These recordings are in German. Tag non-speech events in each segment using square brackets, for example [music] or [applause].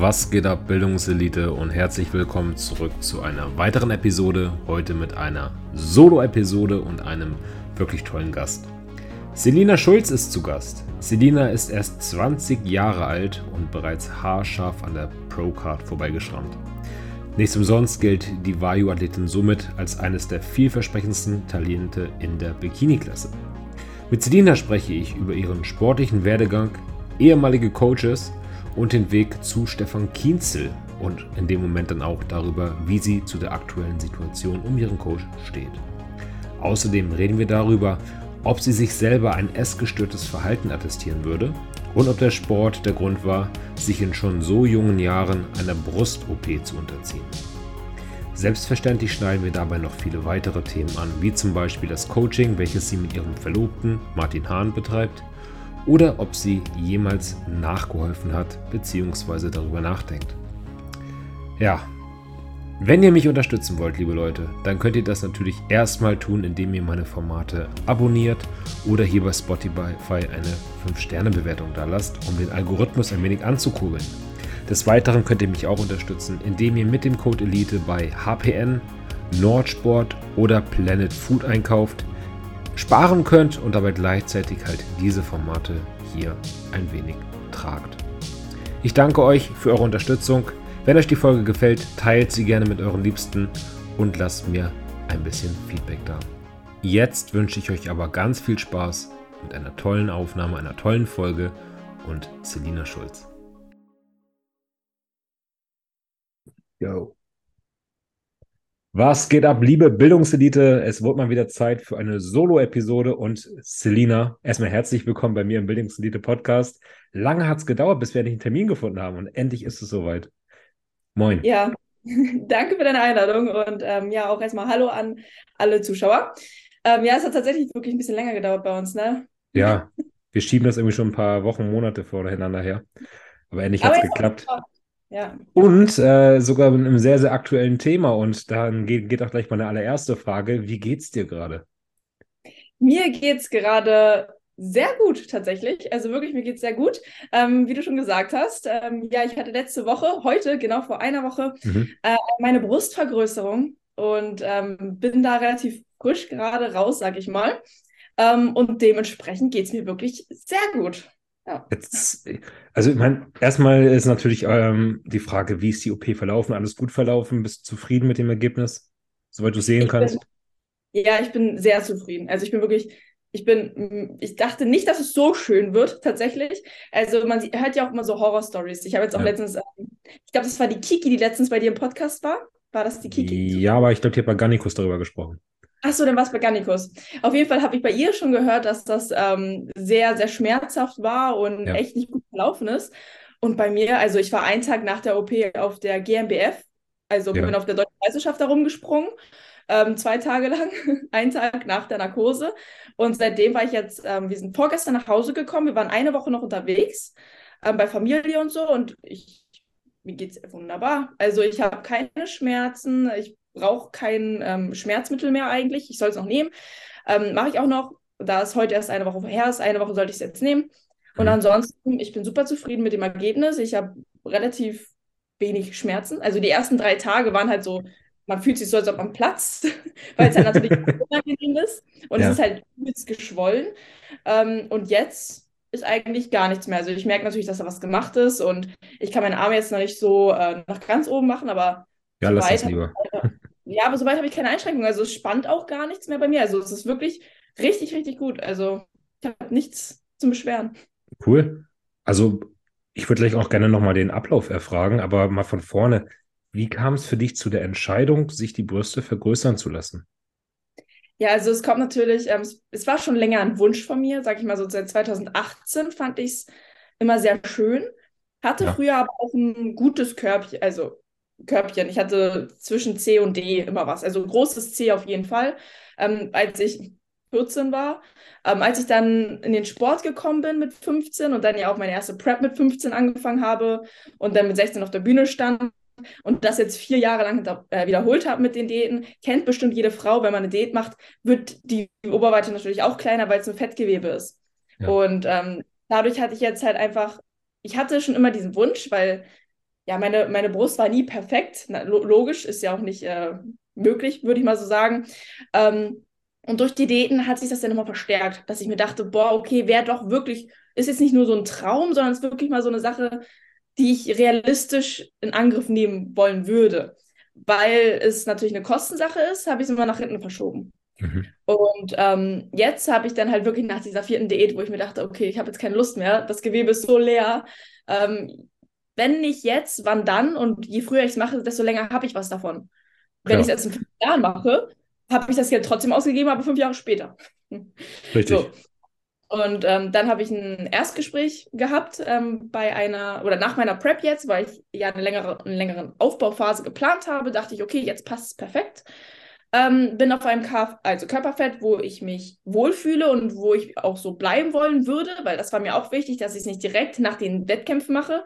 Was geht ab, Bildungselite und herzlich willkommen zurück zu einer weiteren Episode. Heute mit einer Solo-Episode und einem wirklich tollen Gast. Selina Schulz ist zu Gast. Selina ist erst 20 Jahre alt und bereits haarscharf an der Pro-Card vorbeigeschrammt. Nicht umsonst gilt die Vayu-Athletin somit als eines der vielversprechendsten Talente in der Bikini-Klasse. Mit Selina spreche ich über ihren sportlichen Werdegang, ehemalige Coaches und den Weg zu Stefan Kienzel und in dem Moment dann auch darüber, wie sie zu der aktuellen Situation um ihren Coach steht. Außerdem reden wir darüber, ob sie sich selber ein essgestörtes Verhalten attestieren würde und ob der Sport der Grund war, sich in schon so jungen Jahren einer Brust-OP zu unterziehen. Selbstverständlich schneiden wir dabei noch viele weitere Themen an, wie zum Beispiel das Coaching, welches sie mit ihrem Verlobten Martin Hahn betreibt, oder ob sie jemals nachgeholfen hat bzw. darüber nachdenkt. Ja, wenn ihr mich unterstützen wollt, liebe Leute, dann könnt ihr das natürlich erstmal tun, indem ihr meine Formate abonniert oder hier bei Spotify eine 5-Sterne-Bewertung da lasst, um den Algorithmus ein wenig anzukurbeln. Des Weiteren könnt ihr mich auch unterstützen, indem ihr mit dem Code Elite bei HPN, Nordsport oder Planet Food einkauft, sparen könnt und dabei gleichzeitig halt diese Formate hier ein wenig tragt. Ich danke euch für eure Unterstützung. Wenn euch die Folge gefällt, teilt sie gerne mit euren Liebsten und lasst mir ein bisschen Feedback da. Jetzt wünsche ich euch aber ganz viel Spaß mit einer tollen Aufnahme, einer tollen Folge und Selina Schulz. Yo. Was geht ab, liebe Bildungselite? Es wurde mal wieder Zeit für eine Solo-Episode und Selina, erstmal herzlich willkommen bei mir im Bildungselite Podcast. Lange hat es gedauert, bis wir endlich einen Termin gefunden haben und endlich ist es soweit. Moin. Ja, [laughs] danke für deine Einladung und ähm, ja, auch erstmal Hallo an alle Zuschauer. Ähm, ja, es hat tatsächlich wirklich ein bisschen länger gedauert bei uns, ne? Ja, wir schieben das irgendwie schon ein paar Wochen, Monate voreinander her. Aber endlich hat es geklappt. Ja. Und äh, sogar mit einem sehr, sehr aktuellen Thema. Und dann geht, geht auch gleich meine allererste Frage. Wie geht's dir gerade? Mir geht's gerade sehr gut tatsächlich. Also wirklich, mir geht es sehr gut. Ähm, wie du schon gesagt hast, ähm, ja, ich hatte letzte Woche, heute, genau vor einer Woche, mhm. äh, meine Brustvergrößerung und ähm, bin da relativ frisch gerade raus, sag ich mal. Ähm, und dementsprechend geht es mir wirklich sehr gut. Ja. Jetzt, also ich meine, erstmal ist natürlich ähm, die Frage, wie ist die OP verlaufen? Alles gut verlaufen? Bist du zufrieden mit dem Ergebnis, soweit du sehen ich kannst? Bin, ja, ich bin sehr zufrieden. Also ich bin wirklich ich bin, mm, ich dachte nicht, dass es so schön wird, tatsächlich. Also man hört ja auch immer so Horror-Stories. Ich habe jetzt auch ja. letztens, ähm, ich glaube, das war die Kiki, die letztens bei dir im Podcast war. War das die Kiki? Ja, aber ich glaube, die hat bei Garnikus darüber gesprochen. Ach so, dann war es bei Garnikus. Auf jeden Fall habe ich bei ihr schon gehört, dass das ähm, sehr, sehr schmerzhaft war und ja. echt nicht gut gelaufen ist. Und bei mir, also ich war einen Tag nach der OP auf der GmbF, also ja. bin auf der Deutschen Meisterschaft da rumgesprungen ähm, zwei Tage lang, [laughs] einen Tag nach der Narkose. Und seitdem war ich jetzt, ähm, wir sind vorgestern nach Hause gekommen, wir waren eine Woche noch unterwegs ähm, bei Familie und so und ich, mir geht es wunderbar. Also ich habe keine Schmerzen, ich brauche kein ähm, Schmerzmittel mehr eigentlich, ich soll es noch nehmen. Ähm, Mache ich auch noch, da es heute erst eine Woche her ist, eine Woche sollte ich es jetzt nehmen. Und mhm. ansonsten, ich bin super zufrieden mit dem Ergebnis. Ich habe relativ wenig Schmerzen. Also die ersten drei Tage waren halt so man fühlt sich so, als ob man platzt, [laughs] weil es halt natürlich [laughs] unangenehm ist und ja. es ist halt übelst geschwollen. Ähm, und jetzt ist eigentlich gar nichts mehr. Also ich merke natürlich, dass da was gemacht ist und ich kann meinen Arm jetzt noch nicht so äh, nach ganz oben machen, aber ja, lass das lieber. ja, aber soweit habe ich keine Einschränkungen. Also es spannt auch gar nichts mehr bei mir. Also es ist wirklich richtig, richtig gut. Also ich habe nichts zum Beschweren. Cool. Also ich würde gleich auch gerne nochmal den Ablauf erfragen, aber mal von vorne. Wie kam es für dich zu der Entscheidung, sich die Brüste vergrößern zu lassen? Ja, also es kommt natürlich, ähm, es war schon länger ein Wunsch von mir, sag ich mal so seit 2018 fand ich es immer sehr schön. Hatte ja. früher aber auch ein gutes Körbchen, also Körbchen. Ich hatte zwischen C und D immer was, also großes C auf jeden Fall. Ähm, als ich 14 war. Ähm, als ich dann in den Sport gekommen bin mit 15 und dann ja auch meine erste Prep mit 15 angefangen habe und dann mit 16 auf der Bühne stand, und das jetzt vier Jahre lang äh, wiederholt habe mit den Diäten, kennt bestimmt jede Frau, wenn man eine Diät macht, wird die Oberweite natürlich auch kleiner, weil es ein Fettgewebe ist. Ja. Und ähm, dadurch hatte ich jetzt halt einfach, ich hatte schon immer diesen Wunsch, weil ja, meine, meine Brust war nie perfekt. Na, logisch, ist ja auch nicht äh, möglich, würde ich mal so sagen. Ähm, und durch die Diäten hat sich das dann nochmal verstärkt, dass ich mir dachte, boah, okay, wäre doch wirklich, ist jetzt nicht nur so ein Traum, sondern es ist wirklich mal so eine Sache, die ich realistisch in Angriff nehmen wollen würde. Weil es natürlich eine Kostensache ist, habe ich es immer nach hinten verschoben. Mhm. Und ähm, jetzt habe ich dann halt wirklich nach dieser vierten Diät, wo ich mir dachte, okay, ich habe jetzt keine Lust mehr, das Gewebe ist so leer. Ähm, wenn nicht jetzt, wann dann? Und je früher ich es mache, desto länger habe ich was davon. Wenn ja. ich es erst in fünf Jahren mache, habe ich das Geld trotzdem ausgegeben, aber fünf Jahre später. Richtig. So. Und ähm, dann habe ich ein Erstgespräch gehabt ähm, bei einer, oder nach meiner Prep jetzt, weil ich ja eine längere, eine längere Aufbauphase geplant habe, dachte ich, okay, jetzt passt es perfekt. Ähm, bin auf einem Kf also Körperfett, wo ich mich wohlfühle und wo ich auch so bleiben wollen würde, weil das war mir auch wichtig, dass ich es nicht direkt nach den Wettkämpfen mache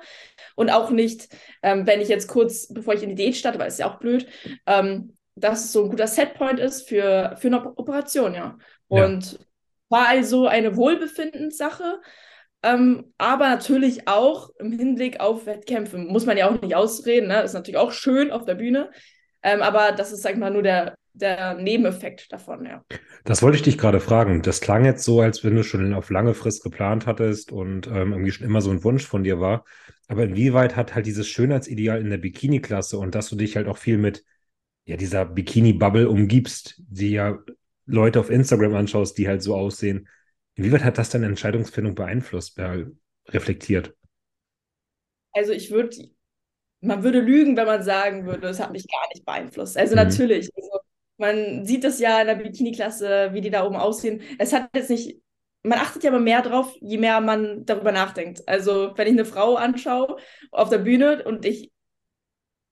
und auch nicht, ähm, wenn ich jetzt kurz, bevor ich in die Diät starte, weil es ja auch blöd, ähm, dass es so ein guter Setpoint ist für, für eine Operation, ja. Und ja. War also eine Wohlbefindenssache, ähm, aber natürlich auch im Hinblick auf Wettkämpfe. Muss man ja auch nicht ausreden, ne? Ist natürlich auch schön auf der Bühne. Ähm, aber das ist, sag ich mal, nur der, der Nebeneffekt davon, ja. Das wollte ich dich gerade fragen. Das klang jetzt so, als wenn du schon auf lange Frist geplant hattest und ähm, irgendwie schon immer so ein Wunsch von dir war. Aber inwieweit hat halt dieses Schönheitsideal in der Bikini-Klasse und dass du dich halt auch viel mit ja, dieser Bikini-Bubble umgibst, die ja Leute auf Instagram anschaust, die halt so aussehen. Inwieweit hat das deine Entscheidungsfindung beeinflusst, reflektiert? Also ich würde, man würde lügen, wenn man sagen würde, es hat mich gar nicht beeinflusst. Also mhm. natürlich, also man sieht das ja in der Bikini-Klasse, wie die da oben aussehen. Es hat jetzt nicht, man achtet ja immer mehr drauf, je mehr man darüber nachdenkt. Also wenn ich eine Frau anschaue auf der Bühne und ich,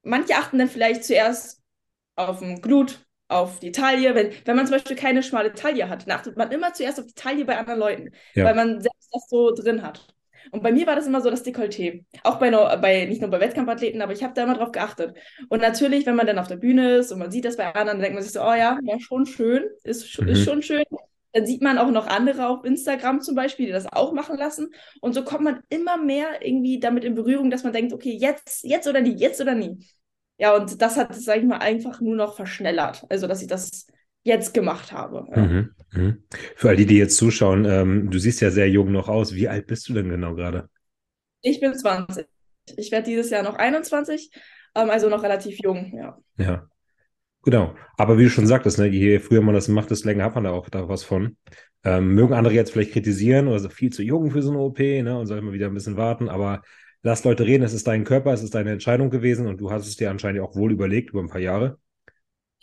manche achten dann vielleicht zuerst auf den Glut, auf die Taille. Wenn, wenn man zum Beispiel keine schmale Taille hat, dann achtet man immer zuerst auf die Taille bei anderen Leuten, ja. weil man selbst das so drin hat. Und bei mir war das immer so das Dekolleté. Auch bei, bei nicht nur bei Wettkampfathleten, aber ich habe da immer drauf geachtet. Und natürlich, wenn man dann auf der Bühne ist und man sieht das bei anderen, dann denkt man sich so, oh ja, ja, schon schön, ist, mhm. ist schon schön. Dann sieht man auch noch andere auf Instagram zum Beispiel, die das auch machen lassen. Und so kommt man immer mehr irgendwie damit in Berührung, dass man denkt, okay, jetzt, jetzt oder nie, jetzt oder nie. Ja, und das hat, sag ich mal, einfach nur noch verschnellert. Also, dass ich das jetzt gemacht habe. Ja. Mhm, mh. Für all die, die jetzt zuschauen, ähm, du siehst ja sehr jung noch aus. Wie alt bist du denn genau gerade? Ich bin 20. Ich werde dieses Jahr noch 21, ähm, also noch relativ jung, ja. Ja. Genau. Aber wie du schon sagtest, ne, je früher man das macht, desto länger hat man da auch da was von. Ähm, mögen andere jetzt vielleicht kritisieren oder so viel zu jung für so eine OP, ne, und soll immer wieder ein bisschen warten, aber lass Leute reden, es ist dein Körper, es ist deine Entscheidung gewesen und du hast es dir anscheinend auch wohl überlegt über ein paar Jahre.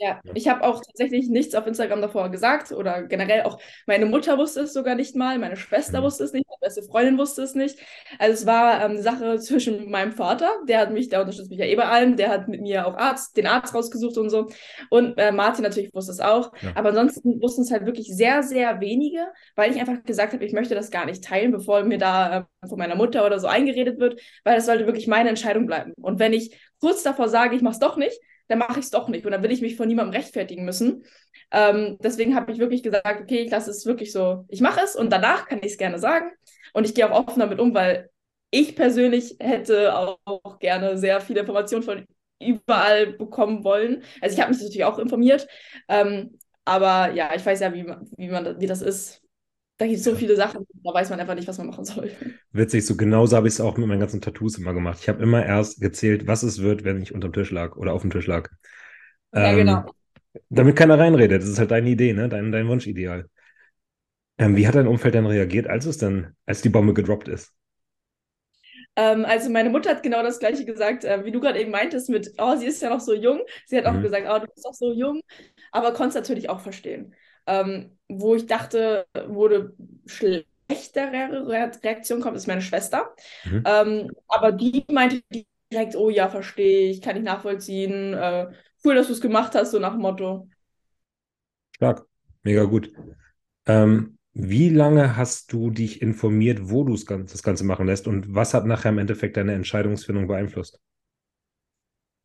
Ja, ich habe auch tatsächlich nichts auf Instagram davor gesagt oder generell auch meine Mutter wusste es sogar nicht mal, meine Schwester mhm. wusste es nicht, meine beste Freundin wusste es nicht. Also es war ähm, eine Sache zwischen meinem Vater, der hat mich, der unterstützt mich ja eh bei allem, der hat mit mir auch Arzt, den Arzt rausgesucht und so. Und äh, Martin natürlich wusste es auch. Ja. Aber ansonsten wussten es halt wirklich sehr, sehr wenige, weil ich einfach gesagt habe, ich möchte das gar nicht teilen, bevor mir da äh, von meiner Mutter oder so eingeredet wird, weil das sollte wirklich meine Entscheidung bleiben. Und wenn ich kurz davor sage, ich mache es doch nicht, dann mache ich es doch nicht. Und dann will ich mich vor niemandem rechtfertigen müssen. Ähm, deswegen habe ich wirklich gesagt, okay, ich lasse es wirklich so, ich mache es und danach kann ich es gerne sagen. Und ich gehe auch offen damit um, weil ich persönlich hätte auch, auch gerne sehr viele Informationen von überall bekommen wollen. Also ich habe mich natürlich auch informiert. Ähm, aber ja, ich weiß ja, wie, wie, man, wie das ist, da gibt es so viele Sachen, da weiß man einfach nicht, was man machen soll. [laughs] Witzig, so genauso habe ich es auch mit meinen ganzen Tattoos immer gemacht. Ich habe immer erst gezählt, was es wird, wenn ich unterm Tisch lag oder auf dem Tisch lag. Ja, ähm, genau. Damit keiner reinredet. Das ist halt deine Idee, ne? dein, dein Wunschideal. Ähm, wie hat dein Umfeld dann reagiert, als es dann, als die Bombe gedroppt ist? Ähm, also meine Mutter hat genau das gleiche gesagt, äh, wie du gerade eben meintest, mit, oh, sie ist ja noch so jung. Sie hat mhm. auch gesagt, oh, du bist doch so jung, aber konnte es natürlich auch verstehen ähm, wo ich dachte, wurde schlechtere Reaktion kommt, ist meine Schwester. Mhm. Ähm, aber die meinte direkt, oh ja, verstehe ich, kann ich nachvollziehen. Äh, cool, dass du es gemacht hast, so nach dem Motto. Stark, mega gut. Ähm, wie lange hast du dich informiert, wo du das Ganze machen lässt und was hat nachher im Endeffekt deine Entscheidungsfindung beeinflusst?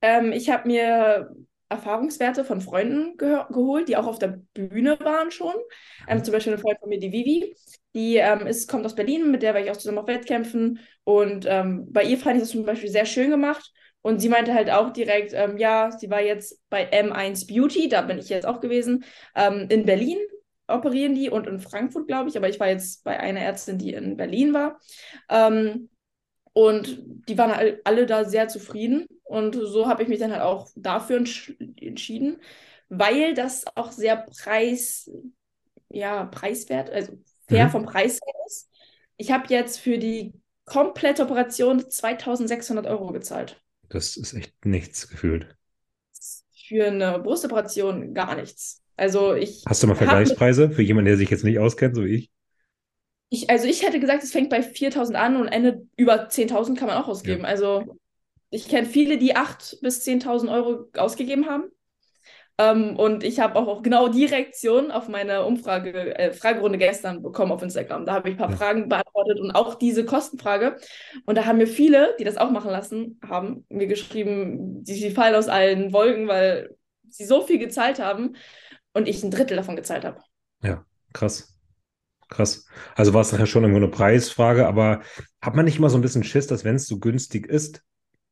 Ähm, ich habe mir Erfahrungswerte von Freunden ge geholt, die auch auf der Bühne waren schon. Ähm, zum Beispiel eine Freundin von mir, die Vivi, die ähm, ist, kommt aus Berlin, mit der war ich auch zusammen auf Wettkämpfen. Und ähm, bei ihr fand ich das zum Beispiel sehr schön gemacht. Und sie meinte halt auch direkt, ähm, ja, sie war jetzt bei M1 Beauty, da bin ich jetzt auch gewesen, ähm, in Berlin operieren die und in Frankfurt, glaube ich, aber ich war jetzt bei einer Ärztin, die in Berlin war. Ähm, und die waren alle da sehr zufrieden. Und so habe ich mich dann halt auch dafür entschieden, weil das auch sehr preis, ja, preiswert, also fair mhm. vom Preis her ist. Ich habe jetzt für die komplette Operation 2600 Euro gezahlt. Das ist echt nichts gefühlt. Für eine Brustoperation gar nichts. Also ich. Hast du mal Vergleichspreise für jemanden, der sich jetzt nicht auskennt, so wie ich? ich also ich hätte gesagt, es fängt bei 4.000 an und endet über 10.000 kann man auch ausgeben. Ja. Also ich kenne viele, die 8.000 bis 10.000 Euro ausgegeben haben. Ähm, und ich habe auch, auch, genau die Reaktion auf meine Umfrage, äh, Fragerunde gestern bekommen auf Instagram. Da habe ich ein paar ja. Fragen beantwortet und auch diese Kostenfrage. Und da haben mir viele, die das auch machen lassen, haben mir geschrieben, sie, sie fallen aus allen Wolken, weil sie so viel gezahlt haben und ich ein Drittel davon gezahlt habe. Ja, krass. Krass. Also war es nachher schon irgendwo eine Preisfrage, aber hat man nicht immer so ein bisschen Schiss, dass wenn es so günstig ist,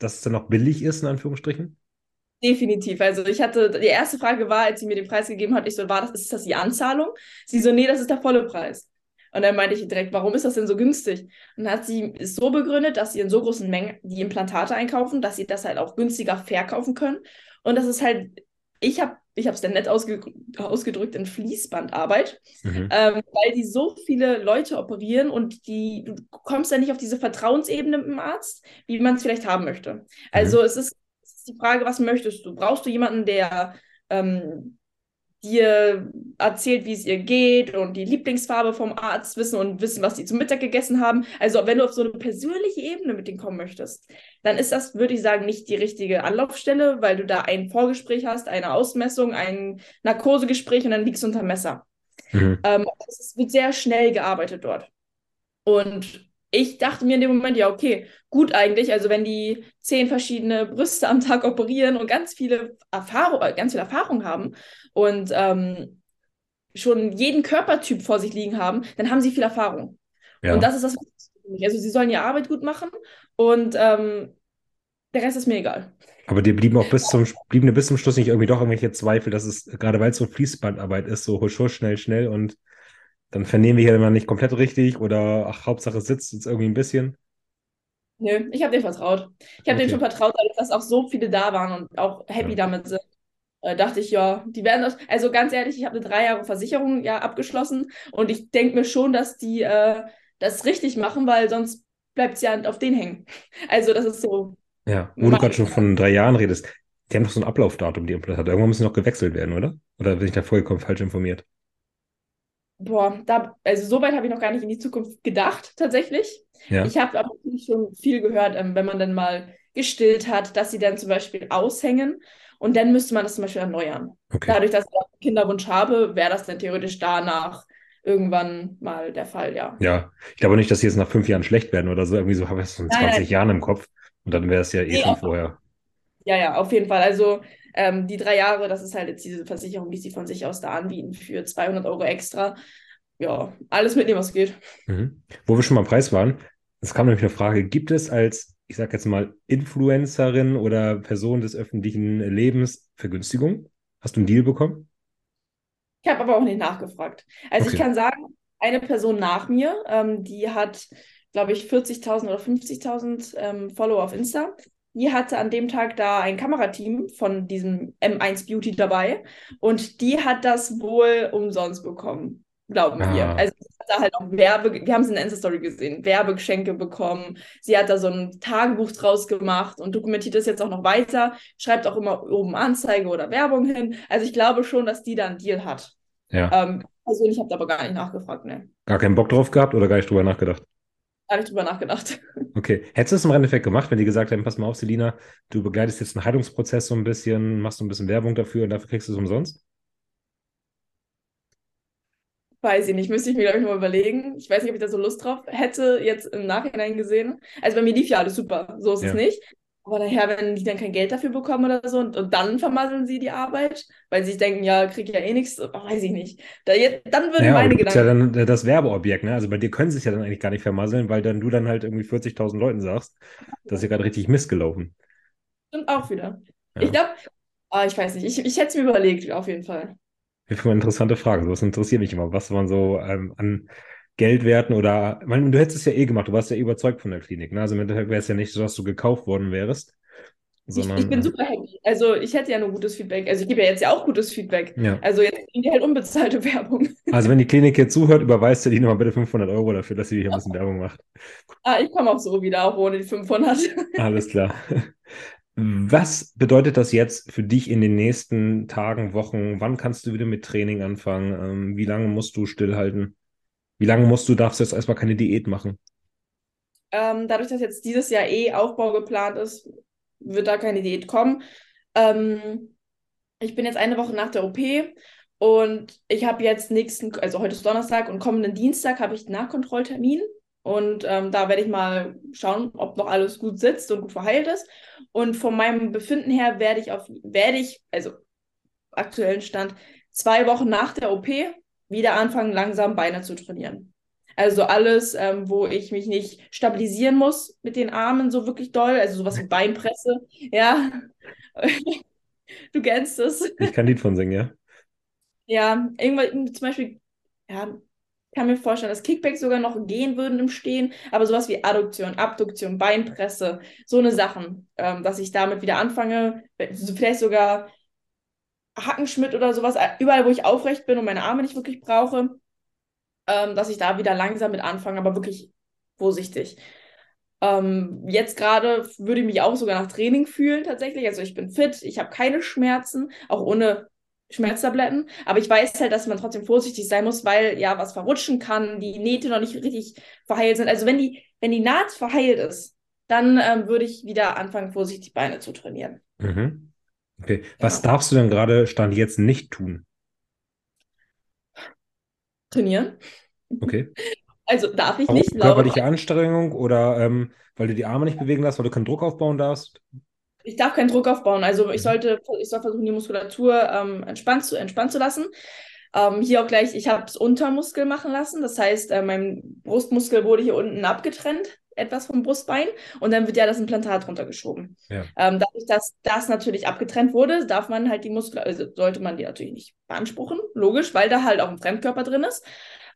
dass es dann auch billig ist, in Anführungsstrichen? Definitiv. Also ich hatte, die erste Frage war, als sie mir den Preis gegeben hat, ich so, war das, ist das die Anzahlung? Sie so, nee, das ist der volle Preis. Und dann meinte ich direkt, warum ist das denn so günstig? Und hat sie es so begründet, dass sie in so großen Mengen die Implantate einkaufen, dass sie das halt auch günstiger verkaufen können. Und das ist halt, ich habe ich habe es dann nett ausge ausgedrückt, in Fließbandarbeit, mhm. ähm, weil die so viele Leute operieren und die, du kommst dann nicht auf diese Vertrauensebene mit dem Arzt, wie man es vielleicht haben möchte. Also mhm. es, ist, es, ist, die Frage, was möchtest du? Brauchst du jemanden, der ähm, dir erzählt, wie es ihr geht und die Lieblingsfarbe vom Arzt wissen und wissen, was sie zum Mittag gegessen haben. Also wenn du auf so eine persönliche Ebene mit denen kommen möchtest, dann ist das, würde ich sagen, nicht die richtige Anlaufstelle, weil du da ein Vorgespräch hast, eine Ausmessung, ein Narkosegespräch und dann liegst du unter Messer. Mhm. Ähm, es wird sehr schnell gearbeitet dort. Und ich dachte mir in dem Moment, ja, okay, gut eigentlich. Also wenn die zehn verschiedene Brüste am Tag operieren und ganz viele Erfahrung, äh, ganz viel Erfahrung haben und ähm, schon jeden Körpertyp vor sich liegen haben, dann haben sie viel Erfahrung. Ja. Und das ist das. Also sie sollen ihre Arbeit gut machen und ähm, der Rest ist mir egal. Aber dir blieben auch bis zum, blieben dir bis zum Schluss nicht irgendwie doch irgendwelche Zweifel, dass es, gerade weil es so Fließbandarbeit ist, so husch, husch, schnell, schnell und dann vernehmen wir hier immer nicht komplett richtig oder ach, Hauptsache es sitzt jetzt irgendwie ein bisschen. Nö, ich habe denen vertraut. Ich habe okay. denen schon vertraut, dass auch so viele da waren und auch happy ja. damit sind. Äh, dachte ich, ja, die werden das. Also ganz ehrlich, ich habe eine drei Jahre Versicherung ja abgeschlossen und ich denke mir schon, dass die äh, das richtig machen, weil sonst bleibt es ja auf den hängen. [laughs] Also das ist so. Ja, wo du gerade schon von drei Jahren redest, die haben doch so ein Ablaufdatum, die Implantate. Irgendwann müssen noch gewechselt werden, oder? Oder bin ich da vollkommen falsch informiert? Boah, da, also so weit habe ich noch gar nicht in die Zukunft gedacht, tatsächlich. Ja. Ich habe aber schon viel gehört, ähm, wenn man dann mal gestillt hat, dass sie dann zum Beispiel aushängen und dann müsste man das zum Beispiel erneuern. Okay. Dadurch, dass ich einen Kinderwunsch habe, wäre das dann theoretisch danach irgendwann mal der Fall, ja. Ja, ich glaube nicht, dass sie jetzt nach fünf Jahren schlecht werden oder so. Irgendwie so habe ich es in 20 nein. Jahren im Kopf und dann wäre es ja eh nee, schon vorher. Ja, ja, auf jeden Fall. Also ähm, die drei Jahre, das ist halt jetzt diese Versicherung, die sie von sich aus da anbieten für 200 Euro extra. Ja, alles mitnehmen, was geht. Mhm. Wo wir schon mal im Preis waren, es kam nämlich eine Frage, gibt es als, ich sag jetzt mal, Influencerin oder Person des öffentlichen Lebens Vergünstigung? Hast du einen Deal bekommen? Ich habe aber auch nicht nachgefragt. Also okay. ich kann sagen, eine Person nach mir, ähm, die hat, glaube ich, 40.000 oder 50.000 ähm, Follower auf Insta die hatte an dem Tag da ein Kamerateam von diesem M1 Beauty dabei und die hat das wohl umsonst bekommen, glauben ah. wir. Also sie hat da halt auch Werbe, wir haben es in der Insta-Story gesehen, Werbegeschenke bekommen. Sie hat da so ein Tagebuch draus gemacht und dokumentiert das jetzt auch noch weiter, schreibt auch immer oben Anzeige oder Werbung hin. Also ich glaube schon, dass die da einen Deal hat. Ja. Ähm, persönlich habe aber gar nicht nachgefragt, ne. Gar keinen Bock drauf gehabt oder gar nicht drüber nachgedacht? Habe ich drüber nachgedacht. [laughs] Okay. Hättest du es im Endeffekt gemacht, wenn die gesagt hätten, pass mal auf, Selina, du begleitest jetzt einen Heilungsprozess so ein bisschen, machst so ein bisschen Werbung dafür und dafür kriegst du es umsonst? Weiß ich nicht, müsste ich mir, glaube ich, mal überlegen. Ich weiß nicht, ob ich da so Lust drauf hätte, jetzt im Nachhinein gesehen. Also bei mir lief ja alles super, so ist ja. es nicht. Aber nachher, wenn die dann kein Geld dafür bekommen oder so und, und dann vermasseln sie die Arbeit, weil sie sich denken, ja, krieg ja eh nichts, weiß ich nicht. Da, dann würden ja, meine Gedanken. ja dann äh, das Werbeobjekt, ne? Also bei dir können sie es ja dann eigentlich gar nicht vermasseln, weil dann du dann halt irgendwie 40.000 Leuten sagst, das ist ja gerade richtig missgelaufen. Stimmt auch wieder. Ja. Ich glaube, oh, ah, ich weiß nicht, ich, ich hätte es mir überlegt, auf jeden Fall. Das ist eine interessante Frage. Das interessiert mich immer, was man so ähm, an Geldwerten oder, ich meine, du hättest es ja eh gemacht, du warst ja überzeugt von der Klinik. Ne? Also im Endeffekt wäre es ja nicht so, dass du gekauft worden wärst. Sondern, ich, ich, bin äh, super happy. Also ich hätte ja nur gutes Feedback. Also ich gebe ja jetzt ja auch gutes Feedback. Ja. Also jetzt kriegen die halt unbezahlte [laughs] Werbung. Also wenn die Klinik hier zuhört, überweist du die nochmal bitte 500 Euro dafür, dass sie hier ein bisschen Werbung macht. [laughs] Ah, ich komme auch so wieder, auch ohne die 500. [laughs] Alles klar. Was bedeutet das jetzt für dich in den nächsten Tagen, Wochen? Wann kannst du wieder mit Training anfangen? Ähm, wie lange musst du stillhalten? Wie lange musst du, darfst jetzt erstmal keine Diät machen? Ähm, dadurch, dass jetzt dieses Jahr eh Aufbau geplant ist, wird da keine Diät kommen. Ähm, ich bin jetzt eine Woche nach der OP und ich habe jetzt nächsten, also heute ist Donnerstag und kommenden Dienstag habe ich Nachkontrolltermin. Und ähm, da werde ich mal schauen, ob noch alles gut sitzt und gut verheilt ist. Und von meinem Befinden her werde ich auf, werde ich, also aktuellen Stand, zwei Wochen nach der OP wieder anfangen, langsam Beine zu trainieren. Also alles, ähm, wo ich mich nicht stabilisieren muss mit den Armen so wirklich doll, also sowas wie Beinpresse, [laughs] ja. du kennst es. Ich kann Lied von singen, ja. Ja, irgendwann zum Beispiel, ja, kann mir vorstellen, dass Kickbacks sogar noch gehen würden im Stehen, aber sowas wie Adduktion, Abduktion, Beinpresse, so eine Sachen, ähm, dass ich damit wieder anfange, vielleicht sogar Hackenschmidt oder sowas, überall, wo ich aufrecht bin und meine Arme nicht wirklich brauche, ähm, dass ich da wieder langsam mit anfange, aber wirklich vorsichtig. Ähm, jetzt gerade würde ich mich auch sogar nach Training fühlen tatsächlich. Also ich bin fit, ich habe keine Schmerzen, auch ohne Schmerztabletten. Aber ich weiß halt, dass man trotzdem vorsichtig sein muss, weil ja was verrutschen kann, die Nähte noch nicht richtig verheilt sind. Also wenn die, wenn die Naht verheilt ist, dann ähm, würde ich wieder anfangen, vorsichtig Beine zu trainieren. Mhm. Okay. Was darfst du denn gerade Stand jetzt nicht tun? Trainieren. Okay. [laughs] Also darf ich Warum? nicht. Körperliche Anstrengung oder ähm, weil du die Arme nicht bewegen darfst, weil du keinen Druck aufbauen darfst? Ich darf keinen Druck aufbauen. Also ich mhm. sollte, ich soll versuchen, die Muskulatur ähm, entspannt, zu, entspannt zu lassen. Ähm, hier auch gleich, ich habe es Untermuskel machen lassen. Das heißt, äh, mein Brustmuskel wurde hier unten abgetrennt etwas vom Brustbein und dann wird ja das Implantat runtergeschoben. Ja. Ähm, dadurch, dass das natürlich abgetrennt wurde, darf man halt die Muskel, also sollte man die natürlich nicht beanspruchen, logisch, weil da halt auch ein Fremdkörper drin ist.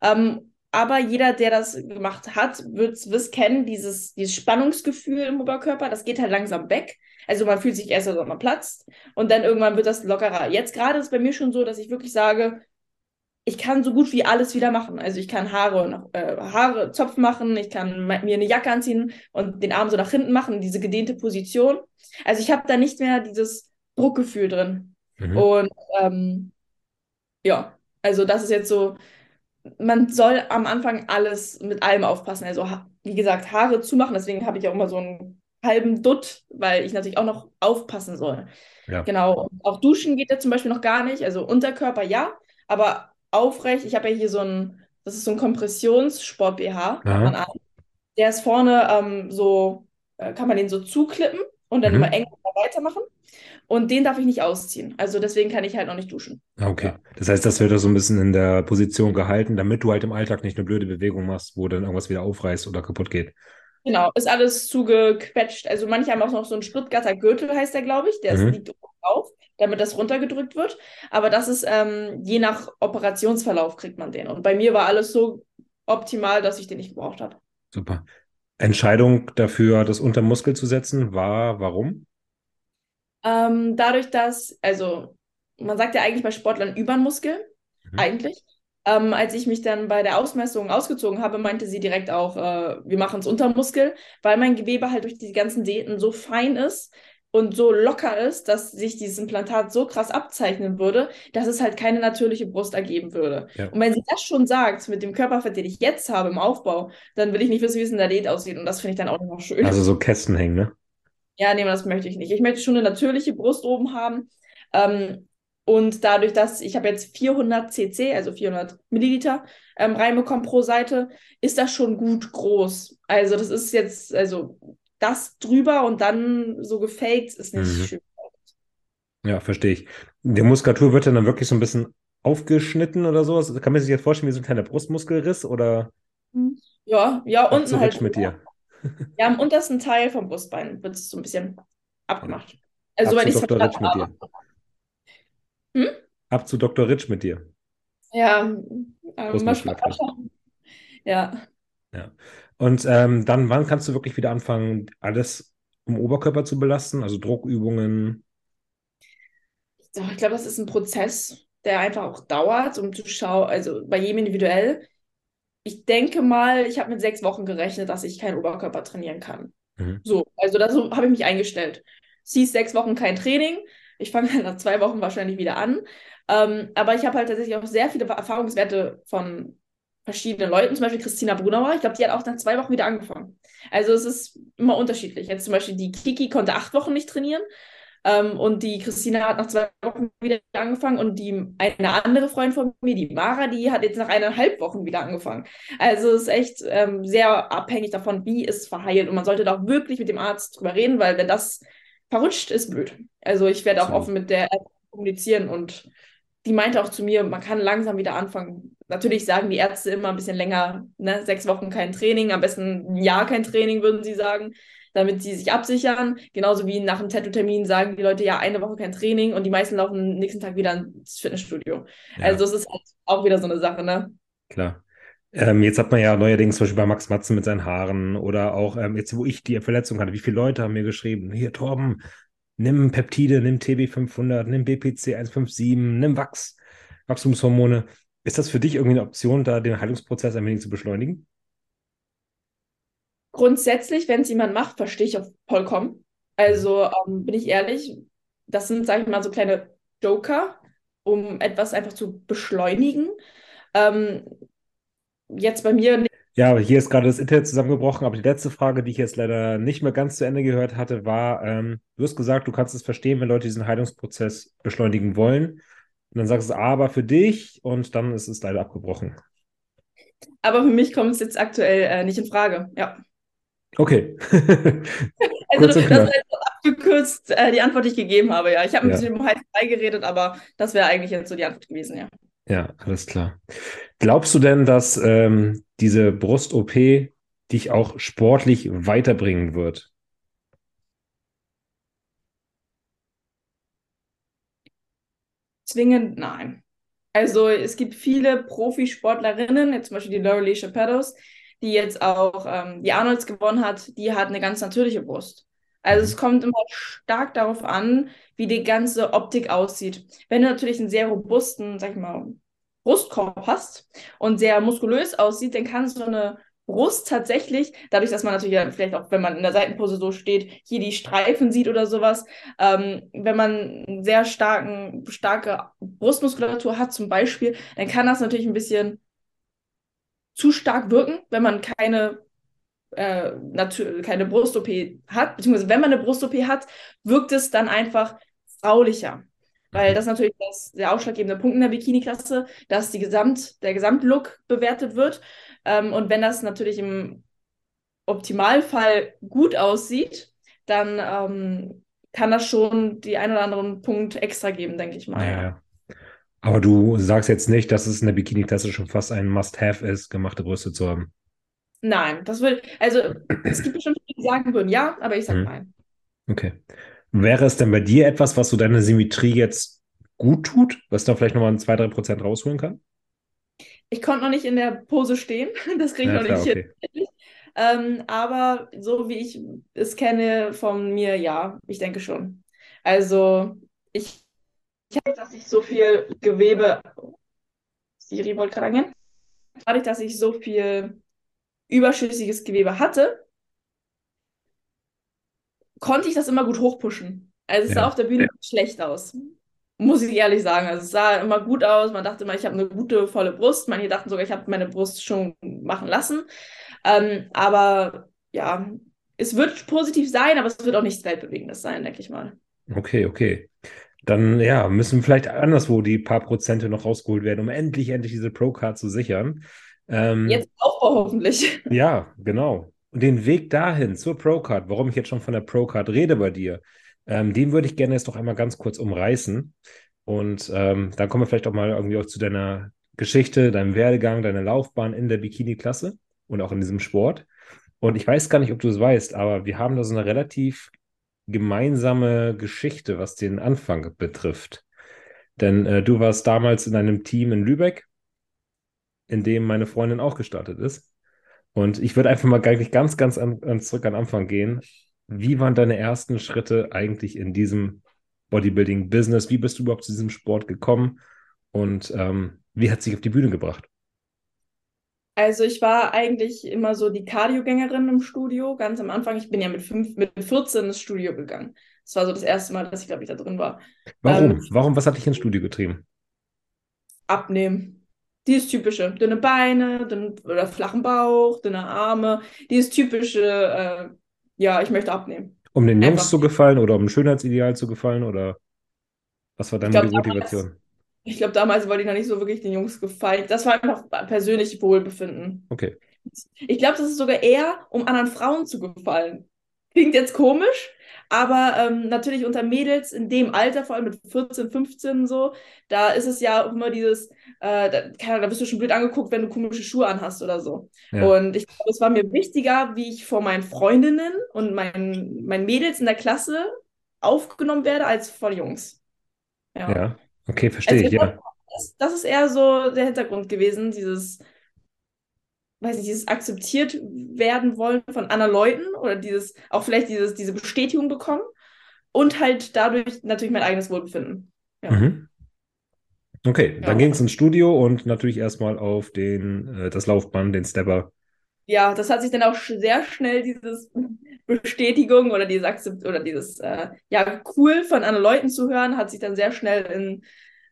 Ähm, aber jeder, der das gemacht hat, wird es kennen, dieses, dieses Spannungsgefühl im Oberkörper, das geht halt langsam weg. Also man fühlt sich erst, als ob man platzt und dann irgendwann wird das lockerer. Jetzt gerade ist es bei mir schon so, dass ich wirklich sage, ich kann so gut wie alles wieder machen. Also ich kann Haare, äh, Haare, Zopf machen, ich kann mir eine Jacke anziehen und den Arm so nach hinten machen, diese gedehnte Position. Also ich habe da nicht mehr dieses Druckgefühl drin. Mhm. Und ähm, ja, also das ist jetzt so, man soll am Anfang alles mit allem aufpassen. Also wie gesagt, Haare zumachen, deswegen habe ich auch immer so einen halben Dutt, weil ich natürlich auch noch aufpassen soll. Ja. Genau. Und auch duschen geht ja zum Beispiel noch gar nicht. Also Unterkörper ja, aber aufrecht. Ich habe ja hier so ein, das ist so ein Kompressionssport-BH, Der ist vorne ähm, so, äh, kann man den so zuklippen und dann mhm. immer eng weitermachen. Und den darf ich nicht ausziehen. Also deswegen kann ich halt noch nicht duschen. Ah, okay. Das heißt, das wird da so ein bisschen in der Position gehalten, damit du halt im Alltag nicht eine blöde Bewegung machst, wo dann irgendwas wieder aufreißt oder kaputt geht. Genau, ist alles zugequetscht. Also manche haben auch noch so einen Stuttgarter Gürtel, heißt der, glaube ich. Der mhm. liegt oben drauf, damit das runtergedrückt wird. Aber das ist ähm, je nach Operationsverlauf kriegt man den. Und bei mir war alles so optimal, dass ich den nicht gebraucht habe. Super. Entscheidung dafür, das unter Muskel zu setzen, war warum? Ähm, dadurch, dass, also man sagt ja eigentlich bei Sportlern über den Muskel, mhm. eigentlich. Ähm, als ich mich dann bei der Ausmessung ausgezogen habe, meinte sie direkt auch, äh, wir machen es unter Muskel, weil mein Gewebe halt durch die ganzen Diäten so fein ist und so locker ist, dass sich dieses Implantat so krass abzeichnen würde, dass es halt keine natürliche Brust ergeben würde. Ja. Und wenn sie das schon sagt, mit dem Körperfett, den ich jetzt habe im Aufbau, dann will ich nicht wissen, wie es in der Diät aussieht. Und das finde ich dann auch noch schön. Also so Kästen hängen, ne? Ja, nee, das möchte ich nicht. Ich möchte schon eine natürliche Brust oben haben. Ähm, und dadurch, dass ich habe jetzt 400 cc, also 400 Milliliter ähm, reinbekommen pro Seite, ist das schon gut groß. Also das ist jetzt, also das drüber und dann so gefaked ist nicht mhm. schön. Ja, verstehe ich. Die Muskulatur wird dann wirklich so ein bisschen aufgeschnitten oder sowas. Kann man sich jetzt vorstellen, wie so ein kleiner Brustmuskelriss oder? Ja, ja, unten so halt. mit dir. [laughs] Ja, am untersten Teil vom Brustbein wird es so ein bisschen abgemacht. Also, soweit ich Dr. Rich mit dir. Hm? Ab zu Dr. Rich mit dir. Ja, ähm, mal Ja. Ja. Und ähm, dann, wann kannst du wirklich wieder anfangen, alles im Oberkörper zu belasten? Also Druckübungen? Ich glaube, das ist ein Prozess, der einfach auch dauert, um zu schauen, also bei jedem individuell. Ich denke mal, ich habe mit sechs Wochen gerechnet, dass ich keinen Oberkörper trainieren kann. Mhm. So, also da habe ich mich eingestellt. Sie ist sechs Wochen kein Training. Ich fange dann nach zwei Wochen wahrscheinlich wieder an. Ähm, aber ich habe halt tatsächlich auch sehr viele Erfahrungswerte von verschiedenen Leuten, zum Beispiel Christina Brunauer. Ich glaube, die hat auch nach zwei Wochen wieder angefangen. Also es ist immer unterschiedlich. Jetzt zum Beispiel die Kiki konnte acht Wochen nicht trainieren. Ähm, und die Christina hat nach zwei Wochen wieder angefangen und die eine andere Freundin von mir, die Mara, die hat jetzt nach eineinhalb Wochen wieder angefangen. Also es ist echt ähm, sehr abhängig davon, wie es verheilt. Und man sollte da auch wirklich mit dem Arzt drüber reden, weil wenn das verrutscht, ist blöd. Also ich werde auch offen mit der App kommunizieren und die meinte auch zu mir, man kann langsam wieder anfangen. Natürlich sagen die Ärzte immer ein bisschen länger, ne? sechs Wochen kein Training, am besten ein Jahr kein Training, würden sie sagen, damit sie sich absichern. Genauso wie nach einem Tattoo-Termin sagen die Leute ja eine Woche kein Training und die meisten laufen nächsten Tag wieder ins Fitnessstudio. Ja. Also es ist halt auch wieder so eine Sache, ne? Klar. Ähm, jetzt hat man ja neuerdings zum Beispiel bei Max Matzen mit seinen Haaren oder auch ähm, jetzt, wo ich die Verletzung hatte, wie viele Leute haben mir geschrieben, hier Torben, nimm Peptide, nimm TB500, nimm BPC 157, nimm Wachs, Wachstumshormone. Ist das für dich irgendwie eine Option, da den Heilungsprozess ein wenig zu beschleunigen? Grundsätzlich, wenn es jemand macht, verstehe ich auch vollkommen. Also ähm, bin ich ehrlich, das sind, sage ich mal, so kleine Joker, um etwas einfach zu beschleunigen. Ähm, jetzt bei mir ja, hier ist gerade das Internet zusammengebrochen, aber die letzte Frage, die ich jetzt leider nicht mehr ganz zu Ende gehört hatte, war, ähm, du hast gesagt, du kannst es verstehen, wenn Leute diesen Heilungsprozess beschleunigen wollen. Und dann sagst du aber für dich und dann ist es leider abgebrochen. Aber für mich kommt es jetzt aktuell äh, nicht in Frage, ja. Okay. [laughs] also das ist abgekürzt äh, die Antwort, die ich gegeben habe, ja. Ich habe ein ja. bisschen im Heiß geredet, aber das wäre eigentlich jetzt so die Antwort gewesen, ja. Ja, alles klar. Glaubst du denn, dass ähm, diese Brust-OP dich auch sportlich weiterbringen wird? Zwingend nein. Also es gibt viele Profisportlerinnen, jetzt zum Beispiel die Laurelie Chapedos, die jetzt auch ähm, die Arnolds gewonnen hat, die hat eine ganz natürliche Brust. Also es kommt immer stark darauf an, wie die ganze Optik aussieht. Wenn du natürlich einen sehr robusten, sag ich mal, Brustkorb hast und sehr muskulös aussieht, dann kann so eine Brust tatsächlich, dadurch, dass man natürlich vielleicht auch, wenn man in der Seitenpose so steht, hier die Streifen sieht oder sowas, ähm, wenn man sehr starken, starke Brustmuskulatur hat zum Beispiel, dann kann das natürlich ein bisschen zu stark wirken, wenn man keine äh, keine Brust-OP hat, beziehungsweise wenn man eine Brust-OP hat, wirkt es dann einfach fraulicher. Weil das natürlich das, der ausschlaggebende Punkt in der Bikini-Klasse, dass die Gesamt, der Gesamtlook bewertet wird. Ähm, und wenn das natürlich im Optimalfall gut aussieht, dann ähm, kann das schon die ein oder anderen Punkt extra geben, denke ich mal. Ja. Aber du sagst jetzt nicht, dass es in der Bikini-Klasse schon fast ein Must-Have ist, gemachte Brüste zu haben. Nein, das würde, also es gibt bestimmt viele, die sagen würden, ja, aber ich sage hm. nein. Okay. Wäre es denn bei dir etwas, was so deine Symmetrie jetzt gut tut, was da vielleicht nochmal ein 2-3 Prozent rausholen kann? Ich konnte noch nicht in der Pose stehen, [laughs] das kriege ich ja, noch klar, nicht okay. hin. Ähm, aber so wie ich es kenne von mir, ja, ich denke schon. Also ich, ich habe, dass ich so viel Gewebe, Siri wollte gerade angehen, dadurch, dass ich so viel überschüssiges Gewebe hatte, konnte ich das immer gut hochpushen. Also es sah auf der Bühne schlecht aus. Muss ich ehrlich sagen. Also es sah immer gut aus. Man dachte immer, ich habe eine gute, volle Brust. Manche dachten sogar, ich habe meine Brust schon machen lassen. Ähm, aber ja, es wird positiv sein, aber es wird auch nichts Weltbewegendes sein, denke ich mal. Okay, okay. Dann ja, müssen vielleicht anderswo die paar Prozente noch rausgeholt werden, um endlich, endlich diese Pro-Card zu sichern. Ähm, Jetzt Aufbau hoffentlich. [laughs] Ja, genau. Und den Weg dahin zur Procard, warum ich jetzt schon von der Procard rede bei dir, ähm, den würde ich gerne jetzt noch einmal ganz kurz umreißen. Und ähm, dann kommen wir vielleicht auch mal irgendwie auch zu deiner Geschichte, deinem Werdegang, deiner Laufbahn in der Bikini-Klasse und auch in diesem Sport. Und ich weiß gar nicht, ob du es weißt, aber wir haben da so eine relativ gemeinsame Geschichte, was den Anfang betrifft. Denn äh, du warst damals in einem Team in Lübeck, in dem meine Freundin auch gestartet ist. Und ich würde einfach mal ganz, ganz an, an, zurück an Anfang gehen. Wie waren deine ersten Schritte eigentlich in diesem Bodybuilding-Business? Wie bist du überhaupt zu diesem Sport gekommen? Und ähm, wie hat sich auf die Bühne gebracht? Also ich war eigentlich immer so die Cardiogängerin im Studio, ganz am Anfang. Ich bin ja mit, fünf, mit 14 ins Studio gegangen. Das war so das erste Mal, dass ich, glaube ich, da drin war. Warum? Ähm, Warum? Was hat dich ins Studio getrieben? Abnehmen. Dieses typische, dünne Beine, dünn, oder flachen Bauch, dünne Arme. Dieses typische, äh, ja, ich möchte abnehmen. Um den Jungs zu gefallen oder um ein Schönheitsideal zu gefallen oder was war deine glaub, Motivation? Damals, ich glaube, damals wollte ich noch nicht so wirklich den Jungs gefallen. Das war einfach persönliches Wohlbefinden. Okay. Ich glaube, das ist sogar eher, um anderen Frauen zu gefallen. Klingt jetzt komisch, aber ähm, natürlich unter Mädels in dem Alter, vor allem mit 14, 15 so, da ist es ja auch immer dieses, äh, da, keine, da bist du schon blöd angeguckt, wenn du komische Schuhe anhast oder so. Ja. Und ich glaube, es war mir wichtiger, wie ich vor meinen Freundinnen und meinen, meinen Mädels in der Klasse aufgenommen werde, als vor Jungs. Ja, ja. okay, verstehe also, ich, ja. Das, das ist eher so der Hintergrund gewesen, dieses weiß nicht, dieses akzeptiert werden wollen von anderen Leuten oder dieses, auch vielleicht dieses, diese Bestätigung bekommen und halt dadurch natürlich mein eigenes Wohlbefinden. Ja. Mhm. Okay, dann ja. ging es ins Studio und natürlich erstmal auf den, äh, das Laufband, den Stepper. Ja, das hat sich dann auch sehr schnell dieses Bestätigung oder dieses Akzept oder dieses äh, ja cool von anderen Leuten zu hören, hat sich dann sehr schnell in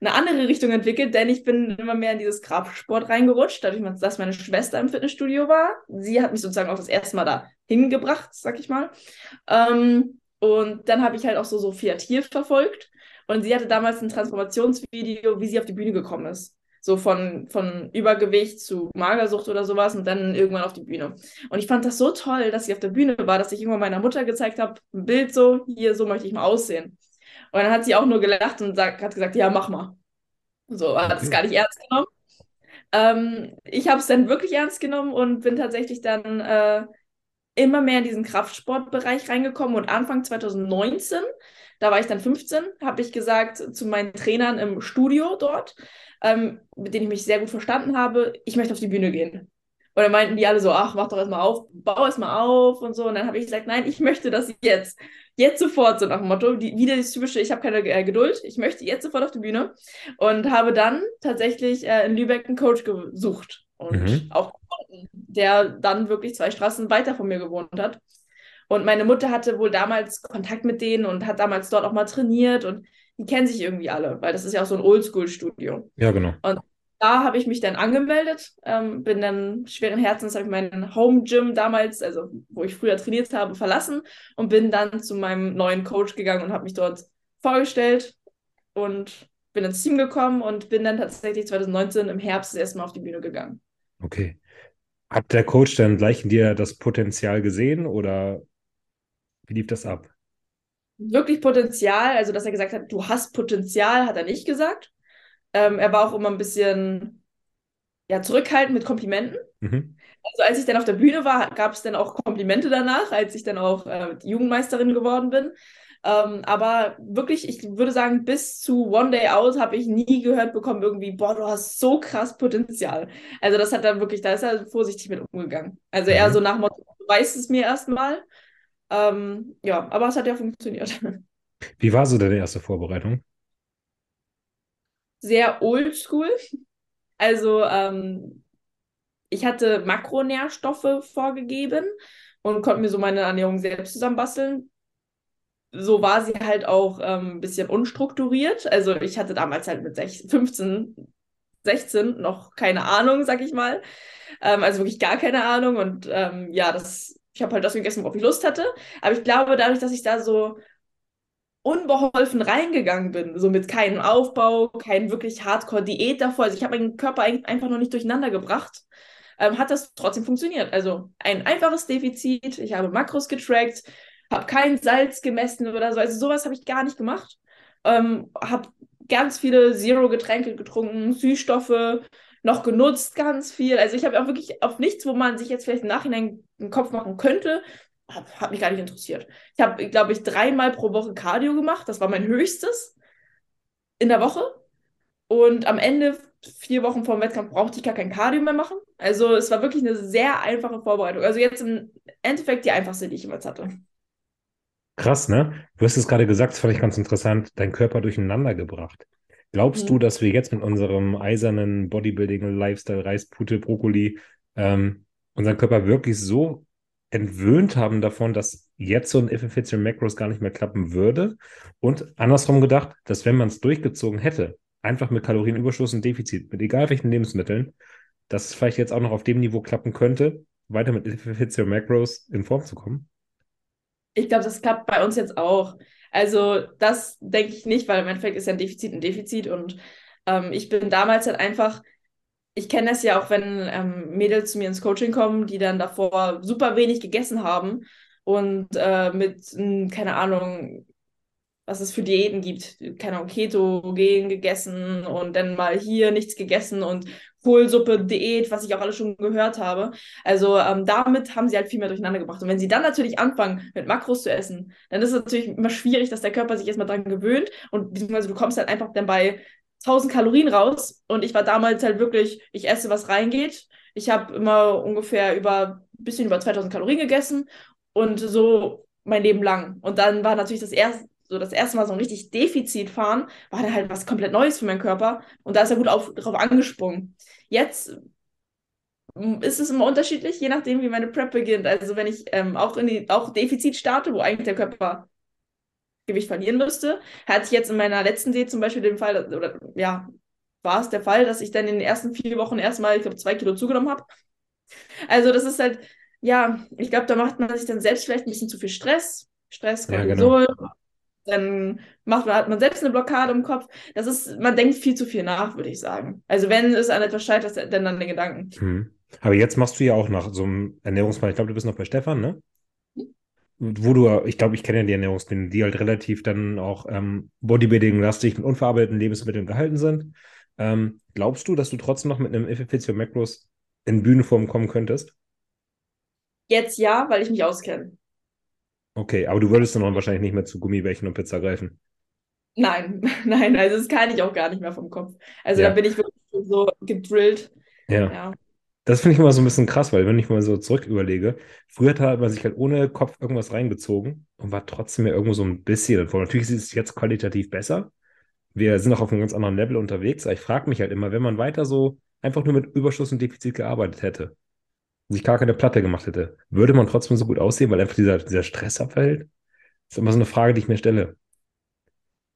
eine andere Richtung entwickelt, denn ich bin immer mehr in dieses Kraftsport reingerutscht, dadurch, dass meine Schwester im Fitnessstudio war. Sie hat mich sozusagen auch das erste Mal da hingebracht, sag ich mal. Ähm, und dann habe ich halt auch so Sophia Thiel verfolgt. Und sie hatte damals ein Transformationsvideo, wie sie auf die Bühne gekommen ist. So von, von Übergewicht zu Magersucht oder sowas und dann irgendwann auf die Bühne. Und ich fand das so toll, dass sie auf der Bühne war, dass ich irgendwann meiner Mutter gezeigt habe, ein Bild so, hier, so möchte ich mal aussehen. Und dann hat sie auch nur gelacht und sagt, hat gesagt, ja, mach mal. So, hat es gar nicht ernst genommen. Ähm, ich habe es dann wirklich ernst genommen und bin tatsächlich dann äh, immer mehr in diesen Kraftsportbereich reingekommen. Und Anfang 2019, da war ich dann 15, habe ich gesagt zu meinen Trainern im Studio dort, ähm, mit denen ich mich sehr gut verstanden habe, ich möchte auf die Bühne gehen. Und dann meinten die alle so, ach, mach doch erstmal auf, bau erstmal auf und so. Und dann habe ich gesagt, nein, ich möchte das jetzt. Jetzt sofort, so nach dem Motto. Die, wieder das typische, ich habe keine äh, Geduld, ich möchte jetzt sofort auf die Bühne. Und habe dann tatsächlich äh, in Lübeck einen Coach gesucht. Und mhm. auch der dann wirklich zwei Straßen weiter von mir gewohnt hat. Und meine Mutter hatte wohl damals Kontakt mit denen und hat damals dort auch mal trainiert und die kennen sich irgendwie alle, weil das ist ja auch so ein Oldschool-Studio. Ja, genau. Und da habe ich mich dann angemeldet, ähm, bin dann schweren Herzens, habe ich meinen Home Gym damals, also wo ich früher trainiert habe, verlassen und bin dann zu meinem neuen Coach gegangen und habe mich dort vorgestellt und bin ins Team gekommen und bin dann tatsächlich 2019 im Herbst erstmal auf die Bühne gegangen. Okay. Hat der Coach dann gleich in dir das Potenzial gesehen oder wie lief das ab? Wirklich Potenzial, also dass er gesagt hat, du hast Potenzial, hat er nicht gesagt. Ähm, er war auch immer ein bisschen ja, zurückhaltend mit Komplimenten. Mhm. Also als ich dann auf der Bühne war, gab es dann auch Komplimente danach, als ich dann auch äh, Jugendmeisterin geworden bin. Ähm, aber wirklich, ich würde sagen, bis zu One Day Out habe ich nie gehört bekommen, irgendwie, boah, du hast so krass Potenzial. Also das hat er wirklich, da ist er vorsichtig mit umgegangen. Also mhm. eher so nach Motto, du weißt es mir erstmal. Ähm, ja, aber es hat ja funktioniert. [laughs] Wie war so deine erste Vorbereitung? Sehr oldschool. Also ähm, ich hatte Makronährstoffe vorgegeben und konnte mir so meine Ernährung selbst zusammenbasteln. So war sie halt auch ähm, ein bisschen unstrukturiert. Also ich hatte damals halt mit 16, 15, 16 noch keine Ahnung, sag ich mal. Ähm, also wirklich gar keine Ahnung. Und ähm, ja, das, ich habe halt das gegessen, worauf ich Lust hatte. Aber ich glaube, dadurch, dass ich da so unbeholfen reingegangen bin, so mit keinem Aufbau, kein wirklich Hardcore-Diät davor. Also ich habe meinen Körper einfach noch nicht durcheinander gebracht. ähm, hat das trotzdem funktioniert. Also ein einfaches Defizit, ich habe Makros getrackt, habe kein Salz gemessen oder so, also sowas habe ich gar nicht gemacht. Ähm, habe ganz viele Zero-Getränke getrunken, Süßstoffe noch genutzt, ganz viel. Also ich habe auch wirklich auf nichts, wo man sich jetzt vielleicht im Nachhinein einen Kopf machen könnte, hat, hat mich gar nicht interessiert. Ich habe, glaube ich, dreimal pro Woche Cardio gemacht. Das war mein höchstes in der Woche. Und am Ende, vier Wochen vor dem Wettkampf, brauchte ich gar kein Cardio mehr machen. Also es war wirklich eine sehr einfache Vorbereitung. Also jetzt im Endeffekt die einfachste, die ich jemals hatte. Krass, ne? Du hast es gerade gesagt, das fand ich ganz interessant, dein Körper durcheinander gebracht. Glaubst mhm. du, dass wir jetzt mit unserem eisernen Bodybuilding-Lifestyle, Reis, Pute, Brokkoli, ähm, unseren Körper wirklich so entwöhnt haben davon, dass jetzt so ein Effizienz Macros gar nicht mehr klappen würde? Und andersrum gedacht, dass wenn man es durchgezogen hätte, einfach mit Kalorienüberschuss und Defizit, mit egal welchen Lebensmitteln, dass es vielleicht jetzt auch noch auf dem Niveau klappen könnte, weiter mit Effizienz Macros in Form zu kommen? Ich glaube, das klappt bei uns jetzt auch. Also das denke ich nicht, weil im Endeffekt ist ja ein Defizit ein Defizit und ähm, ich bin damals halt einfach, ich kenne das ja auch, wenn ähm, Mädels zu mir ins Coaching kommen, die dann davor super wenig gegessen haben und äh, mit, keine Ahnung, was es für Diäten gibt. Keine Ahnung, Keto-Gen gegessen und dann mal hier nichts gegessen und Kohlsuppe, Diät, was ich auch alles schon gehört habe. Also ähm, damit haben sie halt viel mehr durcheinander gebracht. Und wenn sie dann natürlich anfangen, mit Makros zu essen, dann ist es natürlich immer schwierig, dass der Körper sich erstmal dran gewöhnt und beziehungsweise du kommst halt einfach dann bei 1000 Kalorien raus. Und ich war damals halt wirklich, ich esse, was reingeht. Ich habe immer ungefähr über, ein bisschen über 2000 Kalorien gegessen und so mein Leben lang. Und dann war natürlich das erste, so das erste Mal so ein richtig Defizit fahren, war dann halt was komplett Neues für meinen Körper. Und da ist er gut auf, drauf angesprungen. Jetzt ist es immer unterschiedlich, je nachdem, wie meine Prep beginnt. Also wenn ich ähm, auch in die, auch Defizit starte, wo eigentlich der Körper Gewicht verlieren müsste, hatte ich jetzt in meiner letzten Diät zum Beispiel den Fall, oder ja, war es der Fall, dass ich dann in den ersten vier Wochen erstmal, ich glaube, zwei Kilo zugenommen habe. Also das ist halt, ja, ich glaube, da macht man sich dann selbst vielleicht ein bisschen zu viel Stress. Stress, Cortisol, ja, genau dann macht man, hat man selbst eine Blockade im Kopf. Das ist, man denkt viel zu viel nach, würde ich sagen. Also wenn es an etwas scheitert, dann an den Gedanken. Hm. Aber jetzt machst du ja auch nach so einem Ernährungsplan, ich glaube, du bist noch bei Stefan, ne? Wo du, ich glaube, ich kenne ja die Ernährungspläne, die halt relativ dann auch ähm, Bodybuilding-lastig mit unverarbeiteten Lebensmitteln gehalten sind. Ähm, glaubst du, dass du trotzdem noch mit einem FFP Macros in Bühnenform kommen könntest? Jetzt ja, weil ich mich auskenne. Okay, aber du würdest dann auch wahrscheinlich nicht mehr zu Gummibärchen und Pizza greifen. Nein, [laughs] nein, also das kann ich auch gar nicht mehr vom Kopf. Also ja. da bin ich wirklich so gedrillt. Ja. ja. Das finde ich immer so ein bisschen krass, weil wenn ich mal so zurück überlege, früher hat man sich halt ohne Kopf irgendwas reingezogen und war trotzdem ja irgendwo so ein bisschen davor. Natürlich ist es jetzt qualitativ besser. Wir sind auch auf einem ganz anderen Level unterwegs, aber ich frage mich halt immer, wenn man weiter so einfach nur mit Überschuss und Defizit gearbeitet hätte, sich gar keine Platte gemacht hätte, würde man trotzdem so gut aussehen, weil einfach dieser, dieser Stress abfällt? Das ist immer so eine Frage, die ich mir stelle.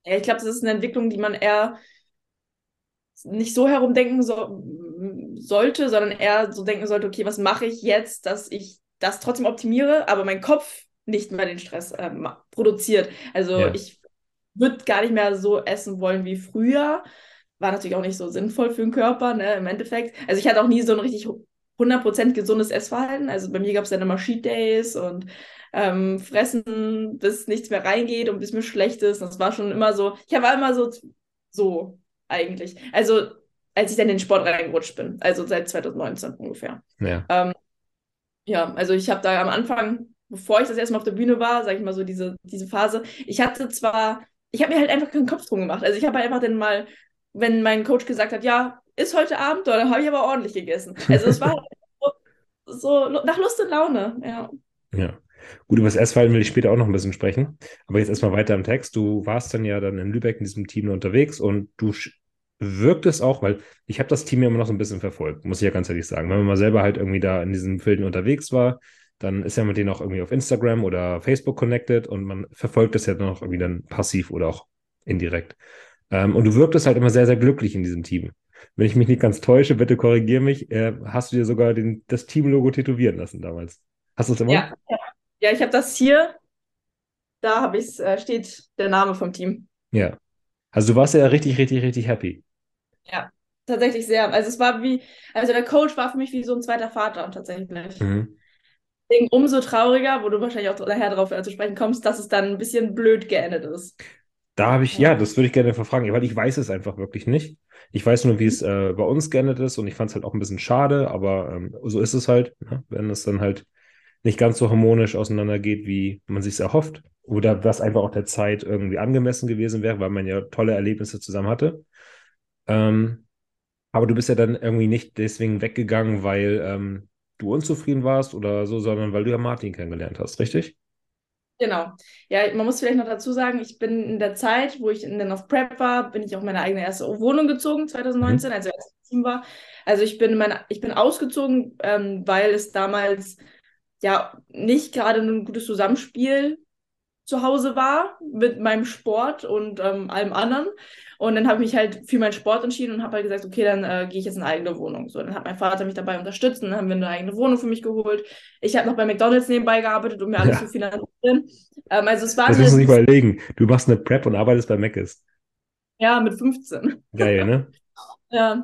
Ja, ich glaube, das ist eine Entwicklung, die man eher nicht so herumdenken so, sollte, sondern eher so denken sollte, okay, was mache ich jetzt, dass ich das trotzdem optimiere, aber mein Kopf nicht mehr den Stress äh, produziert. Also ja. ich würde gar nicht mehr so essen wollen wie früher. War natürlich auch nicht so sinnvoll für den Körper, ne, im Endeffekt. Also ich hatte auch nie so ein richtig 100% gesundes Essverhalten. Also bei mir gab es dann immer Cheat Days und ähm, fressen, bis nichts mehr reingeht und bis mir schlecht ist. Das war schon immer so, ich war immer so, so eigentlich. Also als ich dann in den Sport reingerutscht bin, also seit 2019 ungefähr. Ja, ähm, ja also ich habe da am Anfang, bevor ich das erstmal auf der Bühne war, sage ich mal so diese, diese Phase, ich hatte zwar, ich habe mir halt einfach keinen Kopf drum gemacht. Also ich habe halt einfach dann mal, wenn mein Coach gesagt hat, ja, ist heute Abend, dann habe ich aber ordentlich gegessen. Also es war [laughs] so, so, nach Lust und Laune, ja. Ja. Gut, über das Essverhalten will ich später auch noch ein bisschen sprechen. Aber jetzt erstmal weiter im Text. Du warst dann ja dann in Lübeck in diesem Team unterwegs und du wirktest auch, weil ich habe das Team ja immer noch so ein bisschen verfolgt, muss ich ja ganz ehrlich sagen. Wenn man mal selber halt irgendwie da in diesen Filmen unterwegs war, dann ist ja mit denen auch irgendwie auf Instagram oder Facebook connected und man verfolgt das ja noch irgendwie dann passiv oder auch indirekt. Ähm, und du wirktest halt immer sehr, sehr glücklich in diesem Team wenn ich mich nicht ganz täusche, bitte korrigiere mich, äh, hast du dir sogar den, das Teamlogo tätowieren lassen damals. Hast du es immer? Ja, ja. ja ich habe das hier. Da habe ich äh, steht der Name vom Team. Ja. Also du warst ja richtig, richtig, richtig happy. Ja. tatsächlich sehr. Also es war wie, also der Coach war für mich wie so ein zweiter Vater tatsächlich. Mhm. Deswegen umso trauriger, wo du wahrscheinlich auch nachher darauf zu sprechen kommst, dass es dann ein bisschen blöd geendet ist. Da habe ich, ja, das würde ich gerne verfragen, weil ich weiß es einfach wirklich nicht. Ich weiß nur, wie es äh, bei uns geendet ist und ich fand es halt auch ein bisschen schade, aber ähm, so ist es halt, ne? wenn es dann halt nicht ganz so harmonisch auseinandergeht, wie man sich erhofft. Oder was einfach auch der Zeit irgendwie angemessen gewesen wäre, weil man ja tolle Erlebnisse zusammen hatte. Ähm, aber du bist ja dann irgendwie nicht deswegen weggegangen, weil ähm, du unzufrieden warst oder so, sondern weil du ja Martin kennengelernt hast, richtig? Genau. Ja, man muss vielleicht noch dazu sagen, ich bin in der Zeit, wo ich in der North Prep war, bin ich auch meine eigene erste Wohnung gezogen, 2019, mhm. als ich erstes Team war. Also ich bin, mein, ich bin ausgezogen, ähm, weil es damals ja nicht gerade ein gutes Zusammenspiel zu Hause war mit meinem Sport und ähm, allem anderen. Und dann habe ich mich halt für meinen Sport entschieden und habe halt gesagt, okay, dann äh, gehe ich jetzt in eine eigene Wohnung. So, dann hat mein Vater mich dabei unterstützt und dann haben wir eine eigene Wohnung für mich geholt. Ich habe noch bei McDonalds nebenbei gearbeitet, um mir alles ja. zu finanzieren. Ähm, also es war das musst du nicht überlegen. Du machst eine Prep und arbeitest bei Mc's. Ja, mit 15. Geil, ne? [laughs] ja.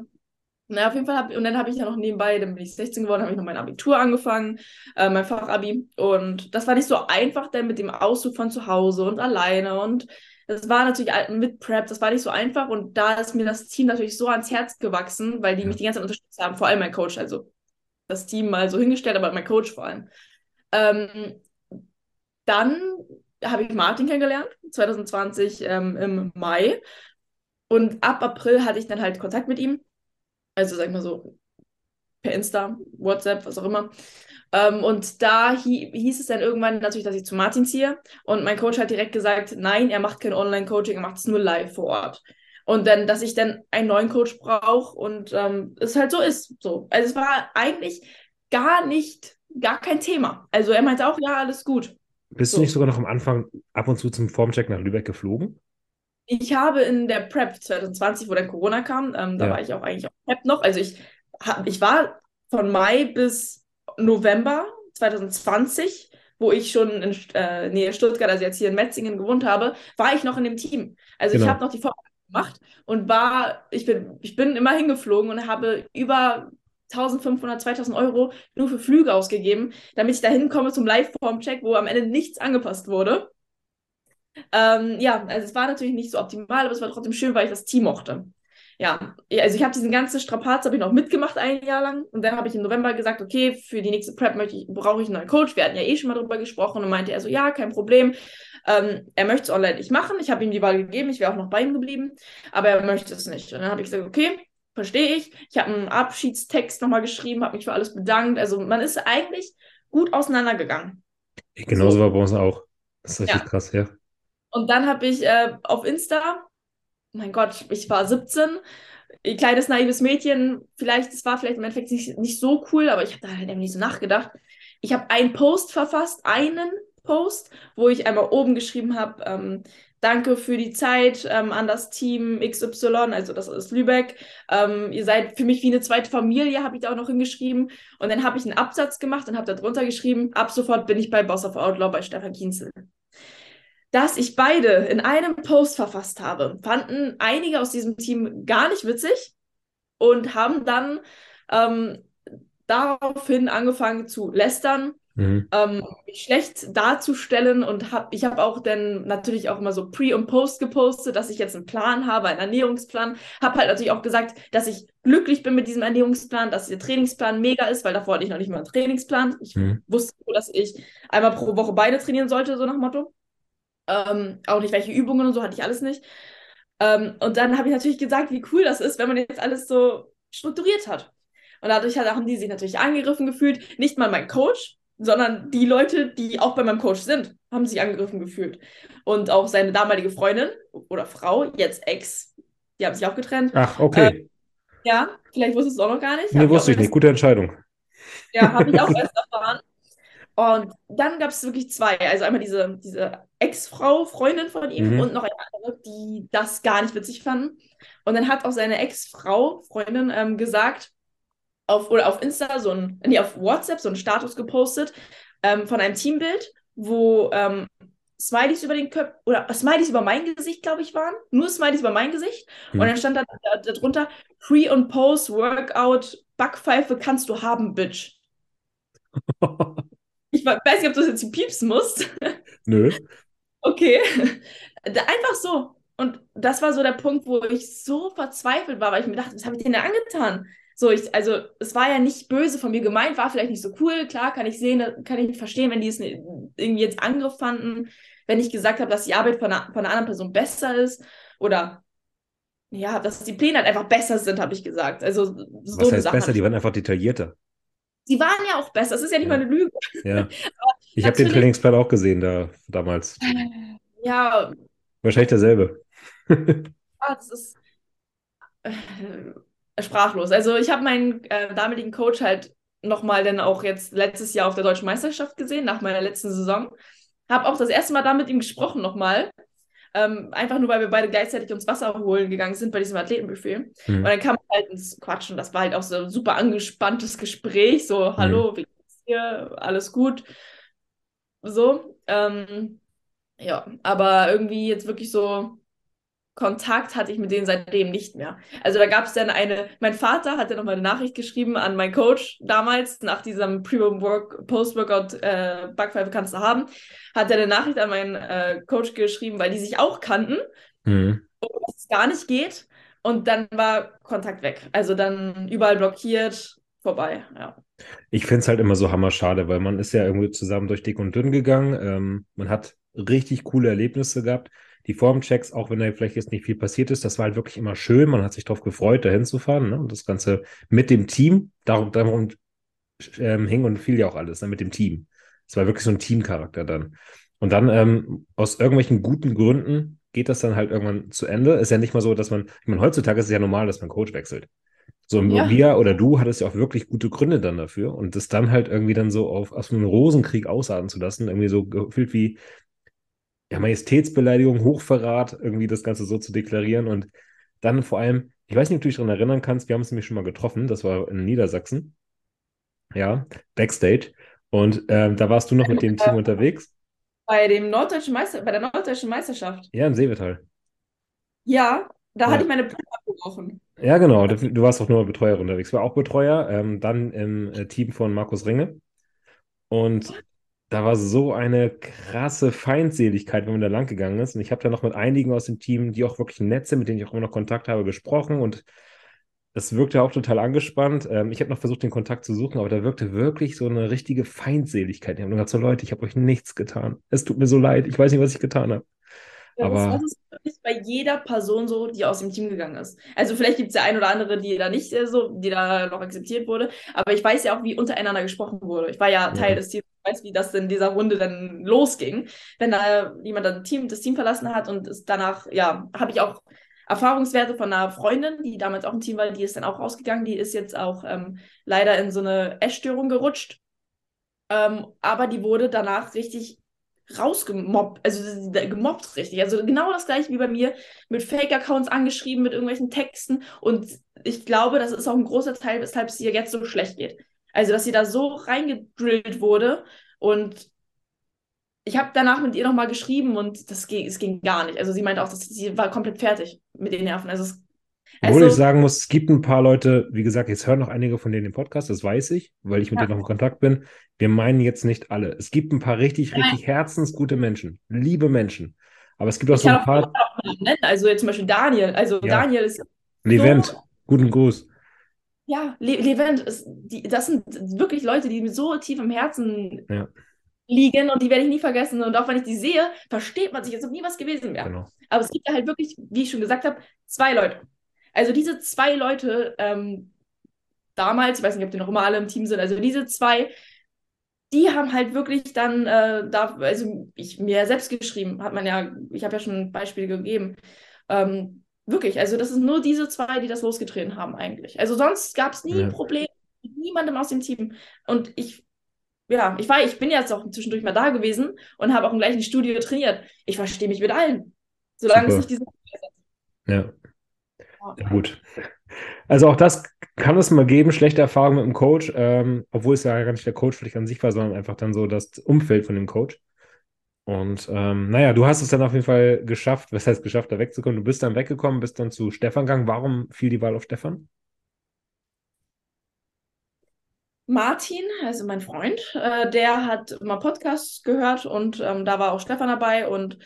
Na, auf jeden Fall habe und dann habe ich ja noch nebenbei, dann bin ich 16 geworden, habe ich noch mein Abitur angefangen, äh, mein Fachabi. Und das war nicht so einfach, denn mit dem Auszug von zu Hause und alleine. Und das war natürlich mit Prep, das war nicht so einfach. Und da ist mir das Team natürlich so ans Herz gewachsen, weil die mich die ganze Zeit unterstützt haben, vor allem mein Coach. Also das Team mal so hingestellt, aber mein Coach vor allem. Ähm, dann habe ich Martin kennengelernt, 2020 ähm, im Mai. Und ab April hatte ich dann halt Kontakt mit ihm also sag ich mal so, per Insta, WhatsApp, was auch immer. Ähm, und da hi hieß es dann irgendwann natürlich, dass ich zu Martin ziehe. Und mein Coach hat direkt gesagt, nein, er macht kein Online-Coaching, er macht es nur live vor Ort. Und dann, dass ich dann einen neuen Coach brauche und ähm, es halt so ist. So. Also es war eigentlich gar nicht, gar kein Thema. Also er meinte auch, ja, alles gut. Bist so. du nicht sogar noch am Anfang ab und zu zum Formcheck nach Lübeck geflogen? Ich habe in der Prep 2020, wo dann Corona kam, ähm, da ja. war ich auch eigentlich auf Prep noch. Also ich, ich war von Mai bis November 2020, wo ich schon in äh, Nähe Stuttgart, also jetzt hier in Metzingen gewohnt habe, war ich noch in dem Team. Also genau. ich habe noch die Vorbereitung gemacht und war, ich bin, ich bin immer hingeflogen und habe über 1500, 2000 Euro nur für Flüge ausgegeben, damit ich da hinkomme zum Live-Form-Check, wo am Ende nichts angepasst wurde. Ähm, ja, also es war natürlich nicht so optimal, aber es war trotzdem schön, weil ich das Team mochte. Ja, also ich habe diesen ganzen Strapaz habe ich noch mitgemacht ein Jahr lang und dann habe ich im November gesagt, okay, für die nächste Prep möchte ich, brauche ich einen neuen Coach. Wir hatten ja eh schon mal darüber gesprochen und meinte er so, ja, kein Problem. Ähm, er möchte es online nicht machen. Ich habe ihm die Wahl gegeben, ich wäre auch noch bei ihm geblieben, aber er möchte es nicht. Und dann habe ich gesagt, okay, verstehe ich. Ich habe einen Abschiedstext nochmal geschrieben, habe mich für alles bedankt. Also man ist eigentlich gut auseinandergegangen. Genauso so. war bei uns auch. Das ist richtig ja. krass, ja. Und dann habe ich äh, auf Insta, mein Gott, ich war 17, ein kleines naives Mädchen, vielleicht, es war vielleicht im Endeffekt nicht, nicht so cool, aber ich habe da halt irgendwie nicht so nachgedacht. Ich habe einen Post verfasst, einen Post, wo ich einmal oben geschrieben habe, ähm, danke für die Zeit ähm, an das Team XY, also das ist Lübeck. Ähm, ihr seid für mich wie eine zweite Familie, habe ich da auch noch hingeschrieben. Und dann habe ich einen Absatz gemacht und habe da drunter geschrieben, ab sofort bin ich bei Boss of Outlaw bei Stefan Kienzel dass ich beide in einem Post verfasst habe, fanden einige aus diesem Team gar nicht witzig und haben dann ähm, daraufhin angefangen zu lästern, mhm. ähm, schlecht darzustellen und hab, ich habe auch dann natürlich auch immer so Pre- und Post gepostet, dass ich jetzt einen Plan habe, einen Ernährungsplan. Habe halt natürlich auch gesagt, dass ich glücklich bin mit diesem Ernährungsplan, dass der Trainingsplan mega ist, weil davor hatte ich noch nicht mal einen Trainingsplan. Ich mhm. wusste nur, dass ich einmal pro Woche beide trainieren sollte, so nach Motto. Ähm, auch nicht welche Übungen und so hatte ich alles nicht. Ähm, und dann habe ich natürlich gesagt, wie cool das ist, wenn man jetzt alles so strukturiert hat. Und dadurch haben die sich natürlich angegriffen gefühlt. Nicht mal mein Coach, sondern die Leute, die auch bei meinem Coach sind, haben sich angegriffen gefühlt. Und auch seine damalige Freundin oder Frau, jetzt Ex, die haben sich auch getrennt. Ach, okay. Ähm, ja, vielleicht wusstest du es auch noch gar nicht. Nee, wusste ich nicht. Gute Entscheidung. Ja, habe ich auch [laughs] erst erfahren. Und dann gab es wirklich zwei. Also einmal diese, diese Ex-Frau, Freundin von ihm mhm. und noch eine andere, die das gar nicht witzig fanden. Und dann hat auch seine Ex-Frau, Freundin, ähm, gesagt, auf, oder auf Insta, so ein, nee, auf WhatsApp so einen Status gepostet ähm, von einem Teambild, wo ähm, Smileys über den Köpfen, oder Smileys über mein Gesicht, glaube ich, waren. Nur Smileys über mein Gesicht. Hm. Und dann stand da, da, drunter, Pre- und Post-Workout, Backpfeife kannst du haben, Bitch. [laughs] ich weiß nicht, ob du das jetzt piepsen musst. [laughs] Nö. Okay. Einfach so. Und das war so der Punkt, wo ich so verzweifelt war, weil ich mir dachte, was habe ich denn da angetan? So, ich, also es war ja nicht böse von mir gemeint, war vielleicht nicht so cool. Klar, kann ich sehen, kann ich verstehen, wenn die es irgendwie jetzt Angriff fanden, wenn ich gesagt habe, dass die Arbeit von einer, von einer anderen Person besser ist oder ja, dass die Pläne halt einfach besser sind, habe ich gesagt. Also so Was heißt besser? Die waren einfach detaillierter. Die waren ja auch besser. Es ist ja nicht ja. mal eine Lüge. Ja. [laughs] ich habe den Trainingsplan auch gesehen da damals. Ja. Wahrscheinlich derselbe. [laughs] ja, das ist. Äh, sprachlos. Also ich habe meinen äh, damaligen Coach halt nochmal dann auch jetzt letztes Jahr auf der Deutschen Meisterschaft gesehen, nach meiner letzten Saison. Habe auch das erste Mal da mit ihm gesprochen nochmal. Ähm, einfach nur, weil wir beide gleichzeitig uns Wasser holen gegangen sind bei diesem Athletenbuffet. Mhm. Und dann kam halt ins Quatschen. Das war halt auch so ein super angespanntes Gespräch. So, mhm. hallo, wie geht's dir? Alles gut. So. Ähm, ja, aber irgendwie jetzt wirklich so Kontakt hatte ich mit denen seitdem nicht mehr. Also da gab es dann eine, mein Vater hat dann nochmal eine Nachricht geschrieben an meinen Coach damals, nach diesem Pre-Work, Post-Workout äh, Backpfeife kannst du haben, hat er eine Nachricht an meinen äh, Coach geschrieben, weil die sich auch kannten mhm. und es gar nicht geht. Und dann war Kontakt weg. Also dann überall blockiert, vorbei, ja. Ich finde es halt immer so hammerschade, weil man ist ja irgendwie zusammen durch dick und dünn gegangen. Ähm, man hat richtig coole Erlebnisse gehabt die Formchecks, auch wenn da vielleicht jetzt nicht viel passiert ist, das war halt wirklich immer schön. Man hat sich darauf gefreut, da hinzufahren. Ne? Und das Ganze mit dem Team, darum, darum ähm, hing und fiel ja auch alles ne? mit dem Team. Es war wirklich so ein Teamcharakter dann. Und dann ähm, aus irgendwelchen guten Gründen geht das dann halt irgendwann zu Ende. Ist ja nicht mal so, dass man, ich meine, heutzutage ist es ja normal, dass man Coach wechselt. So, ja. wir oder du hattest ja auch wirklich gute Gründe dann dafür und das dann halt irgendwie dann so auf, aus einem Rosenkrieg ausarten zu lassen, irgendwie so gefühlt wie, ja, Majestätsbeleidigung, Hochverrat, irgendwie das Ganze so zu deklarieren und dann vor allem, ich weiß nicht, ob du dich daran erinnern kannst, wir haben es nämlich schon mal getroffen, das war in Niedersachsen, ja, Backstage und ähm, da warst du noch mit dem Team unterwegs. Bei dem norddeutschen Meister, bei der norddeutschen Meisterschaft. Ja, in Seevetal. Ja, da ja. hatte ich meine Brille abgebrochen. Ja, genau. Du, du, warst auch nur Betreuer unterwegs. Ich war auch Betreuer, ähm, dann im äh, Team von Markus Ringe. Und da war so eine krasse Feindseligkeit, wenn man da lang gegangen ist. Und ich habe da noch mit einigen aus dem Team, die auch wirklich nett sind, mit denen ich auch immer noch Kontakt habe, gesprochen. Und es wirkte auch total angespannt. Ähm, ich habe noch versucht, den Kontakt zu suchen, aber da wirkte wirklich so eine richtige Feindseligkeit. Die haben gesagt, so Leute, ich habe euch nichts getan. Es tut mir so leid. Ich weiß nicht, was ich getan habe. Ja, aber das ist bei jeder Person so, die aus dem Team gegangen ist. Also vielleicht gibt es ja ein oder andere, die da nicht äh, so, die da noch akzeptiert wurde. Aber ich weiß ja auch, wie untereinander gesprochen wurde. Ich war ja Teil ja. des Teams, ich weiß, wie das in dieser Runde dann losging. Wenn da jemand das Team, das Team verlassen hat und danach, ja, habe ich auch Erfahrungswerte von einer Freundin, die damals auch im Team war, die ist dann auch rausgegangen. Die ist jetzt auch ähm, leider in so eine Essstörung gerutscht. Ähm, aber die wurde danach richtig rausgemobbt, also gemobbt richtig. Also genau das gleiche wie bei mir, mit Fake-Accounts angeschrieben, mit irgendwelchen Texten. Und ich glaube, das ist auch ein großer Teil, weshalb es ihr jetzt so schlecht geht. Also, dass sie da so reingedrillt wurde und ich habe danach mit ihr nochmal geschrieben und das ging, es ging gar nicht. Also sie meinte auch, dass sie war komplett fertig mit den Nerven. Also es obwohl also, ich sagen muss, es gibt ein paar Leute, wie gesagt, jetzt hören noch einige von denen den Podcast, das weiß ich, weil ich mit ja. denen noch in Kontakt bin. Wir meinen jetzt nicht alle. Es gibt ein paar richtig, Nein. richtig herzensgute Menschen, liebe Menschen. Aber es gibt auch ich so ein paar. Auch also jetzt zum Beispiel Daniel. Also ja. Daniel ist. Levent, so, guten Gruß. Ja, Le Levent, ist, die, das sind wirklich Leute, die mir so tief im Herzen ja. liegen und die werde ich nie vergessen. Und auch wenn ich die sehe, versteht man sich, als ob nie was gewesen wäre. Genau. Aber es gibt ja halt wirklich, wie ich schon gesagt habe, zwei Leute. Also diese zwei Leute ähm, damals, ich weiß nicht, ob die noch immer alle im Team sind, also diese zwei, die haben halt wirklich dann, äh, da, also ich mir selbst geschrieben, hat man ja, ich habe ja schon Beispiele gegeben. Ähm, wirklich, also das sind nur diese zwei, die das losgetreten haben eigentlich. Also sonst gab es nie ja. Probleme mit niemandem aus dem Team. Und ich, ja, ich war, ich bin jetzt auch zwischendurch mal da gewesen und habe auch im gleichen Studio trainiert. Ich verstehe mich mit allen, solange Super. es nicht diese. Ja. Ja, gut. Also auch das kann es mal geben, schlechte Erfahrungen mit dem Coach, ähm, obwohl es ja gar nicht der Coach vielleicht an sich war, sondern einfach dann so das Umfeld von dem Coach. Und ähm, naja, du hast es dann auf jeden Fall geschafft. Was heißt geschafft, da wegzukommen? Du bist dann weggekommen, bist dann zu Stefan gegangen. Warum fiel die Wahl auf Stefan? Martin, also mein Freund, äh, der hat immer Podcasts gehört und ähm, da war auch Stefan dabei und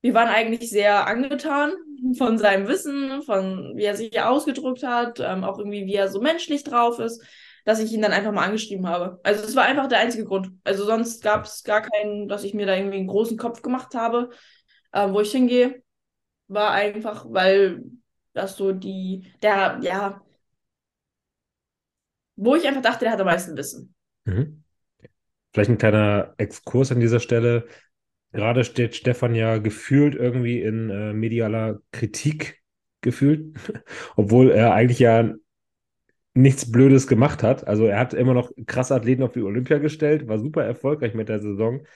wir waren eigentlich sehr angetan von seinem Wissen, von wie er sich ausgedrückt hat, ähm, auch irgendwie wie er so menschlich drauf ist, dass ich ihn dann einfach mal angeschrieben habe. Also es war einfach der einzige Grund. Also sonst gab es gar keinen, dass ich mir da irgendwie einen großen Kopf gemacht habe, äh, wo ich hingehe. War einfach, weil das so die, der, ja, wo ich einfach dachte, der hat am meisten Wissen. Mhm. Vielleicht ein kleiner Exkurs an dieser Stelle. Gerade steht Stefan ja gefühlt irgendwie in äh, medialer Kritik gefühlt, [laughs] obwohl er eigentlich ja nichts Blödes gemacht hat. Also er hat immer noch krasse Athleten auf die Olympia gestellt, war super erfolgreich mit der Saison.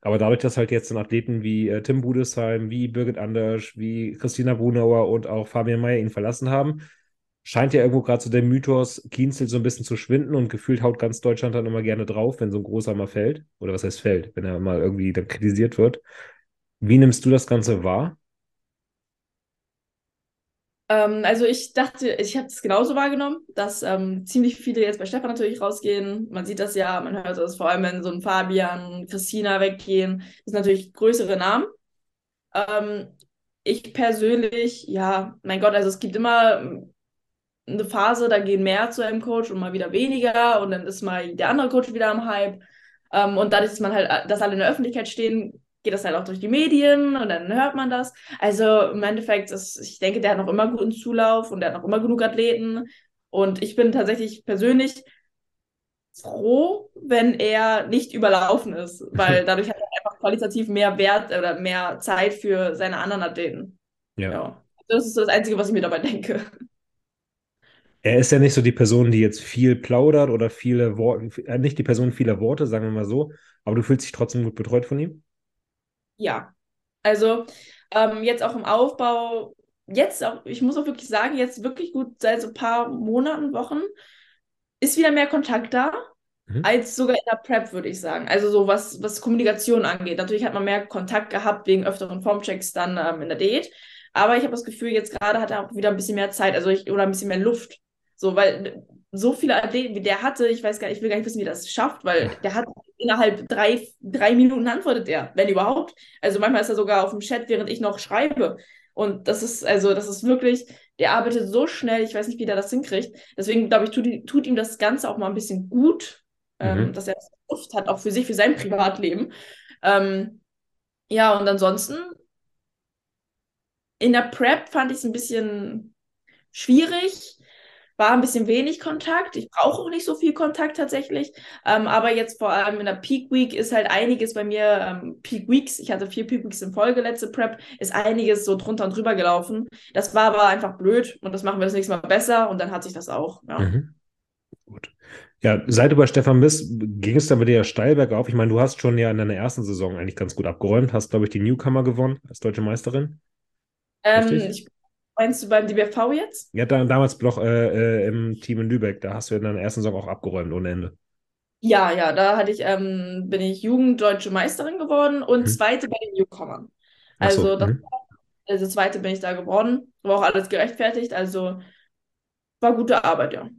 Aber dadurch, dass halt jetzt dann Athleten wie äh, Tim Budesheim, wie Birgit Anders, wie Christina Brunauer und auch Fabian Mayer ihn verlassen haben, scheint ja irgendwo gerade so der Mythos Kienzel so ein bisschen zu schwinden und gefühlt haut ganz Deutschland dann immer gerne drauf, wenn so ein großer mal fällt. Oder was heißt fällt, wenn er mal irgendwie dann kritisiert wird. Wie nimmst du das Ganze wahr? Ähm, also ich dachte, ich habe es genauso wahrgenommen, dass ähm, ziemlich viele jetzt bei Stefan natürlich rausgehen. Man sieht das ja, man hört das vor allem, wenn so ein Fabian, Christina weggehen. Das sind natürlich größere Namen. Ähm, ich persönlich, ja, mein Gott, also es gibt immer eine Phase, da gehen mehr zu einem Coach und mal wieder weniger und dann ist mal der andere Coach wieder am Hype. Ähm, und dadurch, dass man halt, dass alle in der Öffentlichkeit stehen, geht das halt auch durch die Medien und dann hört man das. Also im Endeffekt ist, ich denke, der hat noch immer guten Zulauf und der hat noch immer genug Athleten. Und ich bin tatsächlich persönlich froh, wenn er nicht überlaufen ist, weil [laughs] dadurch hat er einfach qualitativ mehr Wert oder mehr Zeit für seine anderen Athleten. Ja. ja. Das ist das Einzige, was ich mir dabei denke er ist ja nicht so die Person, die jetzt viel plaudert oder viele Worte, äh, nicht die Person vieler Worte, sagen wir mal so, aber du fühlst dich trotzdem gut betreut von ihm? Ja. Also ähm, jetzt auch im Aufbau, jetzt auch, ich muss auch wirklich sagen, jetzt wirklich gut seit so ein paar Monaten, Wochen, ist wieder mehr Kontakt da. Mhm. Als sogar in der Prep, würde ich sagen. Also so was, was Kommunikation angeht. Natürlich hat man mehr Kontakt gehabt wegen öfteren Formchecks dann ähm, in der Diät. Aber ich habe das Gefühl, jetzt gerade hat er auch wieder ein bisschen mehr Zeit, also ich, oder ein bisschen mehr Luft. So, weil so viele Athleten, wie der hatte, ich weiß gar nicht, ich will gar nicht wissen, wie das schafft, weil der hat innerhalb drei, drei Minuten antwortet er, wenn überhaupt. Also manchmal ist er sogar auf dem Chat, während ich noch schreibe. Und das ist, also, das ist wirklich, der arbeitet so schnell, ich weiß nicht, wie der das hinkriegt. Deswegen, glaube ich, tut, tut, ihm das Ganze auch mal ein bisschen gut, ähm, mhm. ähm, dass er das Luft hat, auch für sich, für sein Privatleben. Ähm, ja, und ansonsten, in der Prep fand ich es ein bisschen schwierig war ein bisschen wenig Kontakt. Ich brauche auch nicht so viel Kontakt tatsächlich. Ähm, aber jetzt vor allem in der Peak Week ist halt einiges bei mir, ähm, Peak Weeks, ich hatte vier Peak Weeks in Folge, letzte Prep, ist einiges so drunter und drüber gelaufen. Das war aber einfach blöd und das machen wir das nächste Mal besser und dann hat sich das auch. Ja. Mhm. Gut. Ja, seit du bei Stefan bist, ging es dann bei dir steil bergauf. Ich meine, du hast schon ja in deiner ersten Saison eigentlich ganz gut abgeräumt, hast, glaube ich, die Newcomer gewonnen als deutsche Meisterin. Ähm, ich Meinst du beim DBV jetzt? Ja, da, damals noch äh, äh, im Team in Lübeck. Da hast du in deiner ersten Saison auch abgeräumt ohne Ende. Ja, ja, da hatte ich, ähm, bin ich Jugenddeutsche Meisterin geworden und hm. zweite bei den Newcomern. Also, so, das, hm. also zweite bin ich da geworden. War auch alles gerechtfertigt. Also war gute Arbeit, ja.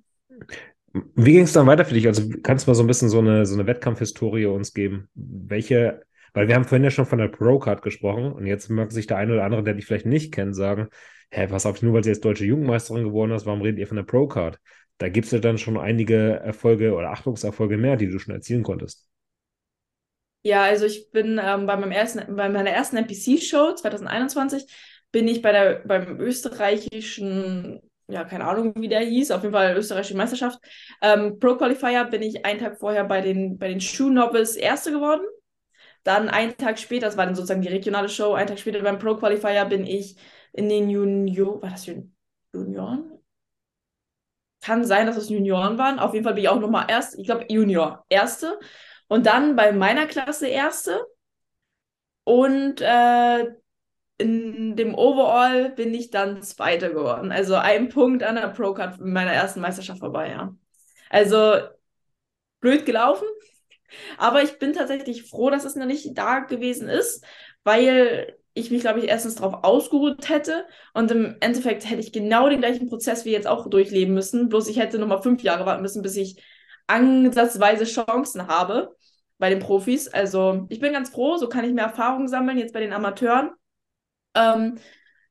Wie ging es dann weiter für dich? Also kannst du mal so ein bisschen so eine, so eine Wettkampfhistorie uns geben? Welche, weil wir haben vorhin ja schon von der Pro-Card gesprochen und jetzt mag sich der eine oder andere, der dich vielleicht nicht kennt, sagen, hä, pass auf, nur weil sie jetzt deutsche Jugendmeisterin geworden ist, warum redet ihr von der Pro-Card? Da gibt es ja dann schon einige Erfolge oder Achtungserfolge mehr, die du schon erzielen konntest. Ja, also ich bin ähm, bei, meinem ersten, bei meiner ersten NPC-Show 2021 bin ich bei der, beim österreichischen, ja, keine Ahnung, wie der hieß, auf jeden Fall österreichische Meisterschaft, ähm, Pro Qualifier bin ich einen Tag vorher bei den, bei den Shoe Novels Erste geworden. Dann einen Tag später, das war dann sozusagen die regionale Show, einen Tag später beim Pro Qualifier bin ich in den Junior, war das Junioren? Kann sein, dass es Junioren waren. Auf jeden Fall bin ich auch nochmal erst, ich glaube Junior, erste. Und dann bei meiner Klasse erste. Und äh, in dem Overall bin ich dann Zweite geworden. Also ein Punkt an der Pro-Card in meiner ersten Meisterschaft vorbei, ja. Also blöd gelaufen, Aber ich bin tatsächlich froh, dass es noch nicht da gewesen ist, weil ich mich, glaube ich, erstens darauf ausgeruht hätte und im Endeffekt hätte ich genau den gleichen Prozess wie jetzt auch durchleben müssen. Bloß ich hätte nochmal fünf Jahre warten müssen, bis ich ansatzweise Chancen habe bei den Profis. Also ich bin ganz froh, so kann ich mehr Erfahrung sammeln jetzt bei den Amateuren. Ähm,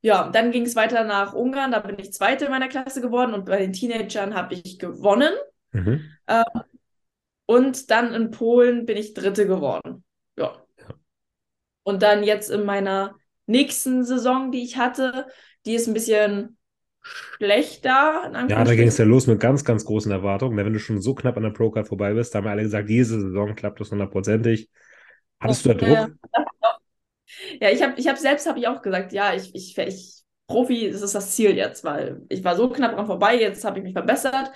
ja, dann ging es weiter nach Ungarn, da bin ich Zweite in meiner Klasse geworden und bei den Teenagern habe ich gewonnen. Mhm. Ähm, und dann in Polen bin ich Dritte geworden. Ja. Und dann jetzt in meiner nächsten Saison, die ich hatte, die ist ein bisschen schlechter. Ja, da ging es ja los mit ganz, ganz großen Erwartungen. Wenn du schon so knapp an der Pro-Card vorbei bist, da haben wir alle gesagt, diese Saison klappt das hundertprozentig. Hattest du da Druck? [laughs] Ja, ich habe ich hab selbst habe ich auch gesagt, ja, ich, ich, ich Profi, das ist das Ziel jetzt, weil ich war so knapp dran vorbei, jetzt habe ich mich verbessert.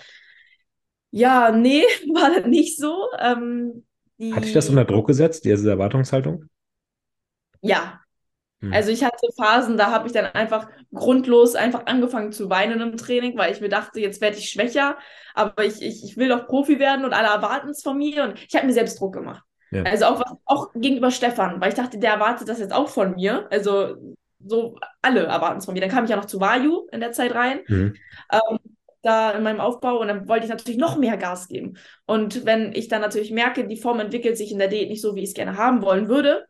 Ja, nee, [laughs] war das nicht so. Ähm, die... Hat dich das unter Druck gesetzt, diese Erwartungshaltung? Ja. Hm. Also ich hatte Phasen, da habe ich dann einfach grundlos einfach angefangen zu weinen im Training, weil ich mir dachte, jetzt werde ich schwächer, aber ich, ich, ich will doch Profi werden und alle erwarten es von mir und ich habe mir selbst Druck gemacht. Ja. Also auch, auch gegenüber Stefan, weil ich dachte, der erwartet das jetzt auch von mir. Also so alle erwarten es von mir. Dann kam ich ja noch zu Vayu in der Zeit rein. Mhm. Ähm, da in meinem Aufbau und dann wollte ich natürlich noch mehr Gas geben. Und wenn ich dann natürlich merke, die Form entwickelt sich in der Diät nicht so, wie ich es gerne haben wollen würde,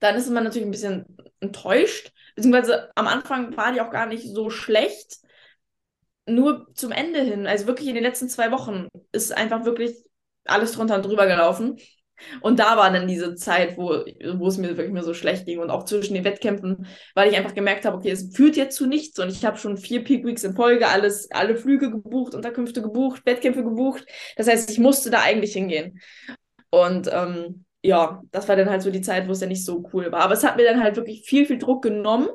dann ist man natürlich ein bisschen enttäuscht. Beziehungsweise am Anfang war die auch gar nicht so schlecht. Nur zum Ende hin, also wirklich in den letzten zwei Wochen, ist einfach wirklich alles drunter und drüber gelaufen. Und da war dann diese Zeit, wo, wo es mir wirklich mir so schlecht ging und auch zwischen den Wettkämpfen, weil ich einfach gemerkt habe, okay, es führt jetzt zu nichts und ich habe schon vier Peak Weeks in Folge, alles, alle Flüge gebucht, Unterkünfte gebucht, Wettkämpfe gebucht. Das heißt, ich musste da eigentlich hingehen. Und ähm, ja, das war dann halt so die Zeit, wo es ja nicht so cool war. Aber es hat mir dann halt wirklich viel, viel Druck genommen,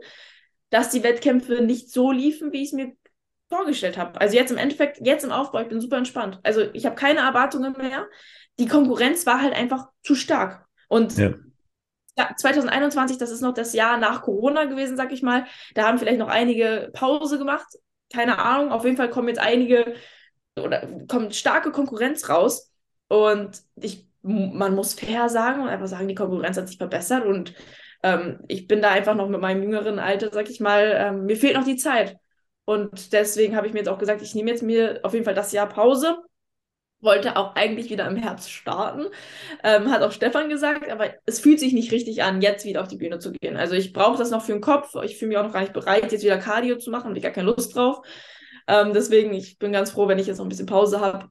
dass die Wettkämpfe nicht so liefen, wie ich es mir vorgestellt habe. Also jetzt im Endeffekt, jetzt im Aufbau, ich bin super entspannt. Also ich habe keine Erwartungen mehr die Konkurrenz war halt einfach zu stark. Und ja. 2021, das ist noch das Jahr nach Corona gewesen, sag ich mal. Da haben vielleicht noch einige Pause gemacht. Keine Ahnung. Auf jeden Fall kommen jetzt einige oder kommt starke Konkurrenz raus. Und ich, man muss fair sagen und einfach sagen, die Konkurrenz hat sich verbessert. Und ähm, ich bin da einfach noch mit meinem jüngeren Alter, sag ich mal, ähm, mir fehlt noch die Zeit. Und deswegen habe ich mir jetzt auch gesagt, ich nehme jetzt mir auf jeden Fall das Jahr Pause wollte auch eigentlich wieder im Herbst starten, ähm, hat auch Stefan gesagt, aber es fühlt sich nicht richtig an, jetzt wieder auf die Bühne zu gehen. Also ich brauche das noch für den Kopf. Ich fühle mich auch noch gar nicht bereit, jetzt wieder Cardio zu machen, habe ich gar keine Lust drauf. Ähm, deswegen, ich bin ganz froh, wenn ich jetzt noch ein bisschen Pause habe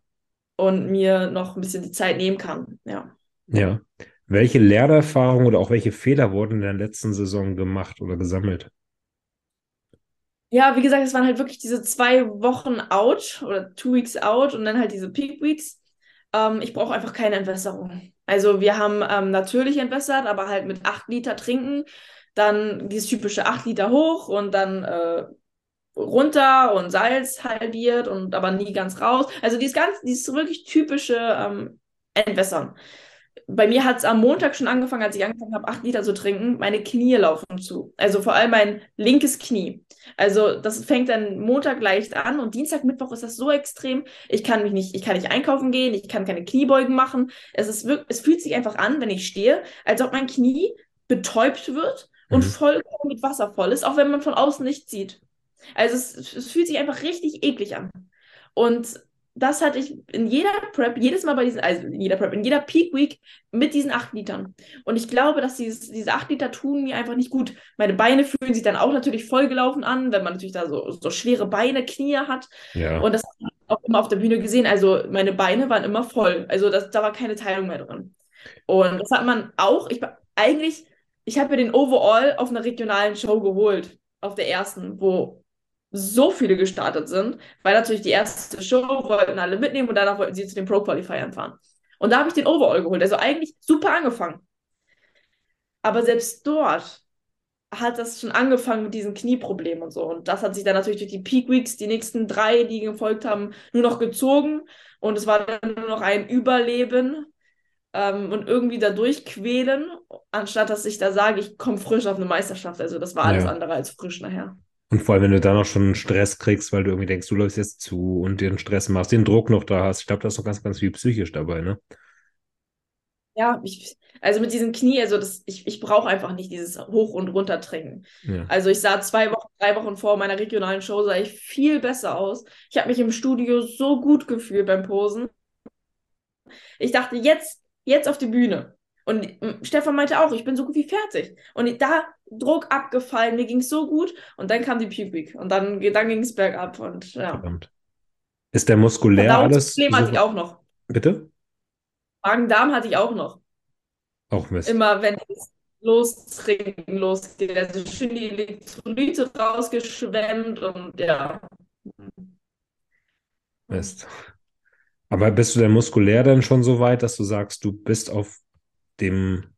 und mir noch ein bisschen die Zeit nehmen kann. Ja. Ja. Welche Lernerfahrungen oder auch welche Fehler wurden in der letzten Saison gemacht oder gesammelt? Ja, wie gesagt, es waren halt wirklich diese zwei Wochen out oder two weeks out und dann halt diese Peak Weeks. Ähm, ich brauche einfach keine Entwässerung. Also wir haben ähm, natürlich entwässert, aber halt mit acht Liter trinken, dann dieses typische acht Liter hoch und dann äh, runter und Salz halbiert und aber nie ganz raus. Also dieses ganz, dieses wirklich typische ähm, Entwässern bei mir hat es am Montag schon angefangen, als ich angefangen habe, acht Liter zu trinken, meine Knie laufen zu. Also vor allem mein linkes Knie. Also das fängt dann Montag leicht an und Dienstag, Mittwoch ist das so extrem. Ich kann mich nicht, ich kann nicht einkaufen gehen, ich kann keine Kniebeugen machen. Es ist wirklich, es fühlt sich einfach an, wenn ich stehe, als ob mein Knie betäubt wird und mhm. vollkommen mit Wasser voll ist, auch wenn man von außen nichts sieht. Also es, es fühlt sich einfach richtig eklig an. Und das hatte ich in jeder Prep, jedes Mal bei diesen, also in jeder Prep, in jeder Peak Week mit diesen acht Litern. Und ich glaube, dass dieses, diese acht Liter tun mir einfach nicht gut. Meine Beine fühlen sich dann auch natürlich vollgelaufen an, wenn man natürlich da so, so schwere Beine, Knie hat. Ja. Und das habe ich auch immer auf der Bühne gesehen. Also meine Beine waren immer voll. Also das, da war keine Teilung mehr drin. Und das hat man auch, ich eigentlich, ich habe mir den Overall auf einer regionalen Show geholt, auf der ersten, wo so viele gestartet sind, weil natürlich die erste Show wollten alle mitnehmen und danach wollten sie zu den Pro-Qualifiern fahren. Und da habe ich den Overall geholt. Also eigentlich super angefangen. Aber selbst dort hat das schon angefangen mit diesen Knieproblemen und so. Und das hat sich dann natürlich durch die Peak Weeks, die nächsten drei, die gefolgt haben, nur noch gezogen. Und es war dann nur noch ein Überleben ähm, und irgendwie da durchquälen, anstatt dass ich da sage, ich komme frisch auf eine Meisterschaft. Also das war alles ja. andere als frisch nachher. Und vor allem, wenn du dann auch schon Stress kriegst, weil du irgendwie denkst, du läufst jetzt zu und den Stress machst, den Druck noch da hast. Ich glaube, da ist noch ganz, ganz viel psychisch dabei, ne? Ja, ich, also mit diesem Knie, also das, ich, ich brauche einfach nicht dieses Hoch- und Runtertrinken. Ja. Also ich sah zwei Wochen, drei Wochen vor meiner regionalen Show, sah ich viel besser aus. Ich habe mich im Studio so gut gefühlt beim Posen. Ich dachte, jetzt, jetzt auf die Bühne. Und Stefan meinte auch, ich bin so gut wie fertig. Und da Druck abgefallen, mir ging es so gut. Und dann kam die Week. Und dann, dann ging es bergab. Und ja. Verdammt. Ist der muskulär alles? Problem so... hatte ich auch noch. Bitte? Magen-Darm hatte ich auch noch. Auch Mist. Immer wenn es lostrinken losgeht. Also schön die Elektrolyte rausgeschwemmt und ja. Mist. Aber bist du denn muskulär dann schon so weit, dass du sagst, du bist auf dem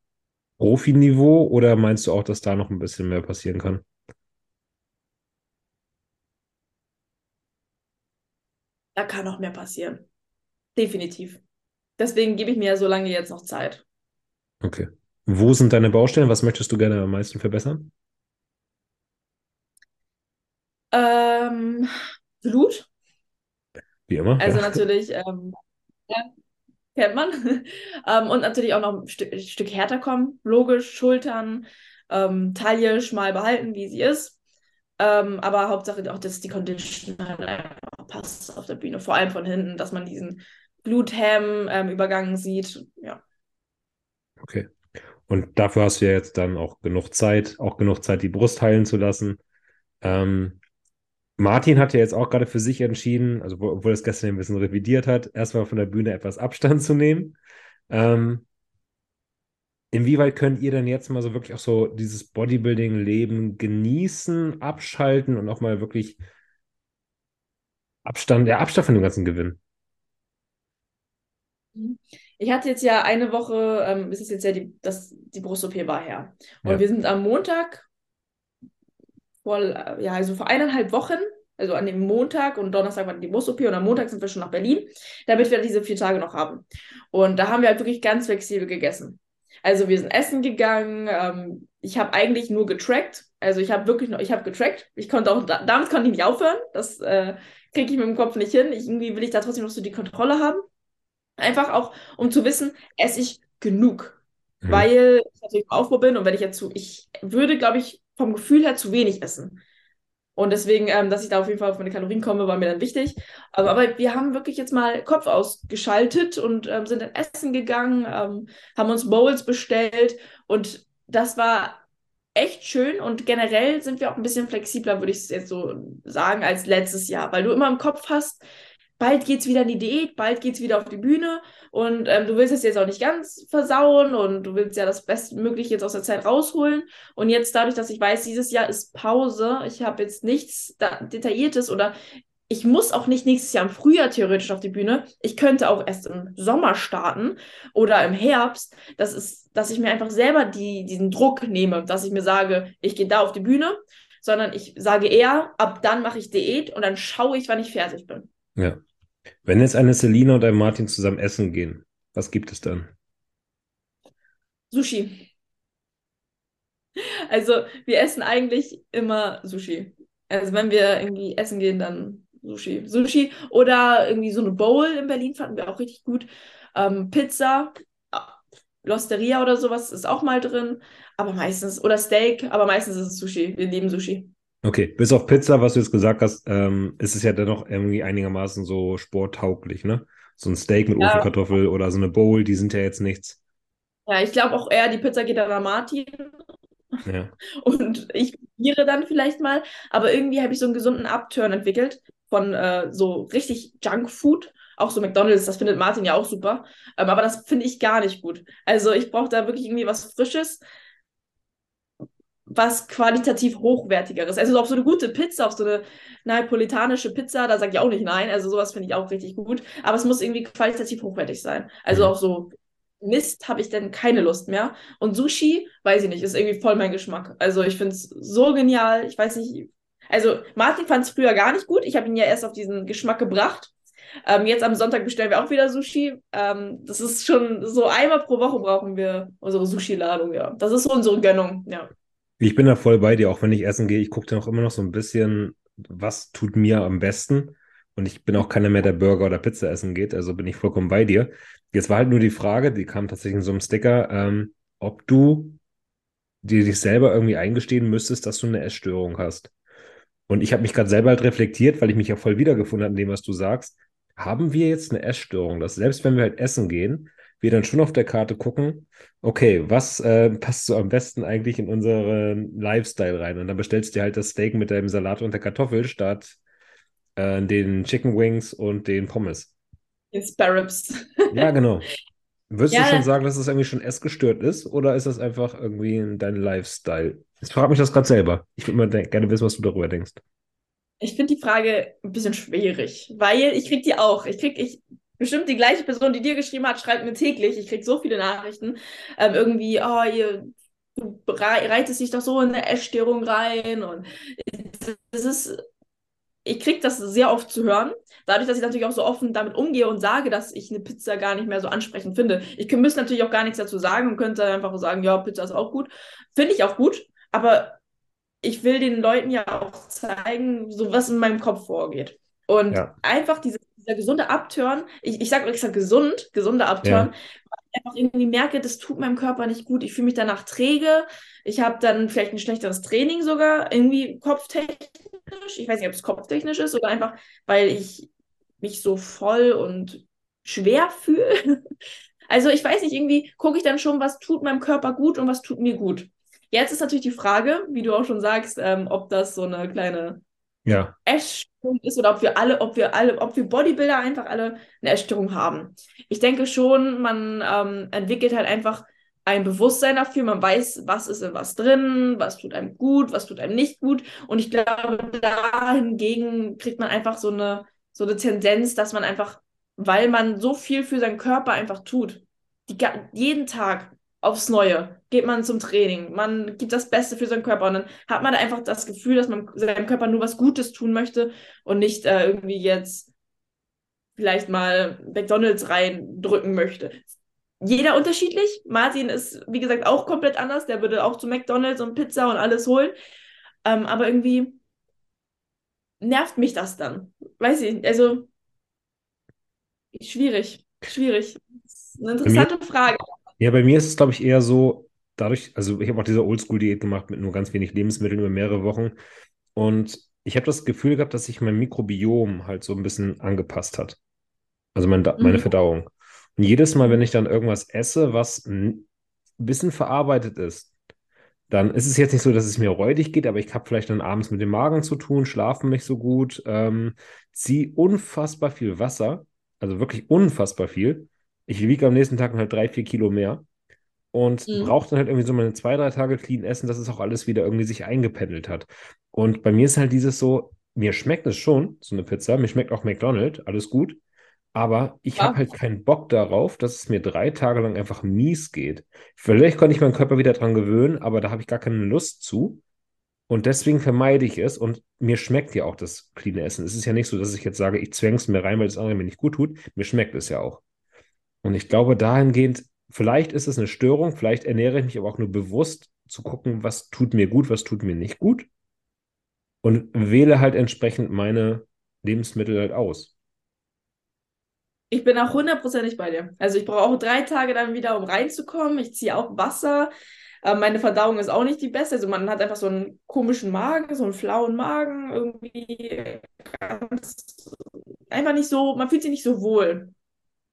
Profiniveau oder meinst du auch, dass da noch ein bisschen mehr passieren kann? Da kann noch mehr passieren. Definitiv. Deswegen gebe ich mir so lange jetzt noch Zeit. Okay. Wo sind deine Baustellen? Was möchtest du gerne am meisten verbessern? Ähm, Blut. Wie immer. Also ja. natürlich, ähm, ja, kennt man. [laughs] ähm, und natürlich auch noch ein Stück, Stück härter kommen. Logisch, Schultern, ähm, Taille schmal behalten, wie sie ist. Ähm, aber Hauptsache auch, dass die Condition halt einfach passt auf der Bühne. Vor allem von hinten, dass man diesen Bluthemmen-Übergang ähm, sieht. Ja. Okay. Und dafür hast du ja jetzt dann auch genug Zeit, auch genug Zeit, die Brust heilen zu lassen. Ähm, Martin hat ja jetzt auch gerade für sich entschieden, also obwohl er es gestern ein bisschen revidiert hat, erstmal von der Bühne etwas Abstand zu nehmen. Ähm, inwieweit könnt ihr denn jetzt mal so wirklich auch so dieses Bodybuilding-Leben genießen, abschalten und auch mal wirklich Abstand, ja, Abstand von dem ganzen gewinnen? Ich hatte jetzt ja eine Woche, ähm, ist es jetzt ja die, das, die Brust-OP war her. Und ja. wir sind am Montag vor, ja, also vor eineinhalb Wochen, also an dem Montag und Donnerstag war die Brust-OP und am Montag sind wir schon nach Berlin, damit wir diese vier Tage noch haben. Und da haben wir halt wirklich ganz flexibel gegessen. Also wir sind essen gegangen, ähm, ich habe eigentlich nur getrackt, also ich habe wirklich noch, ich habe getrackt, ich konnte auch, damals konnte ich nicht aufhören, das äh, kriege ich mit dem Kopf nicht hin, ich, irgendwie will ich da trotzdem noch so die Kontrolle haben. Einfach auch, um zu wissen, esse ich genug. Mhm. Weil ich natürlich im Aufbau bin und wenn ich jetzt zu, ich würde, glaube ich, vom Gefühl her zu wenig essen. Und deswegen, ähm, dass ich da auf jeden Fall auf meine Kalorien komme, war mir dann wichtig. Aber, aber wir haben wirklich jetzt mal Kopf ausgeschaltet und ähm, sind dann essen gegangen, ähm, haben uns Bowls bestellt und das war echt schön und generell sind wir auch ein bisschen flexibler, würde ich jetzt so sagen, als letztes Jahr, weil du immer im Kopf hast, bald geht es wieder in die Diät, bald geht es wieder auf die Bühne und ähm, du willst es jetzt auch nicht ganz versauen und du willst ja das Bestmögliche jetzt aus der Zeit rausholen. Und jetzt dadurch, dass ich weiß, dieses Jahr ist Pause, ich habe jetzt nichts Detailliertes oder ich muss auch nicht nächstes Jahr im Frühjahr theoretisch auf die Bühne. Ich könnte auch erst im Sommer starten oder im Herbst. Das ist, dass ich mir einfach selber die, diesen Druck nehme, dass ich mir sage, ich gehe da auf die Bühne, sondern ich sage eher, ab dann mache ich Diät und dann schaue ich, wann ich fertig bin. Ja. Wenn jetzt eine Selina und ein Martin zusammen essen gehen, was gibt es dann? Sushi. Also wir essen eigentlich immer Sushi. Also wenn wir irgendwie essen gehen, dann Sushi. Sushi oder irgendwie so eine Bowl in Berlin fanden wir auch richtig gut. Ähm, Pizza, Losteria oder sowas ist auch mal drin. Aber meistens, oder Steak, aber meistens ist es Sushi. Wir lieben Sushi. Okay, bis auf Pizza, was du jetzt gesagt hast, ähm, ist es ja dennoch irgendwie einigermaßen so sporttauglich, ne? So ein Steak mit ja. Ofenkartoffel oder so eine Bowl, die sind ja jetzt nichts. Ja, ich glaube auch eher, die Pizza geht dann an Martin. Ja. [laughs] Und ich probiere dann vielleicht mal. Aber irgendwie habe ich so einen gesunden Upturn entwickelt von äh, so richtig Junkfood. Auch so McDonalds, das findet Martin ja auch super. Ähm, aber das finde ich gar nicht gut. Also ich brauche da wirklich irgendwie was Frisches was qualitativ hochwertigeres. Also auf so eine gute Pizza, auf so eine napolitanische Pizza, da sage ich auch nicht nein. Also sowas finde ich auch richtig gut. Aber es muss irgendwie qualitativ hochwertig sein. Also mhm. auf so Mist habe ich dann keine Lust mehr. Und Sushi, weiß ich nicht, ist irgendwie voll mein Geschmack. Also ich finde es so genial. Ich weiß nicht. Also Martin fand es früher gar nicht gut. Ich habe ihn ja erst auf diesen Geschmack gebracht. Ähm, jetzt am Sonntag bestellen wir auch wieder Sushi. Ähm, das ist schon so einmal pro Woche brauchen wir unsere Sushi-Ladung, ja. Das ist so unsere Gönnung, ja. Ich bin da voll bei dir, auch wenn ich essen gehe. Ich gucke dann auch immer noch so ein bisschen, was tut mir am besten. Und ich bin auch keiner mehr, der Burger oder Pizza essen geht, also bin ich vollkommen bei dir. Jetzt war halt nur die Frage, die kam tatsächlich in so einem Sticker, ähm, ob du dir dich selber irgendwie eingestehen müsstest, dass du eine Essstörung hast. Und ich habe mich gerade selber halt reflektiert, weil ich mich ja voll wiedergefunden habe in dem, was du sagst. Haben wir jetzt eine Essstörung, dass selbst wenn wir halt essen gehen, wir dann schon auf der Karte gucken, okay, was äh, passt so am besten eigentlich in unseren Lifestyle rein? Und dann bestellst du dir halt das Steak mit deinem Salat und der Kartoffel statt äh, den Chicken Wings und den Pommes. Den Sparrows. [laughs] ja, genau. Würdest ja, du schon sagen, dass es irgendwie schon essgestört ist oder ist das einfach irgendwie dein Lifestyle? Ich frage mich das gerade selber. Ich würde mal gerne wissen, was du darüber denkst. Ich finde die Frage ein bisschen schwierig, weil ich kriege die auch. Ich kriege, ich bestimmt die gleiche Person, die dir geschrieben hat, schreibt mir täglich. Ich kriege so viele Nachrichten. Ähm, irgendwie, oh, ihr du reitest dich doch so in eine Essstörung rein. Und das ist, ich kriege das sehr oft zu hören. Dadurch, dass ich natürlich auch so offen damit umgehe und sage, dass ich eine Pizza gar nicht mehr so ansprechend finde. Ich müsste natürlich auch gar nichts dazu sagen und könnte einfach sagen, ja, Pizza ist auch gut. Finde ich auch gut, aber ich will den Leuten ja auch zeigen, so was in meinem Kopf vorgeht. Und ja. einfach diese, dieser gesunde Abturn, ich, ich sage extra gesund, gesunde Abturn, ja. weil ich einfach irgendwie merke, das tut meinem Körper nicht gut. Ich fühle mich danach träge. Ich habe dann vielleicht ein schlechteres Training sogar, irgendwie kopftechnisch. Ich weiß nicht, ob es kopftechnisch ist oder einfach, weil ich mich so voll und schwer fühle. [laughs] Also ich weiß nicht, irgendwie gucke ich dann schon, was tut meinem Körper gut und was tut mir gut. Jetzt ist natürlich die Frage, wie du auch schon sagst, ähm, ob das so eine kleine ja. Essstörung ist oder ob wir alle, ob wir alle, ob wir Bodybuilder einfach alle eine Essstörung haben. Ich denke schon, man ähm, entwickelt halt einfach ein Bewusstsein dafür, man weiß, was ist in was drin, was tut einem gut, was tut einem nicht gut. Und ich glaube, da hingegen kriegt man einfach so eine, so eine Tendenz, dass man einfach, weil man so viel für seinen Körper einfach tut, die, jeden Tag aufs Neue geht man zum Training, man gibt das Beste für seinen Körper und dann hat man einfach das Gefühl, dass man seinem Körper nur was Gutes tun möchte und nicht äh, irgendwie jetzt vielleicht mal McDonalds reindrücken möchte jeder unterschiedlich. Martin ist, wie gesagt, auch komplett anders. Der würde auch zu McDonalds und Pizza und alles holen. Ähm, aber irgendwie nervt mich das dann. Weiß ich, also schwierig, schwierig. Das ist eine interessante mir, Frage. Ja, bei mir ist es, glaube ich, eher so, dadurch, also ich habe auch diese Oldschool-Diät gemacht mit nur ganz wenig Lebensmitteln über mehrere Wochen. Und ich habe das Gefühl gehabt, dass sich mein Mikrobiom halt so ein bisschen angepasst hat. Also mein, meine mhm. Verdauung. Und jedes Mal, wenn ich dann irgendwas esse, was ein bisschen verarbeitet ist, dann ist es jetzt nicht so, dass es mir räudig geht, aber ich habe vielleicht dann abends mit dem Magen zu tun, schlafe nicht so gut, ähm, ziehe unfassbar viel Wasser, also wirklich unfassbar viel. Ich wiege am nächsten Tag halt drei, vier Kilo mehr und mhm. brauche dann halt irgendwie so meine zwei, drei Tage clean essen, dass es auch alles wieder irgendwie sich eingependelt hat. Und bei mir ist halt dieses so, mir schmeckt es schon, so eine Pizza, mir schmeckt auch McDonald's, alles gut. Aber ich ja. habe halt keinen Bock darauf, dass es mir drei Tage lang einfach mies geht. Vielleicht kann ich meinen Körper wieder dran gewöhnen, aber da habe ich gar keine Lust zu. Und deswegen vermeide ich es. Und mir schmeckt ja auch das cleane Essen. Es ist ja nicht so, dass ich jetzt sage, ich zwänge es mir rein, weil das andere mir nicht gut tut. Mir schmeckt es ja auch. Und ich glaube, dahingehend, vielleicht ist es eine Störung, vielleicht ernähre ich mich aber auch nur bewusst zu gucken, was tut mir gut, was tut mir nicht gut. Und wähle halt entsprechend meine Lebensmittel halt aus. Ich bin auch hundertprozentig bei dir. Also ich brauche drei Tage dann wieder, um reinzukommen. Ich ziehe auch Wasser. Äh, meine Verdauung ist auch nicht die beste. Also man hat einfach so einen komischen Magen, so einen flauen Magen. Irgendwie ganz, einfach nicht so, man fühlt sich nicht so wohl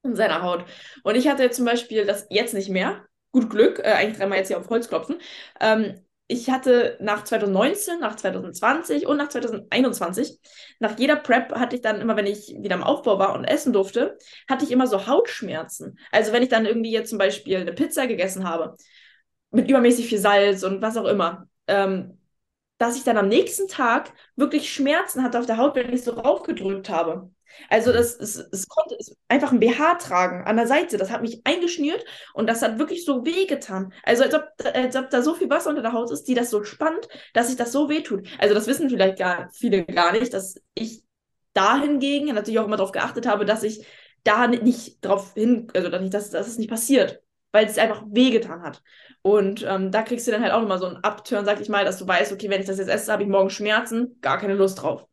in seiner Haut. Und ich hatte zum Beispiel das jetzt nicht mehr. Gut Glück, äh, eigentlich dreimal jetzt hier auf Holz klopfen. Ähm, ich hatte nach 2019, nach 2020 und nach 2021, nach jeder Prep hatte ich dann immer, wenn ich wieder im Aufbau war und essen durfte, hatte ich immer so Hautschmerzen. Also wenn ich dann irgendwie jetzt zum Beispiel eine Pizza gegessen habe, mit übermäßig viel Salz und was auch immer, ähm, dass ich dann am nächsten Tag wirklich Schmerzen hatte auf der Haut, wenn ich so raufgedrückt habe. Also das, es, es konnte es, einfach ein BH tragen an der Seite. Das hat mich eingeschnürt und das hat wirklich so wehgetan. Also als ob, als ob da so viel Wasser unter der Haut ist, die das so spannt, dass sich das so wehtut. Also das wissen vielleicht gar viele gar nicht, dass ich da hingegen natürlich auch immer darauf geachtet habe, dass ich da nicht drauf hin, also dass, dass es nicht passiert, weil es einfach wehgetan hat. Und ähm, da kriegst du dann halt auch nochmal so einen Upturn, sag ich mal, dass du weißt, okay, wenn ich das jetzt esse, habe ich morgen Schmerzen, gar keine Lust drauf.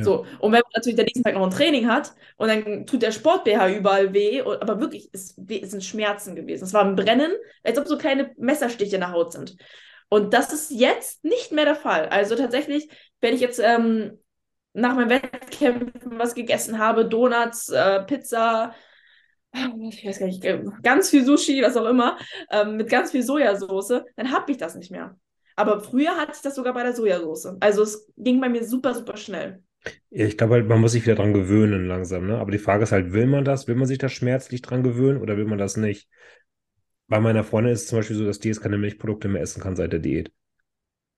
Ja. So, und wenn man natürlich den nächsten Tag noch ein Training hat und dann tut der Sport-BH überall weh, und, aber wirklich, es, es sind Schmerzen gewesen. Es war ein Brennen, als ob so kleine Messerstiche in der Haut sind. Und das ist jetzt nicht mehr der Fall. Also tatsächlich, wenn ich jetzt ähm, nach meinem Wettkämpfen was gegessen habe, Donuts, äh, Pizza, [sighs] ich weiß gar nicht, ganz viel Sushi, was auch immer, ähm, mit ganz viel Sojasauce, dann habe ich das nicht mehr. Aber früher hatte ich das sogar bei der Sojasauce. Also es ging bei mir super, super schnell. Ja, ich glaube halt, man muss sich wieder dran gewöhnen langsam, ne? Aber die Frage ist halt, will man das? Will man sich da schmerzlich dran gewöhnen oder will man das nicht? Bei meiner Freundin ist es zum Beispiel so, dass die jetzt keine Milchprodukte mehr essen kann seit der Diät.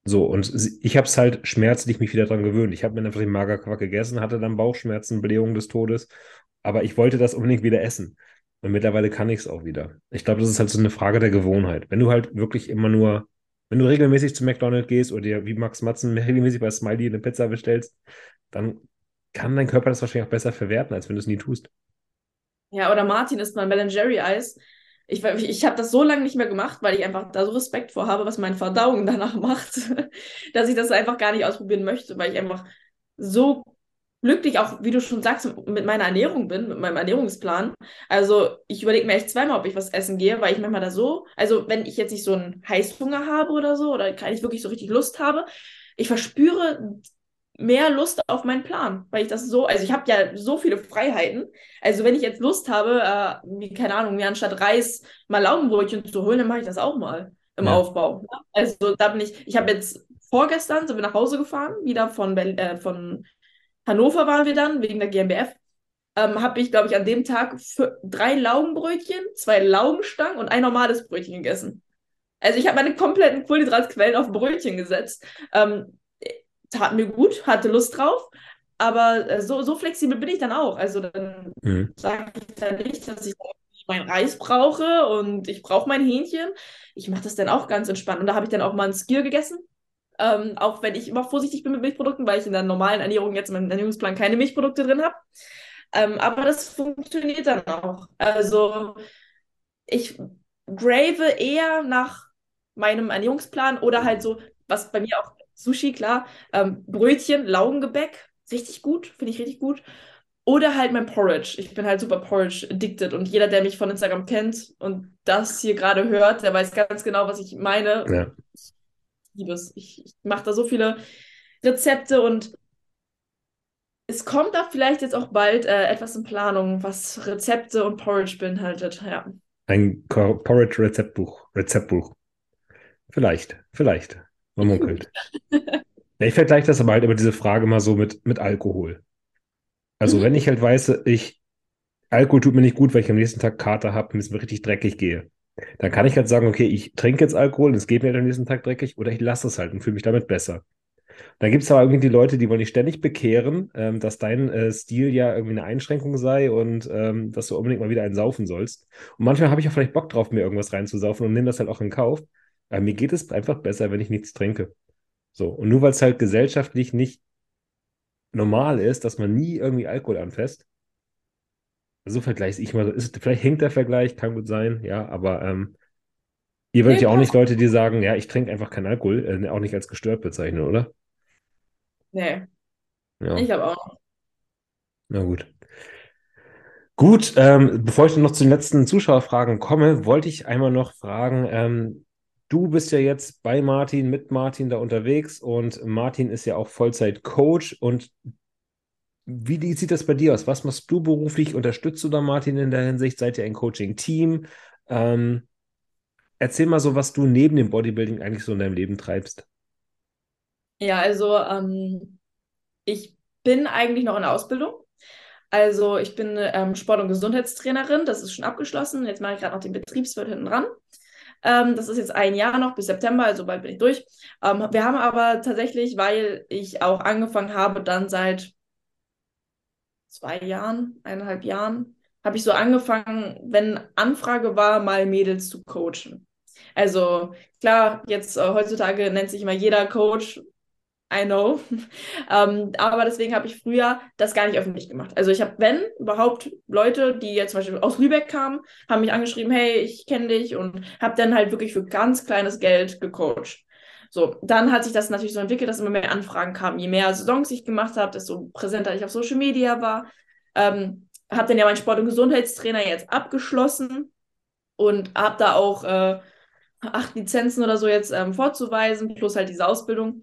So, und ich habe es halt schmerzlich mich wieder dran gewöhnt. Ich habe mir einfach den Magerquark gegessen, hatte dann Bauchschmerzen, Blähung des Todes, aber ich wollte das unbedingt wieder essen. Und mittlerweile kann ich es auch wieder. Ich glaube, das ist halt so eine Frage der Gewohnheit. Wenn du halt wirklich immer nur, wenn du regelmäßig zu McDonald's gehst oder dir wie Max Matzen [laughs] regelmäßig bei Smiley eine Pizza bestellst, dann kann dein Körper das wahrscheinlich auch besser verwerten, als wenn du es nie tust. Ja, oder Martin isst mal Ben Jerry Eis ich, ich habe das so lange nicht mehr gemacht, weil ich einfach da so Respekt vor habe, was meine Verdauung [laughs] danach macht, dass ich das einfach gar nicht ausprobieren möchte, weil ich einfach so glücklich auch, wie du schon sagst, mit meiner Ernährung bin, mit meinem Ernährungsplan. Also ich überlege mir echt zweimal, ob ich was essen gehe, weil ich manchmal da so, also wenn ich jetzt nicht so einen Heißhunger habe oder so, oder ich wirklich so richtig Lust habe, ich verspüre mehr Lust auf meinen Plan, weil ich das so, also ich habe ja so viele Freiheiten. Also wenn ich jetzt Lust habe, äh, wie, keine Ahnung, mir anstatt Reis mal Laugenbrötchen zu holen, dann mache ich das auch mal im ja. Aufbau. Also da bin ich, ich habe jetzt vorgestern sind wir nach Hause gefahren, wieder von, Berlin, äh, von Hannover waren wir dann, wegen der GmbF. Ähm, habe ich, glaube ich, an dem Tag drei Laugenbrötchen, zwei Laugenstangen und ein normales Brötchen gegessen. Also ich habe meine kompletten Kohlenhydratquellen auf Brötchen gesetzt. Ähm, tat mir gut, hatte Lust drauf. Aber äh, so, so flexibel bin ich dann auch. Also dann mhm. sage ich dann nicht, dass ich mein Reis brauche und ich brauche mein Hähnchen. Ich mache das dann auch ganz entspannt. Und da habe ich dann auch mal ein Skier gegessen. Ähm, auch wenn ich immer vorsichtig bin mit Milchprodukten, weil ich in der normalen Ernährung jetzt in meinem Ernährungsplan keine Milchprodukte drin habe. Ähm, aber das funktioniert dann auch. Also ich grave eher nach meinem Ernährungsplan oder halt so, was bei mir auch Sushi, klar. Ähm, Brötchen, Laugengebäck, richtig gut, finde ich richtig gut. Oder halt mein Porridge. Ich bin halt super Porridge addicted und jeder, der mich von Instagram kennt und das hier gerade hört, der weiß ganz genau, was ich meine. Ja. Ich liebe es. Ich, ich mache da so viele Rezepte und es kommt da vielleicht jetzt auch bald äh, etwas in Planung, was Rezepte und Porridge beinhaltet. Ja. Ein Porridge-Rezeptbuch. Rezeptbuch. Vielleicht, vielleicht. Man munkelt. ich vergleiche das aber halt über diese Frage mal so mit, mit Alkohol. Also, wenn ich halt weiß, ich, Alkohol tut mir nicht gut, weil ich am nächsten Tag Kater habe und es mir richtig dreckig gehe. Dann kann ich halt sagen, okay, ich trinke jetzt Alkohol und es geht mir halt am nächsten Tag dreckig oder ich lasse es halt und fühle mich damit besser. Dann gibt es aber irgendwie die Leute, die wollen dich ständig bekehren, ähm, dass dein äh, Stil ja irgendwie eine Einschränkung sei und ähm, dass du unbedingt mal wieder einen saufen sollst. Und manchmal habe ich auch vielleicht Bock drauf, mir irgendwas reinzusaufen und nehme das halt auch in Kauf. Aber mir geht es einfach besser, wenn ich nichts trinke. So. Und nur weil es halt gesellschaftlich nicht normal ist, dass man nie irgendwie Alkohol anfasst. So vergleiche ich mal. Ist, vielleicht hängt der Vergleich, kann gut sein, ja, aber ähm, ihr würdet ja auch nicht Leute, die sagen, ja, ich trinke einfach keinen Alkohol, äh, auch nicht als gestört bezeichnen, oder? Nee. Ja. Ich habe auch. Na gut. Gut, ähm, bevor ich noch zu den letzten Zuschauerfragen komme, wollte ich einmal noch fragen, ähm, Du bist ja jetzt bei Martin, mit Martin da unterwegs und Martin ist ja auch Vollzeit-Coach. Und wie sieht das bei dir aus? Was machst du beruflich? Unterstützt du da Martin in der Hinsicht? Seid ihr ein Coaching-Team? Ähm, erzähl mal so, was du neben dem Bodybuilding eigentlich so in deinem Leben treibst. Ja, also ähm, ich bin eigentlich noch in der Ausbildung. Also ich bin ähm, Sport- und Gesundheitstrainerin, das ist schon abgeschlossen. Jetzt mache ich gerade noch den Betriebswirt hinten dran. Ähm, das ist jetzt ein Jahr noch bis September, also bald bin ich durch. Ähm, wir haben aber tatsächlich, weil ich auch angefangen habe, dann seit zwei Jahren, eineinhalb Jahren, habe ich so angefangen, wenn Anfrage war, mal Mädels zu coachen. Also klar, jetzt äh, heutzutage nennt sich immer jeder Coach I know. ähm, aber deswegen habe ich früher das gar nicht öffentlich gemacht. Also ich habe, wenn überhaupt Leute, die jetzt zum Beispiel aus Lübeck kamen, haben mich angeschrieben, hey, ich kenne dich und habe dann halt wirklich für ganz kleines Geld gecoacht. So, dann hat sich das natürlich so entwickelt, dass immer mehr Anfragen kamen. Je mehr Saisons ich gemacht habe, desto präsenter ich auf Social Media war. Ähm, habe dann ja meinen Sport- und Gesundheitstrainer jetzt abgeschlossen und habe da auch äh, acht Lizenzen oder so jetzt ähm, vorzuweisen, plus halt diese Ausbildung.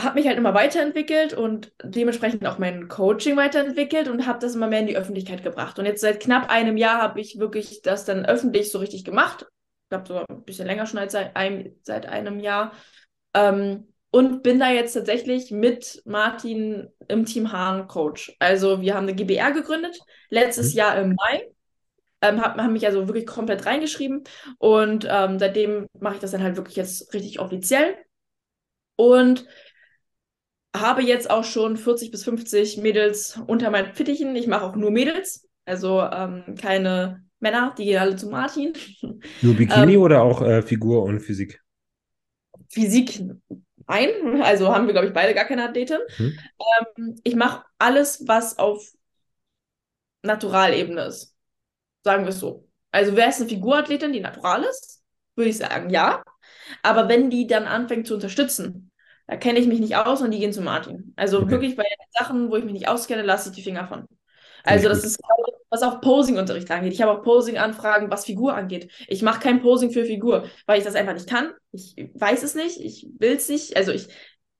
Habe mich halt immer weiterentwickelt und dementsprechend auch mein Coaching weiterentwickelt und habe das immer mehr in die Öffentlichkeit gebracht. Und jetzt seit knapp einem Jahr habe ich wirklich das dann öffentlich so richtig gemacht. Ich glaube sogar ein bisschen länger schon als seit einem, seit einem Jahr. Ähm, und bin da jetzt tatsächlich mit Martin im Team Hahn Coach. Also wir haben eine GBR gegründet, letztes mhm. Jahr im Mai. Ähm, hab, haben mich also wirklich komplett reingeschrieben und ähm, seitdem mache ich das dann halt wirklich jetzt richtig offiziell und habe jetzt auch schon 40 bis 50 Mädels unter meinen Fittichen. Ich mache auch nur Mädels, also ähm, keine Männer, die gehen alle zu Martin. [laughs] Nur Bikini ähm, oder auch äh, Figur und Physik? Physik ein. Also haben wir, glaube ich, beide gar keine Athletin. Mhm. Ähm, ich mache alles, was auf Naturalebene ist. Sagen wir es so. Also wäre es eine Figurathletin, die natural ist? Würde ich sagen, ja. Aber wenn die dann anfängt zu unterstützen, da kenne ich mich nicht aus und die gehen zu Martin. Also okay. wirklich bei Sachen, wo ich mich nicht auskenne, lasse ich die Finger von. Also das ist, was auch Posing-Unterricht angeht. Ich habe auch Posing-Anfragen, was Figur angeht. Ich mache kein Posing für Figur, weil ich das einfach nicht kann. Ich weiß es nicht, ich will es nicht. Also ich,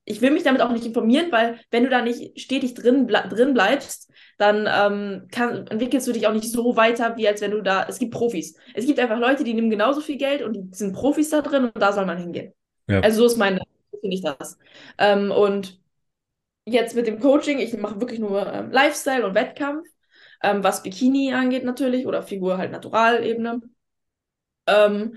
ich will mich damit auch nicht informieren, weil wenn du da nicht stetig drin, drin bleibst, dann ähm, kann, entwickelst du dich auch nicht so weiter, wie als wenn du da. Es gibt Profis. Es gibt einfach Leute, die nehmen genauso viel Geld und die sind Profis da drin und da soll man hingehen. Ja. Also so ist meine, finde ich das. Ähm, und jetzt mit dem Coaching, ich mache wirklich nur ähm, Lifestyle und Wettkampf ähm, was Bikini angeht natürlich oder Figur halt Naturalebene. Ähm,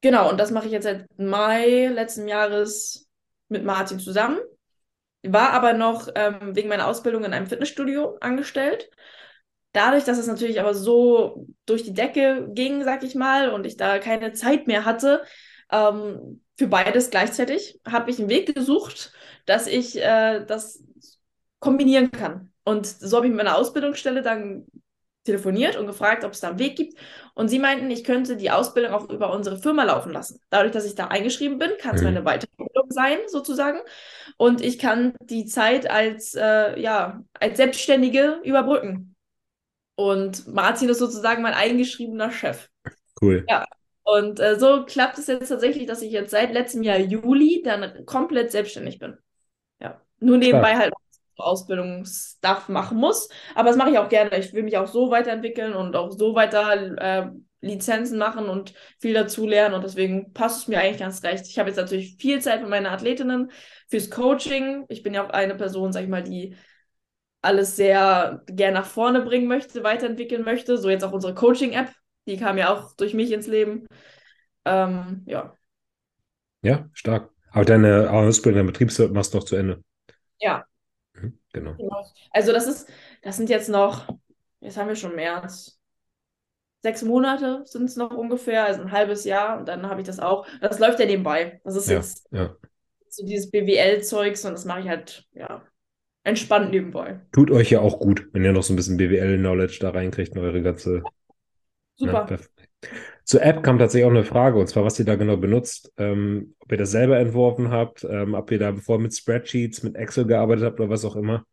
genau, und das mache ich jetzt seit Mai letzten Jahres mit Martin zusammen. War aber noch ähm, wegen meiner Ausbildung in einem Fitnessstudio angestellt. Dadurch, dass es natürlich aber so durch die Decke ging, sag ich mal, und ich da keine Zeit mehr hatte, ähm, für beides gleichzeitig, habe ich einen Weg gesucht, dass ich äh, das kombinieren kann. Und so habe ich mit meiner Ausbildungsstelle dann telefoniert und gefragt, ob es da einen Weg gibt. Und sie meinten, ich könnte die Ausbildung auch über unsere Firma laufen lassen. Dadurch, dass ich da eingeschrieben bin, kann es mhm. meine Weiterbildung sein, sozusagen. Und ich kann die Zeit als, äh, ja, als Selbstständige überbrücken. Und Martin ist sozusagen mein eingeschriebener Chef. Cool. Ja. Und äh, so klappt es jetzt tatsächlich, dass ich jetzt seit letztem Jahr Juli dann komplett selbstständig bin. Ja. Nur nebenbei Stark. halt Ausbildungsstuff machen muss. Aber das mache ich auch gerne. Ich will mich auch so weiterentwickeln und auch so weiter äh, Lizenzen machen und viel dazu lernen. Und deswegen passt es mir eigentlich ganz recht. Ich habe jetzt natürlich viel Zeit mit meinen Athletinnen fürs Coaching. Ich bin ja auch eine Person, sag ich mal, die alles sehr gerne nach vorne bringen möchte, weiterentwickeln möchte. So jetzt auch unsere Coaching-App. Die kam ja auch durch mich ins Leben. Ähm, ja. Ja, stark. Aber deine Ausbildung, dein Betriebswirt machst du noch zu Ende. Ja, Mhm, genau. Also das ist, das sind jetzt noch, jetzt haben wir schon März. Sechs Monate sind es noch ungefähr, also ein halbes Jahr und dann habe ich das auch. Das läuft ja nebenbei. Das ist ja, jetzt ja. so dieses BWL-Zeugs und das mache ich halt, ja, entspannt nebenbei. Tut euch ja auch gut, wenn ihr noch so ein bisschen BWL-Knowledge da reinkriegt in eure ganze. Super. Ja, zur App kam tatsächlich auch eine Frage, und zwar, was ihr da genau benutzt. Ähm, ob ihr das selber entworfen habt, ähm, ob ihr da bevor mit Spreadsheets, mit Excel gearbeitet habt oder was auch immer.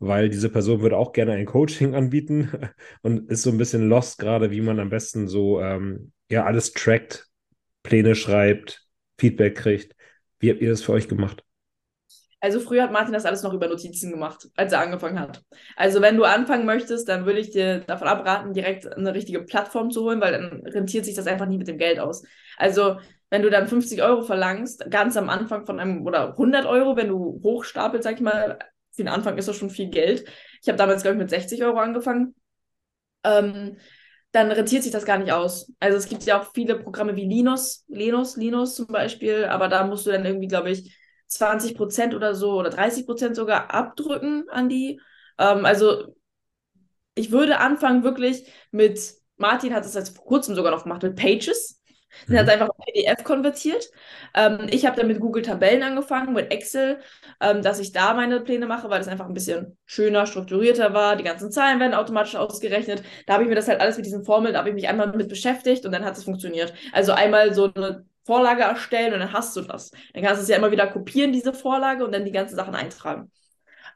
Weil diese Person würde auch gerne ein Coaching [laughs] anbieten und ist so ein bisschen lost gerade, wie man am besten so ähm, ja alles trackt, Pläne schreibt, Feedback kriegt. Wie habt ihr das für euch gemacht? Also früher hat Martin das alles noch über Notizen gemacht, als er angefangen hat. Also wenn du anfangen möchtest, dann würde ich dir davon abraten, direkt eine richtige Plattform zu holen, weil dann rentiert sich das einfach nie mit dem Geld aus. Also wenn du dann 50 Euro verlangst, ganz am Anfang von einem, oder 100 Euro, wenn du hochstapelst, sag ich mal, für den Anfang ist das schon viel Geld. Ich habe damals, glaube ich, mit 60 Euro angefangen. Ähm, dann rentiert sich das gar nicht aus. Also es gibt ja auch viele Programme wie Linus, Linus, Linus zum Beispiel, aber da musst du dann irgendwie, glaube ich, 20 Prozent oder so oder 30 Prozent sogar abdrücken an die. Ähm, also ich würde anfangen wirklich mit, Martin hat es jetzt vor kurzem sogar noch gemacht, mit Pages. Mhm. hat einfach PDF konvertiert. Ähm, ich habe dann mit Google Tabellen angefangen, mit Excel, ähm, dass ich da meine Pläne mache, weil es einfach ein bisschen schöner, strukturierter war. Die ganzen Zahlen werden automatisch ausgerechnet. Da habe ich mir das halt alles mit diesen Formeln, da habe ich mich einmal mit beschäftigt und dann hat es funktioniert. Also einmal so eine Vorlage erstellen und dann hast du das. Dann kannst du es ja immer wieder kopieren, diese Vorlage, und dann die ganzen Sachen eintragen.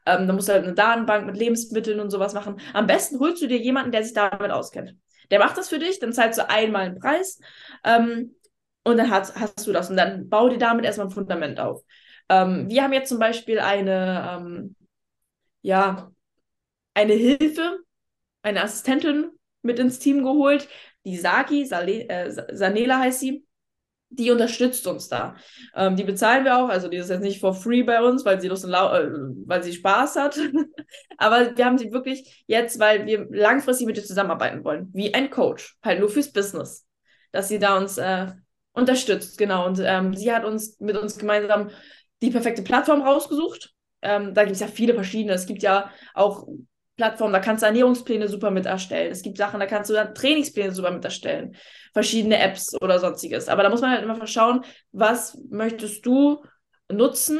Ähm, dann musst du halt eine Datenbank mit Lebensmitteln und sowas machen. Am besten holst du dir jemanden, der sich damit auskennt. Der macht das für dich, dann zahlst du einmal einen Preis ähm, und dann hast, hast du das. Und dann bau dir damit erstmal ein Fundament auf. Ähm, wir haben jetzt zum Beispiel eine, ähm, ja, eine Hilfe, eine Assistentin mit ins Team geholt, die Saki, Sale, äh, Sanela heißt sie die unterstützt uns da. Ähm, die bezahlen wir auch, also die ist jetzt nicht for free bei uns, weil sie Lust und äh, weil sie Spaß hat. [laughs] Aber wir haben sie wirklich jetzt, weil wir langfristig mit ihr zusammenarbeiten wollen, wie ein Coach, halt nur fürs Business, dass sie da uns äh, unterstützt, genau. Und ähm, sie hat uns mit uns gemeinsam die perfekte Plattform rausgesucht. Ähm, da gibt es ja viele verschiedene. Es gibt ja auch Plattformen, da kannst du Ernährungspläne super mit erstellen. Es gibt Sachen, da kannst du Trainingspläne super mit erstellen. Verschiedene Apps oder sonstiges. Aber da muss man halt immer schauen, was möchtest du nutzen,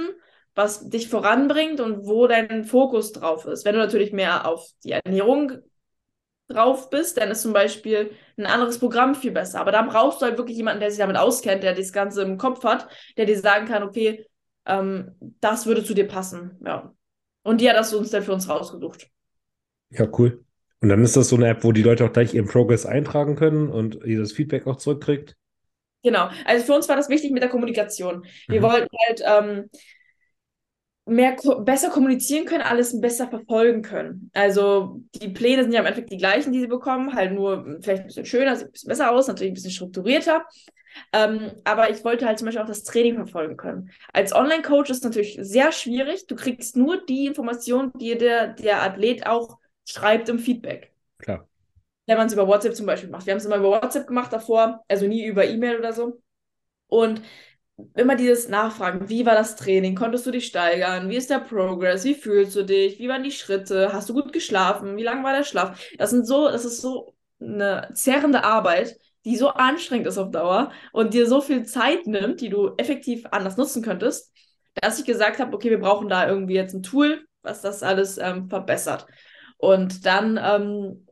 was dich voranbringt und wo dein Fokus drauf ist. Wenn du natürlich mehr auf die Ernährung drauf bist, dann ist zum Beispiel ein anderes Programm viel besser. Aber da brauchst du halt wirklich jemanden, der sich damit auskennt, der das Ganze im Kopf hat, der dir sagen kann, okay, ähm, das würde zu dir passen. Ja. Und die hat das uns dann für uns rausgesucht. Ja, cool. Und dann ist das so eine App, wo die Leute auch gleich ihren Progress eintragen können und ihr das Feedback auch zurückkriegt. Genau. Also für uns war das wichtig mit der Kommunikation. Wir mhm. wollten halt ähm, mehr besser kommunizieren können, alles besser verfolgen können. Also die Pläne sind ja im Endeffekt die gleichen, die sie bekommen, halt nur vielleicht ein bisschen schöner, sieht ein bisschen besser aus, natürlich ein bisschen strukturierter. Ähm, aber ich wollte halt zum Beispiel auch das Training verfolgen können. Als Online-Coach ist es natürlich sehr schwierig. Du kriegst nur die Informationen, die der, der Athlet auch schreibt im Feedback. Klar. Wenn man es über WhatsApp zum Beispiel macht. Wir haben es immer über WhatsApp gemacht davor, also nie über E-Mail oder so. Und immer dieses Nachfragen, wie war das Training? Konntest du dich steigern? Wie ist der Progress? Wie fühlst du dich? Wie waren die Schritte? Hast du gut geschlafen? Wie lang war der Schlaf? Das sind so, das ist so eine zerrende Arbeit, die so anstrengend ist auf Dauer und dir so viel Zeit nimmt, die du effektiv anders nutzen könntest, dass ich gesagt habe, okay, wir brauchen da irgendwie jetzt ein Tool, was das alles ähm, verbessert. Und dann ähm,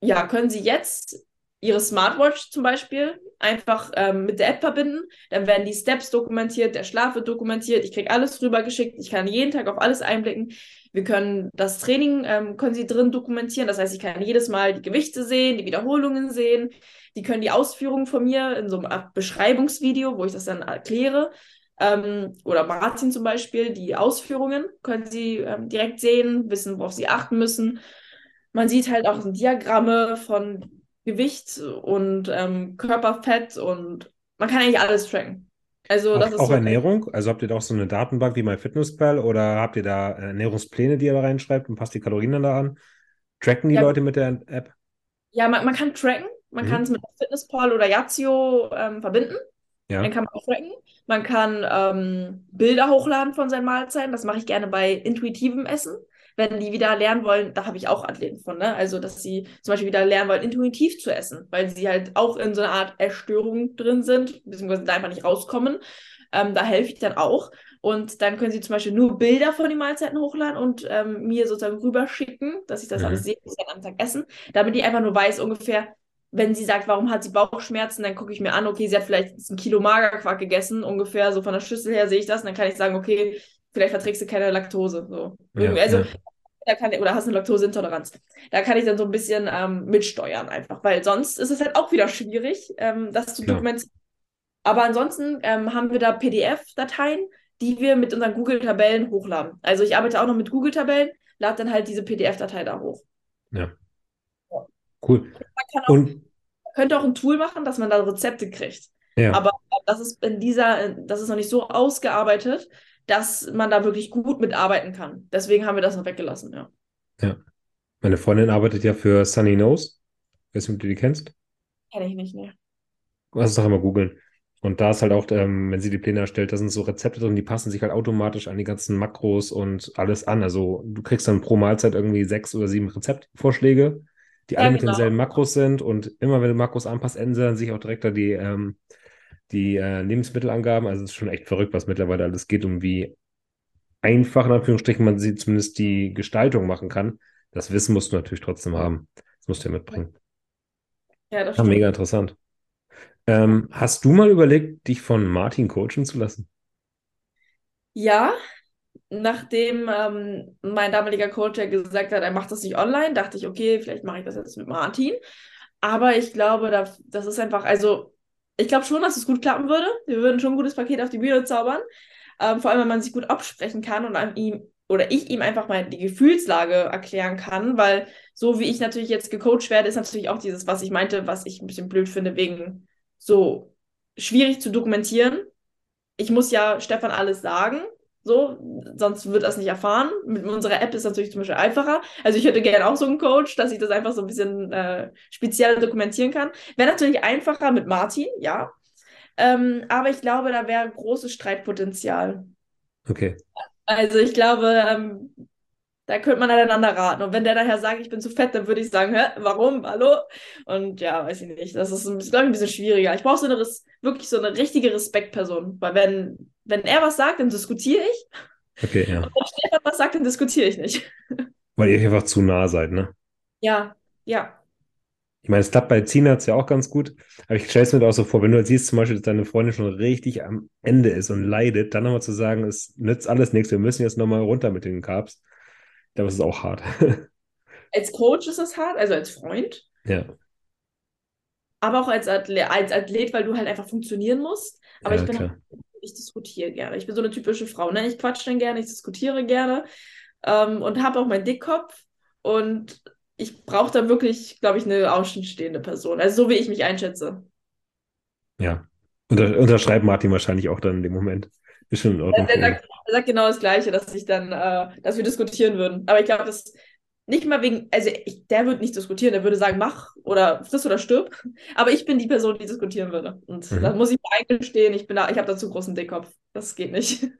ja, können Sie jetzt Ihre Smartwatch zum Beispiel einfach ähm, mit der App verbinden. Dann werden die Steps dokumentiert, der Schlaf wird dokumentiert. Ich kriege alles rübergeschickt. Ich kann jeden Tag auf alles einblicken. Wir können das Training, ähm, können Sie drin dokumentieren. Das heißt, ich kann jedes Mal die Gewichte sehen, die Wiederholungen sehen. Die können die Ausführungen von mir in so einem Beschreibungsvideo, wo ich das dann erkläre, ähm, oder Martin zum Beispiel, die Ausführungen können Sie ähm, direkt sehen, wissen, worauf Sie achten müssen. Man sieht halt auch Diagramme von Gewicht und ähm, Körperfett und man kann eigentlich alles tracken. Also auch, das ist auch so Ernährung? Also habt ihr da auch so eine Datenbank wie MyFitnessPal oder habt ihr da Ernährungspläne, die ihr da reinschreibt und passt die Kalorien dann da an? Tracken die ja, Leute mit der App? Ja, man, man kann tracken. Man mhm. kann es mit FitnessPal oder Yazio ähm, verbinden. Ja. Dann kann man auch tracken. Man kann ähm, Bilder hochladen von seinen Mahlzeiten. Das mache ich gerne bei intuitivem Essen. Wenn die wieder lernen wollen, da habe ich auch Athleten von, ne? Also, dass sie zum Beispiel wieder lernen wollen, intuitiv zu essen, weil sie halt auch in so einer Art Erstörung drin sind, beziehungsweise da einfach nicht rauskommen. Ähm, da helfe ich dann auch. Und dann können sie zum Beispiel nur Bilder von den Mahlzeiten hochladen und ähm, mir sozusagen rüberschicken, dass ich das mhm. alles sehe, was sie am Tag essen, damit ich einfach nur weiß ungefähr, wenn sie sagt, warum hat sie Bauchschmerzen, dann gucke ich mir an, okay, sie hat vielleicht ein Kilo Magerquark gegessen, ungefähr so von der Schüssel her sehe ich das, und dann kann ich sagen, okay, vielleicht verträgst du keine Laktose. So. Ja, also, ja. Kann, oder hast eine Laktoseintoleranz. Da kann ich dann so ein bisschen ähm, mitsteuern einfach, weil sonst ist es halt auch wieder schwierig, ähm, das zu dokumentieren. Aber ansonsten ähm, haben wir da PDF-Dateien, die wir mit unseren Google-Tabellen hochladen. Also ich arbeite auch noch mit Google-Tabellen, lade dann halt diese PDF-Datei da hoch. Ja. Cool. Auch, und könnte auch ein Tool machen, dass man da Rezepte kriegt. Ja. Aber das ist in dieser, das ist noch nicht so ausgearbeitet, dass man da wirklich gut mitarbeiten kann. Deswegen haben wir das noch weggelassen, ja. Ja. Meine Freundin arbeitet ja für Sunny Nose. Weißt du, ob du die kennst? Kenne ich nicht, ne. Lass es doch immer googeln. Und da ist halt auch, ähm, wenn sie die Pläne erstellt, da sind so Rezepte drin, die passen sich halt automatisch an die ganzen Makros und alles an. Also du kriegst dann pro Mahlzeit irgendwie sechs oder sieben Rezeptvorschläge die ja, alle mit genau. denselben Makros sind und immer wenn du Makros anpasst, ändern sich auch direkt da die, ähm, die äh, Lebensmittelangaben. Also es ist schon echt verrückt, was mittlerweile alles geht und wie einfach in Anführungsstrichen man sie zumindest die Gestaltung machen kann. Das Wissen musst du natürlich trotzdem haben. Das musst du ja mitbringen. Ja, das ja, mega interessant. Ähm, hast du mal überlegt, dich von Martin coachen zu lassen? Ja, nachdem ähm, mein damaliger Coach ja gesagt hat, er macht das nicht online, dachte ich, okay, vielleicht mache ich das jetzt mit Martin. Aber ich glaube, das, das ist einfach, also ich glaube schon, dass es gut klappen würde. Wir würden schon ein gutes Paket auf die Bühne zaubern. Ähm, vor allem, wenn man sich gut absprechen kann und ihm oder ich ihm einfach mal die Gefühlslage erklären kann, weil so wie ich natürlich jetzt gecoacht werde, ist natürlich auch dieses, was ich meinte, was ich ein bisschen blöd finde, wegen so schwierig zu dokumentieren. Ich muss ja Stefan alles sagen, so, sonst wird das nicht erfahren. Mit unserer App ist das natürlich zum Beispiel einfacher. Also ich hätte gerne auch so einen Coach, dass ich das einfach so ein bisschen äh, speziell dokumentieren kann. Wäre natürlich einfacher mit Martin, ja. Ähm, aber ich glaube, da wäre großes Streitpotenzial. Okay. Also ich glaube, ähm, da könnte man aneinander raten. Und wenn der daher sagt, ich bin zu fett, dann würde ich sagen, hä, warum? Hallo? Und ja, weiß ich nicht. Das ist, glaube ich, ein bisschen schwieriger. Ich brauche so eine wirklich so eine richtige Respektperson. Weil wenn, wenn er was sagt, dann diskutiere ich. Okay, ja. Und wenn Stefan was sagt, dann diskutiere ich nicht. [laughs] Weil ihr einfach zu nah seid, ne? Ja, ja. Ich meine, es klappt bei Zina ja auch ganz gut, aber ich stelle es mir auch so vor, wenn du jetzt siehst, zum Beispiel, dass deine Freundin schon richtig am Ende ist und leidet, dann nochmal zu sagen, es nützt alles nichts, wir müssen jetzt nochmal runter mit den Carbs glaube, es ist auch hart. [laughs] als Coach ist es hart, also als Freund. Ja. Aber auch als Athlet, als Athlet, weil du halt einfach funktionieren musst. Aber ja, ich bin halt, ich diskutiere gerne. Ich bin so eine typische Frau. Ne? Ich quatsche dann gerne, ich diskutiere gerne ähm, und habe auch meinen Dickkopf. Und ich brauche da wirklich, glaube ich, eine außenstehende Person. Also so wie ich mich einschätze. Ja. Unter, unterschreibt Martin wahrscheinlich auch dann in dem Moment. Ist schon in Ordnung. Sagt, er sagt genau das Gleiche, dass ich dann, äh, dass wir diskutieren würden. Aber ich glaube, das nicht mal wegen, also ich, der würde nicht diskutieren, der würde sagen, mach oder friss oder stirb. Aber ich bin die Person, die diskutieren würde. Und mhm. da muss ich mir eingestehen, ich bin da, ich habe dazu großen Dickkopf. Das geht nicht. [laughs]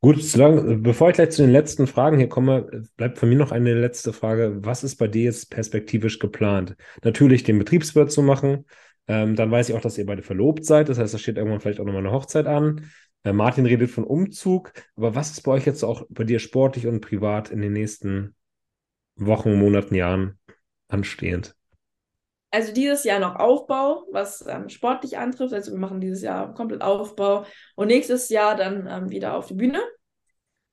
Gut, solange, bevor ich gleich zu den letzten Fragen hier komme, bleibt von mir noch eine letzte Frage. Was ist bei dir jetzt perspektivisch geplant? Natürlich den Betriebswirt zu machen, ähm, dann weiß ich auch, dass ihr beide verlobt seid. Das heißt, da steht irgendwann vielleicht auch nochmal eine Hochzeit an. Äh, Martin redet von Umzug. Aber was ist bei euch jetzt auch bei dir sportlich und privat in den nächsten Wochen, Monaten, Jahren anstehend? Also dieses Jahr noch Aufbau, was ähm, sportlich antrifft. Also wir machen dieses Jahr komplett Aufbau und nächstes Jahr dann ähm, wieder auf die Bühne.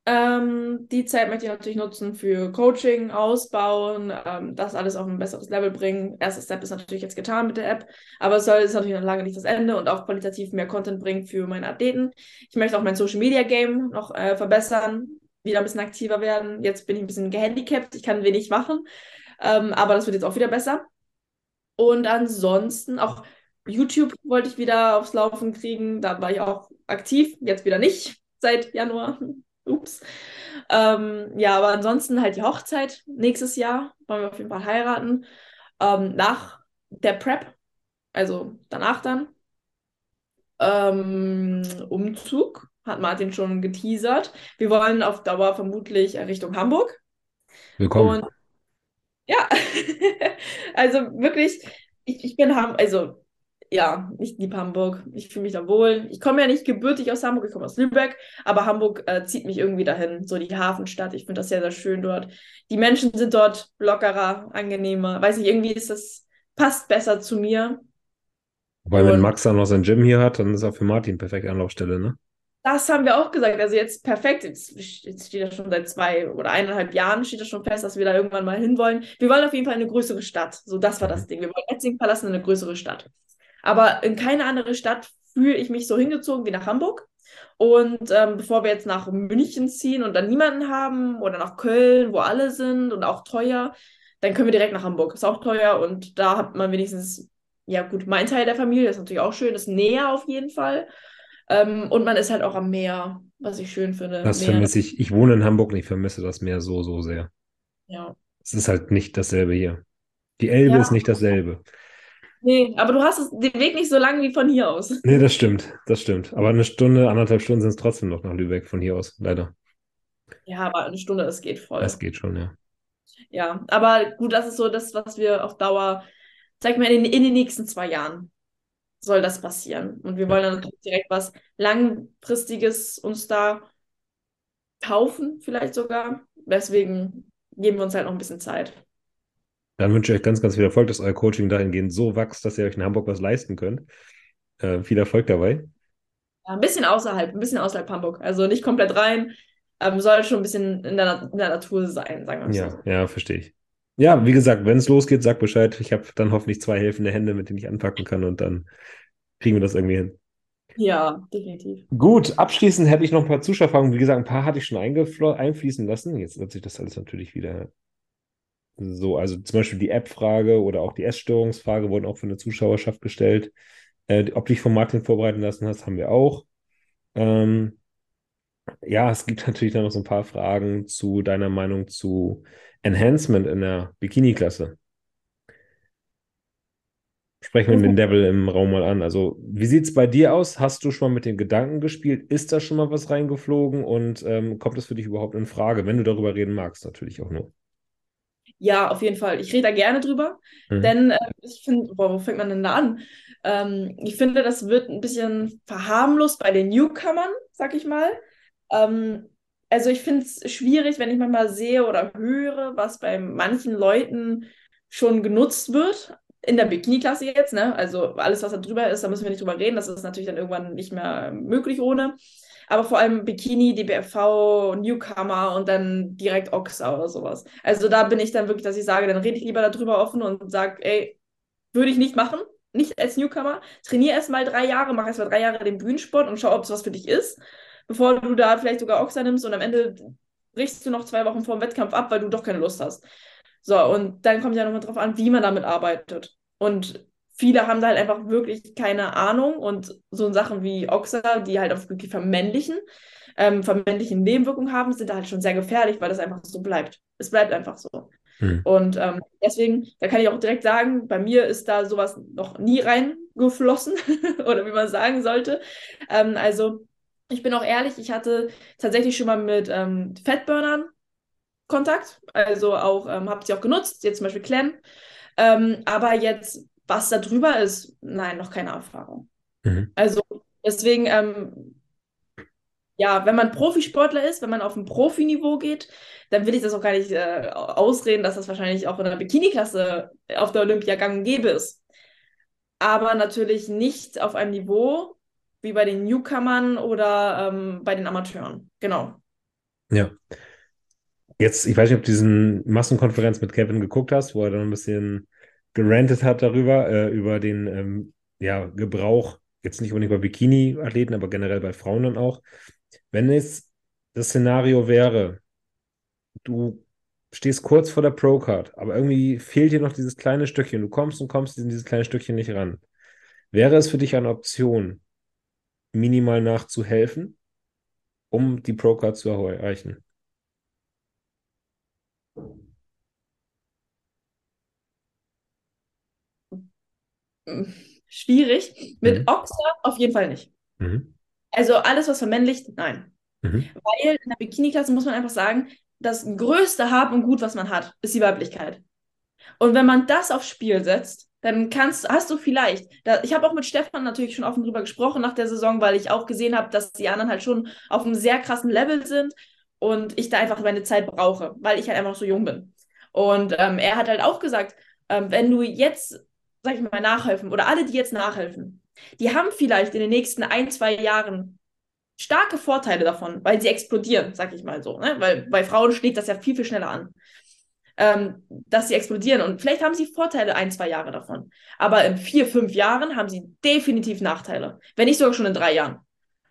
Ähm, die Zeit möchte ich natürlich nutzen für Coaching, Ausbauen, ähm, das alles auf ein besseres Level bringen. Erster Step ist natürlich jetzt getan mit der App, aber es soll ist natürlich noch lange nicht das Ende und auch qualitativ mehr Content bringen für meine Athleten. Ich möchte auch mein Social Media Game noch äh, verbessern, wieder ein bisschen aktiver werden. Jetzt bin ich ein bisschen gehandicapt, ich kann wenig machen, ähm, aber das wird jetzt auch wieder besser. Und ansonsten auch YouTube wollte ich wieder aufs Laufen kriegen, da war ich auch aktiv, jetzt wieder nicht seit Januar. Ups. Ähm, ja, aber ansonsten halt die Hochzeit nächstes Jahr. Wollen wir auf jeden Fall heiraten. Ähm, nach der Prep, also danach dann. Ähm, Umzug hat Martin schon geteasert. Wir wollen auf Dauer vermutlich Richtung Hamburg. Willkommen. Und ja, [laughs] also wirklich, ich, ich bin Hamburg, also ja, ich liebe Hamburg. Ich fühle mich da wohl. Ich komme ja nicht gebürtig aus Hamburg, ich komme aus Lübeck, aber Hamburg äh, zieht mich irgendwie dahin. So die Hafenstadt. Ich finde das sehr, sehr schön dort. Die Menschen sind dort lockerer, angenehmer. Weiß nicht, irgendwie ist das, passt besser zu mir. Weil wenn Max dann noch sein Gym hier hat, dann ist er für Martin perfekte Anlaufstelle, ne? Das haben wir auch gesagt. Also jetzt perfekt. Jetzt, jetzt steht das schon seit zwei oder eineinhalb Jahren steht das schon fest, dass wir da irgendwann mal hinwollen. Wir wollen auf jeden Fall eine größere Stadt. So, das war das mhm. Ding. Wir wollen Etzing verlassen, eine größere Stadt. Aber in keine andere Stadt fühle ich mich so hingezogen wie nach Hamburg. Und ähm, bevor wir jetzt nach München ziehen und dann niemanden haben oder nach Köln, wo alle sind und auch teuer, dann können wir direkt nach Hamburg. Ist auch teuer und da hat man wenigstens, ja gut, mein Teil der Familie ist natürlich auch schön, ist näher auf jeden Fall. Ähm, und man ist halt auch am Meer, was ich schön finde. Das Meer. vermisse ich. Ich wohne in Hamburg und ich vermisse das Meer so, so sehr. Ja. Es ist halt nicht dasselbe hier. Die Elbe ja. ist nicht dasselbe. Nee, aber du hast es, den Weg nicht so lang wie von hier aus. Nee, das stimmt, das stimmt. Aber eine Stunde, anderthalb Stunden sind es trotzdem noch nach Lübeck von hier aus, leider. Ja, aber eine Stunde, das geht voll. Das geht schon, ja. Ja, aber gut, das ist so das, was wir auf Dauer, sag mal, in, in den nächsten zwei Jahren soll das passieren. Und wir wollen dann direkt was Langfristiges uns da kaufen, vielleicht sogar. Deswegen geben wir uns halt noch ein bisschen Zeit. Dann wünsche ich euch ganz, ganz viel Erfolg, dass euer Coaching dahingehend so wächst, dass ihr euch in Hamburg was leisten könnt. Äh, viel Erfolg dabei. Ja, ein bisschen außerhalb, ein bisschen außerhalb Hamburg. Also nicht komplett rein, aber soll schon ein bisschen in der, in der Natur sein, sagen wir mal ja, so. Ja, verstehe ich. Ja, wie gesagt, wenn es losgeht, sag Bescheid. Ich habe dann hoffentlich zwei helfende Hände, mit denen ich anpacken kann und dann kriegen wir das irgendwie hin. Ja, definitiv. Gut, abschließend hätte ich noch ein paar Zuschauerfragen. Wie gesagt, ein paar hatte ich schon einfließen lassen. Jetzt wird sich das alles natürlich wieder so. Also zum Beispiel die App-Frage oder auch die Essstörungsfrage wurden auch von der Zuschauerschaft gestellt. Äh, ob du dich von Martin vorbereiten lassen hast, haben wir auch. Ähm, ja, es gibt natürlich dann noch so ein paar Fragen zu deiner Meinung zu Enhancement in der Bikini-Klasse. Sprechen wir den Devil im Raum mal an. Also, wie sieht es bei dir aus? Hast du schon mal mit den Gedanken gespielt? Ist da schon mal was reingeflogen? Und ähm, kommt das für dich überhaupt in Frage, wenn du darüber reden magst, natürlich auch nur? Ja, auf jeden Fall. Ich rede da gerne drüber, mhm. denn äh, ich finde, wo fängt man denn da an? Ähm, ich finde, das wird ein bisschen verharmlost bei den Newcomern, sag ich mal. Ähm, also ich finde es schwierig, wenn ich manchmal sehe oder höre, was bei manchen Leuten schon genutzt wird. In der Bikini-Klasse jetzt, ne? Also alles, was da drüber ist, da müssen wir nicht drüber reden. Das ist natürlich dann irgendwann nicht mehr möglich ohne. Aber vor allem Bikini, DBFV, Newcomer und dann direkt Oxa oder sowas. Also da bin ich dann wirklich, dass ich sage, dann rede ich lieber darüber offen und sage, ey, würde ich nicht machen, nicht als Newcomer. Trainiere erst mal drei Jahre, mach erst mal drei Jahre den Bühnensport und schau, ob es was für dich ist bevor du da vielleicht sogar Oxa nimmst und am Ende brichst du noch zwei Wochen vor dem Wettkampf ab, weil du doch keine Lust hast. So, und dann kommt ja nochmal drauf an, wie man damit arbeitet. Und viele haben da halt einfach wirklich keine Ahnung und so Sachen wie Oxa, die halt auch wirklich vermännlichen, ähm, vermännlichen Nebenwirkungen haben, sind da halt schon sehr gefährlich, weil das einfach so bleibt. Es bleibt einfach so. Hm. Und ähm, deswegen, da kann ich auch direkt sagen, bei mir ist da sowas noch nie reingeflossen [laughs] oder wie man sagen sollte. Ähm, also ich bin auch ehrlich, ich hatte tatsächlich schon mal mit ähm, Fettburnern Kontakt, also auch ähm, habe sie auch genutzt, jetzt zum Beispiel Clem. Ähm, aber jetzt, was da drüber ist, nein, noch keine Erfahrung. Mhm. Also deswegen, ähm, ja, wenn man Profisportler ist, wenn man auf ein Profiniveau geht, dann will ich das auch gar nicht äh, ausreden, dass das wahrscheinlich auch in der Bikini-Klasse auf der Olympia gang und gäbe ist. Aber natürlich nicht auf einem Niveau, wie bei den Newcomern oder ähm, bei den Amateuren. Genau. Ja. Jetzt, ich weiß nicht, ob du diesen Massenkonferenz mit Kevin geguckt hast, wo er dann ein bisschen gerantet hat darüber, äh, über den ähm, ja, Gebrauch, jetzt nicht unbedingt bei Bikini-Athleten, aber generell bei Frauen dann auch. Wenn es das Szenario wäre, du stehst kurz vor der Pro-Card, aber irgendwie fehlt dir noch dieses kleine Stückchen, du kommst und kommst in dieses kleine Stückchen nicht ran. Wäre es für dich eine Option, minimal nachzuhelfen, um die Pro-Card zu erreichen? Schwierig. Mit mhm. Oxa auf jeden Fall nicht. Mhm. Also alles, was vermännlicht, nein. Mhm. Weil in der Bikini-Klasse muss man einfach sagen, das größte Hab und Gut, was man hat, ist die Weiblichkeit. Und wenn man das aufs Spiel setzt, dann kannst, hast du vielleicht, da, ich habe auch mit Stefan natürlich schon offen drüber gesprochen nach der Saison, weil ich auch gesehen habe, dass die anderen halt schon auf einem sehr krassen Level sind und ich da einfach meine Zeit brauche, weil ich halt einfach so jung bin. Und ähm, er hat halt auch gesagt, ähm, wenn du jetzt, sag ich mal, nachhelfen oder alle, die jetzt nachhelfen, die haben vielleicht in den nächsten ein, zwei Jahren starke Vorteile davon, weil sie explodieren, sag ich mal so. Ne? Weil bei Frauen schlägt das ja viel, viel schneller an ähm, dass sie explodieren. Und vielleicht haben sie Vorteile ein, zwei Jahre davon. Aber in vier, fünf Jahren haben sie definitiv Nachteile. Wenn nicht sogar schon in drei Jahren.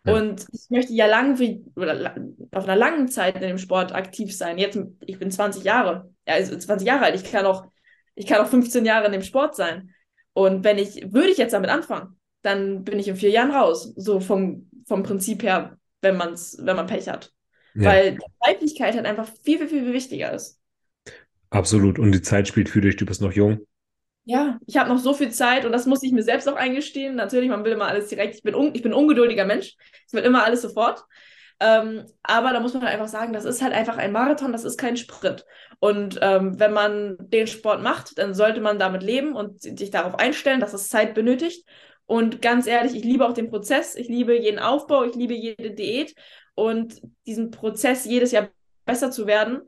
Ja. Und ich möchte ja lang wie, oder auf einer langen Zeit in dem Sport aktiv sein. Jetzt, ich bin 20 Jahre, ja, also 20 Jahre alt. Ich kann auch, ich kann auch 15 Jahre in dem Sport sein. Und wenn ich, würde ich jetzt damit anfangen, dann bin ich in vier Jahren raus. So vom, vom Prinzip her, wenn man's, wenn man Pech hat. Ja. Weil die Weiblichkeit halt einfach viel, viel, viel wichtiger ist. Absolut. Und die Zeit spielt für dich. Du bist noch jung. Ja, ich habe noch so viel Zeit und das muss ich mir selbst auch eingestehen. Natürlich, man will immer alles direkt. Ich bin, un ich bin ungeduldiger Mensch. Ich will immer alles sofort. Ähm, aber da muss man halt einfach sagen, das ist halt einfach ein Marathon, das ist kein Sprint. Und ähm, wenn man den Sport macht, dann sollte man damit leben und sich darauf einstellen, dass es Zeit benötigt. Und ganz ehrlich, ich liebe auch den Prozess, ich liebe jeden Aufbau, ich liebe jede Diät und diesen Prozess jedes Jahr besser zu werden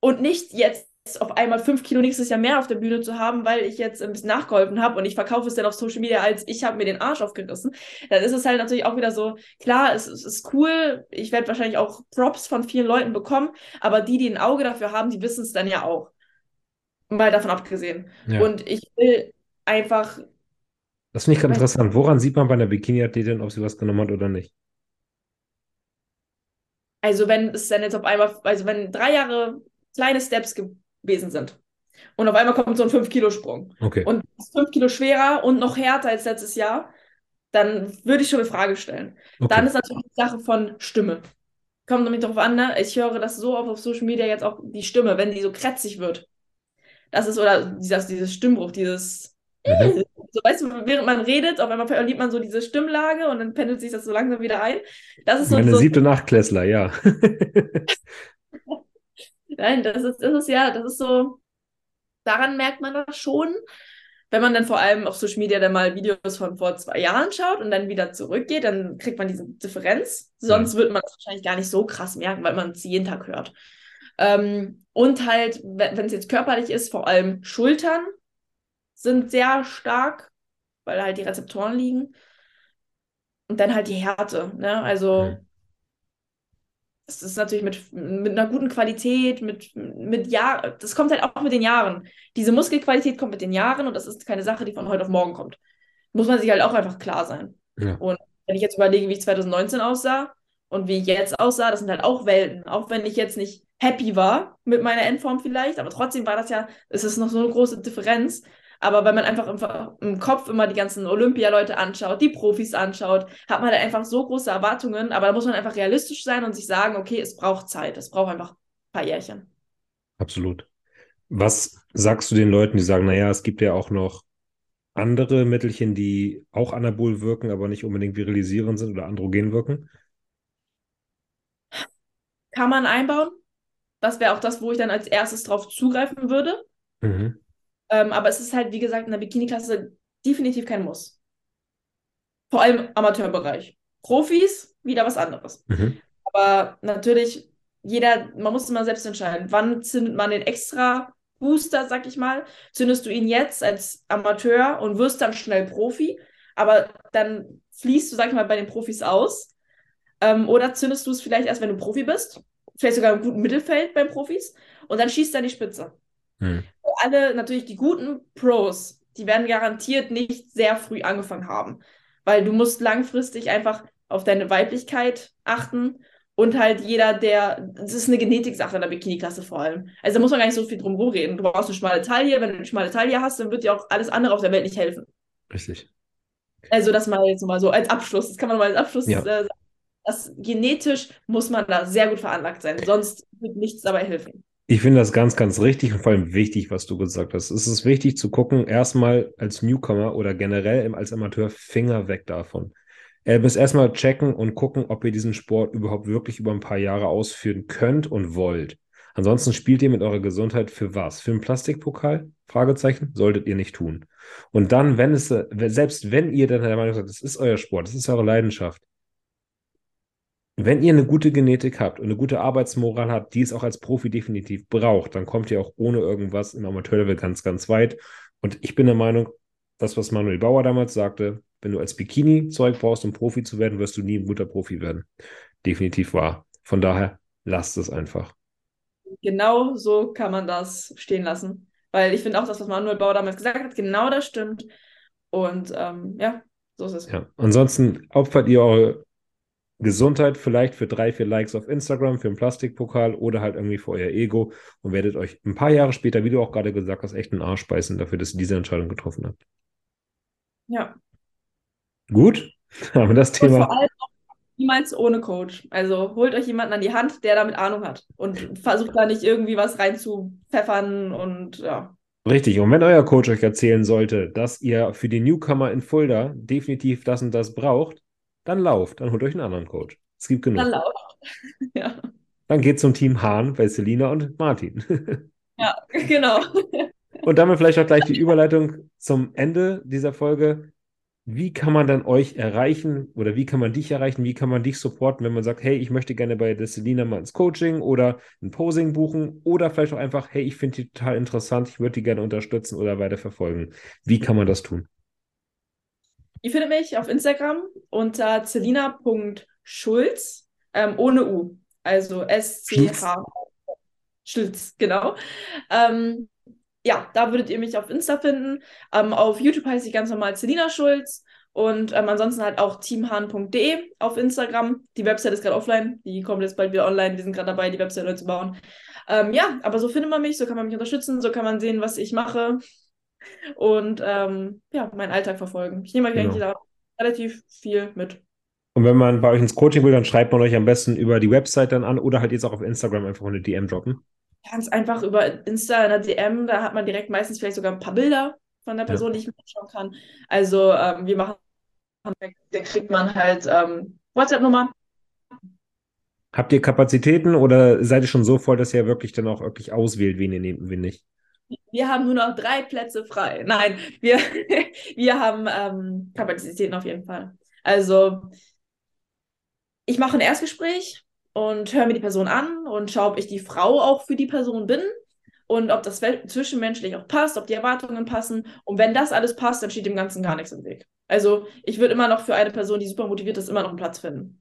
und nicht jetzt auf einmal fünf Kilo nächstes Jahr mehr auf der Bühne zu haben, weil ich jetzt ein bisschen nachgeholfen habe und ich verkaufe es dann auf Social Media als ich habe mir den Arsch aufgerissen, dann ist es halt natürlich auch wieder so, klar, es, es ist cool, ich werde wahrscheinlich auch Props von vielen Leuten bekommen, aber die, die ein Auge dafür haben, die wissen es dann ja auch. Mal davon abgesehen. Ja. Und ich will einfach. Das finde ich gerade interessant. Woran sieht man bei einer Bikini-Athletin, ob sie was genommen hat oder nicht? Also, wenn es dann jetzt auf einmal, also wenn drei Jahre kleine Steps gewesen sind und auf einmal kommt so ein 5-Kilo-Sprung okay. und 5 Kilo schwerer und noch härter als letztes Jahr, dann würde ich schon eine Frage stellen. Okay. Dann ist natürlich die Sache von Stimme. Kommt nämlich darauf an, ne? ich höre das so oft auf Social Media jetzt auch die Stimme, wenn die so krätzig wird. Das ist, oder dieses, dieses Stimmbruch, dieses. Mhm. So, weißt du, während man redet, auf einmal verliert man so diese Stimmlage und dann pendelt sich das so langsam wieder ein. Das ist so. Meine so, siebte Nachtklässler, ja. [laughs] [laughs] Nein, das ist, das ist ja, das ist so. Daran merkt man das schon, wenn man dann vor allem auf Social Media dann mal Videos von vor zwei Jahren schaut und dann wieder zurückgeht, dann kriegt man diese Differenz. Sonst mhm. wird man es wahrscheinlich gar nicht so krass merken, weil man es jeden Tag hört. Ähm, und halt, wenn es jetzt körperlich ist, vor allem Schultern sind sehr stark, weil halt die Rezeptoren liegen. Und dann halt die Härte. Ne? Also, mhm. Das ist natürlich mit, mit einer guten Qualität, mit, mit Jahren, das kommt halt auch mit den Jahren. Diese Muskelqualität kommt mit den Jahren und das ist keine Sache, die von heute auf morgen kommt. Muss man sich halt auch einfach klar sein. Ja. Und wenn ich jetzt überlege, wie ich 2019 aussah und wie ich jetzt aussah, das sind halt auch Welten. Auch wenn ich jetzt nicht happy war mit meiner Endform vielleicht, aber trotzdem war das ja, es ist noch so eine große Differenz. Aber wenn man einfach im, Kopf immer die ganzen Olympialeute anschaut, die Profis anschaut, hat man da einfach so große Erwartungen. Aber da muss man einfach realistisch sein und sich sagen, okay, es braucht Zeit, es braucht einfach ein paar Jährchen. Absolut. Was sagst du den Leuten, die sagen, naja, es gibt ja auch noch andere Mittelchen, die auch anabol wirken, aber nicht unbedingt virilisieren sind oder androgen wirken? Kann man einbauen, das wäre auch das, wo ich dann als erstes drauf zugreifen würde. Mhm. Ähm, aber es ist halt, wie gesagt, in der Bikini-Klasse definitiv kein Muss. Vor allem im Amateurbereich. Profis, wieder was anderes. Mhm. Aber natürlich, jeder, man muss immer selbst entscheiden, wann zündet man den extra Booster, sag ich mal. Zündest du ihn jetzt als Amateur und wirst dann schnell Profi, aber dann fließt du, sag ich mal, bei den Profis aus. Ähm, oder zündest du es vielleicht erst, wenn du Profi bist vielleicht sogar im guten Mittelfeld beim Profis und dann schießt er die Spitze. Hm. Alle, natürlich die guten Pros, die werden garantiert nicht sehr früh angefangen haben, weil du musst langfristig einfach auf deine Weiblichkeit achten und halt jeder, der, das ist eine Genetiksache in der Bikini-Klasse vor allem. Also da muss man gar nicht so viel drum reden. Du brauchst eine schmale Taille, wenn du eine schmale Taille hast, dann wird dir auch alles andere auf der Welt nicht helfen. Richtig. Also das mal jetzt mal so als Abschluss, das kann man mal als Abschluss ja. äh, sagen das genetisch muss man da sehr gut veranlagt sein, sonst wird nichts dabei helfen. Ich finde das ganz, ganz richtig und vor allem wichtig, was du gesagt hast. Es ist wichtig zu gucken, erstmal als Newcomer oder generell als Amateur, Finger weg davon. Ihr müsst erstmal checken und gucken, ob ihr diesen Sport überhaupt wirklich über ein paar Jahre ausführen könnt und wollt. Ansonsten spielt ihr mit eurer Gesundheit für was? Für einen Plastikpokal? Fragezeichen? Solltet ihr nicht tun. Und dann, wenn es, selbst wenn ihr dann der Meinung seid, das ist euer Sport, das ist eure Leidenschaft, wenn ihr eine gute Genetik habt und eine gute Arbeitsmoral habt, die es auch als Profi definitiv braucht, dann kommt ihr auch ohne irgendwas im Amateurlevel ganz, ganz weit. Und ich bin der Meinung, das, was Manuel Bauer damals sagte, wenn du als Bikini Zeug brauchst, um Profi zu werden, wirst du nie ein guter Profi werden. Definitiv wahr. Von daher, lasst es einfach. Genau so kann man das stehen lassen. Weil ich finde auch, das, was Manuel Bauer damals gesagt hat, genau das stimmt. Und ähm, ja, so ist es. Ja, ansonsten opfert ihr eure Gesundheit vielleicht für drei, vier Likes auf Instagram, für einen Plastikpokal oder halt irgendwie für euer Ego und werdet euch ein paar Jahre später, wie du auch gerade gesagt hast, echt einen Arsch beißen dafür, dass ihr diese Entscheidung getroffen habt. Ja. Gut, [laughs] aber das Thema. Und vor allem auch niemals ohne Coach. Also holt euch jemanden an die Hand, der damit Ahnung hat und versucht da nicht irgendwie was reinzupfeffern und ja. Richtig, und wenn euer Coach euch erzählen sollte, dass ihr für die Newcomer in Fulda definitiv das und das braucht, dann lauft, dann holt euch einen anderen Coach. Es gibt genug. Dann lauft. [laughs] ja. Dann geht zum Team Hahn bei Selina und Martin. [laughs] ja, genau. und damit vielleicht auch gleich die [laughs] Überleitung zum Ende dieser Folge. wie kann man dann euch erreichen oder wie kann man dich erreichen, wie kann man dich supporten, wenn man sagt, hey, ich möchte gerne bei der Selina mal ins Coaching oder ein Posing buchen oder vielleicht auch einfach, hey, ich finde die total interessant, ich würde die gerne unterstützen oder weiter verfolgen. Wie kann man das tun? Ihr findet mich auf Instagram unter celina.schulz ähm, ohne U. Also S-C-H. Schulz, genau. Ähm, ja, da würdet ihr mich auf Insta finden. Ähm, auf YouTube heiße ich ganz normal Celina Schulz. Und ähm, ansonsten halt auch teamhahn.de auf Instagram. Die Website ist gerade offline. Die kommt jetzt bald wieder online. Wir sind gerade dabei, die Website neu zu bauen. Ähm, ja, aber so findet man mich, so kann man mich unterstützen, so kann man sehen, was ich mache und ähm, ja, meinen Alltag verfolgen. Ich nehme euch genau. eigentlich da relativ viel mit. Und wenn man bei euch ins Coaching will, dann schreibt man euch am besten über die Website dann an oder halt jetzt auch auf Instagram einfach eine DM droppen ganz einfach über Insta in der DM, da hat man direkt meistens vielleicht sogar ein paar Bilder von der Person, ja. die ich mir anschauen kann. Also ähm, wir machen, da kriegt man halt ähm, WhatsApp-Nummer. Habt ihr Kapazitäten oder seid ihr schon so voll, dass ihr wirklich dann auch wirklich auswählt, wen ihr nehmt und wen nicht? Wir haben nur noch drei Plätze frei. Nein, wir, [laughs] wir haben ähm, Kapazitäten auf jeden Fall. Also ich mache ein Erstgespräch, und höre mir die Person an und schaue, ob ich die Frau auch für die Person bin und ob das zwischenmenschlich auch passt, ob die Erwartungen passen. Und wenn das alles passt, dann steht dem Ganzen gar nichts im Weg. Also ich würde immer noch für eine Person, die super motiviert ist, immer noch einen Platz finden.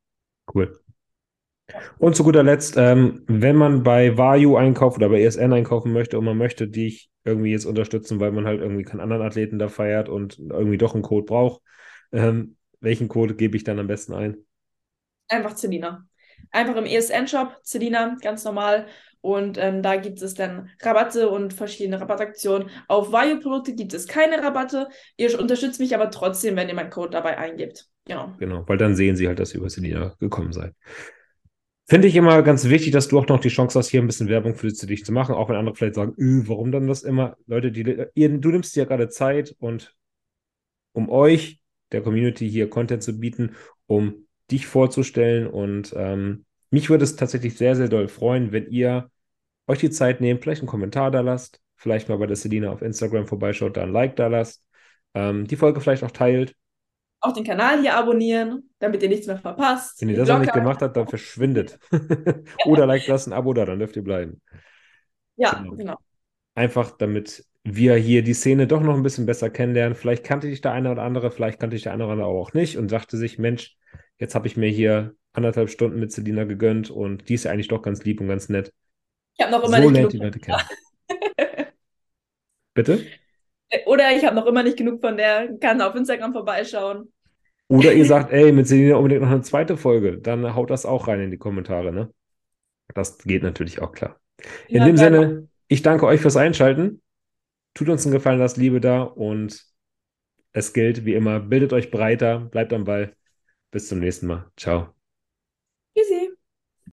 Cool. Und zu guter Letzt, ähm, wenn man bei Vayu einkauft oder bei ESN einkaufen möchte und man möchte dich irgendwie jetzt unterstützen, weil man halt irgendwie keinen anderen Athleten da feiert und irgendwie doch einen Code braucht, ähm, welchen Code gebe ich dann am besten ein? Einfach Celina. Einfach im ESN-Shop, Celina, ganz normal. Und ähm, da gibt es dann Rabatte und verschiedene Rabattaktionen. Auf Vario-Produkte gibt es keine Rabatte. Ihr unterstützt mich aber trotzdem, wenn ihr meinen Code dabei eingibt. Genau. Genau, weil dann sehen sie halt, dass ihr über Celina gekommen seid. Finde ich immer ganz wichtig, dass du auch noch die Chance hast, hier ein bisschen Werbung für dich zu machen, auch wenn andere vielleicht sagen, öh, warum dann das immer? Leute, die, ihr, du nimmst dir ja gerade Zeit und um euch, der Community, hier Content zu bieten, um dich vorzustellen. Und ähm, mich würde es tatsächlich sehr, sehr doll freuen, wenn ihr euch die Zeit nehmt, vielleicht einen Kommentar da lasst, vielleicht mal bei der Selina auf Instagram vorbeischaut, da ein Like da lasst, ähm, die Folge vielleicht auch teilt. Auch den Kanal hier abonnieren, damit ihr nichts mehr verpasst. Wenn ihr das noch nicht gemacht habt, dann verschwindet. [laughs] Oder like lasst ein Abo da, dann dürft ihr bleiben. Ja, genau. genau. Einfach damit wir hier die Szene doch noch ein bisschen besser kennenlernen. Vielleicht kannte ich der eine oder andere, vielleicht kannte ich der eine oder andere auch nicht und sagte sich, Mensch, Jetzt habe ich mir hier anderthalb Stunden mit Selina gegönnt und die ist ja eigentlich doch ganz lieb und ganz nett. Ich habe noch immer so nicht genug. Die Leute kennen. [laughs] Bitte? Oder ich habe noch immer nicht genug von der, kann auf Instagram vorbeischauen. Oder ihr sagt, ey, mit Selina unbedingt noch eine zweite Folge, dann haut das auch rein in die Kommentare, ne? Das geht natürlich auch klar. In ja, dem Sinne, ich danke euch fürs Einschalten. Tut uns einen Gefallen, lasst Liebe da und es gilt wie immer, bildet euch breiter, bleibt am Ball. Bis zum nächsten Mal. Ciao.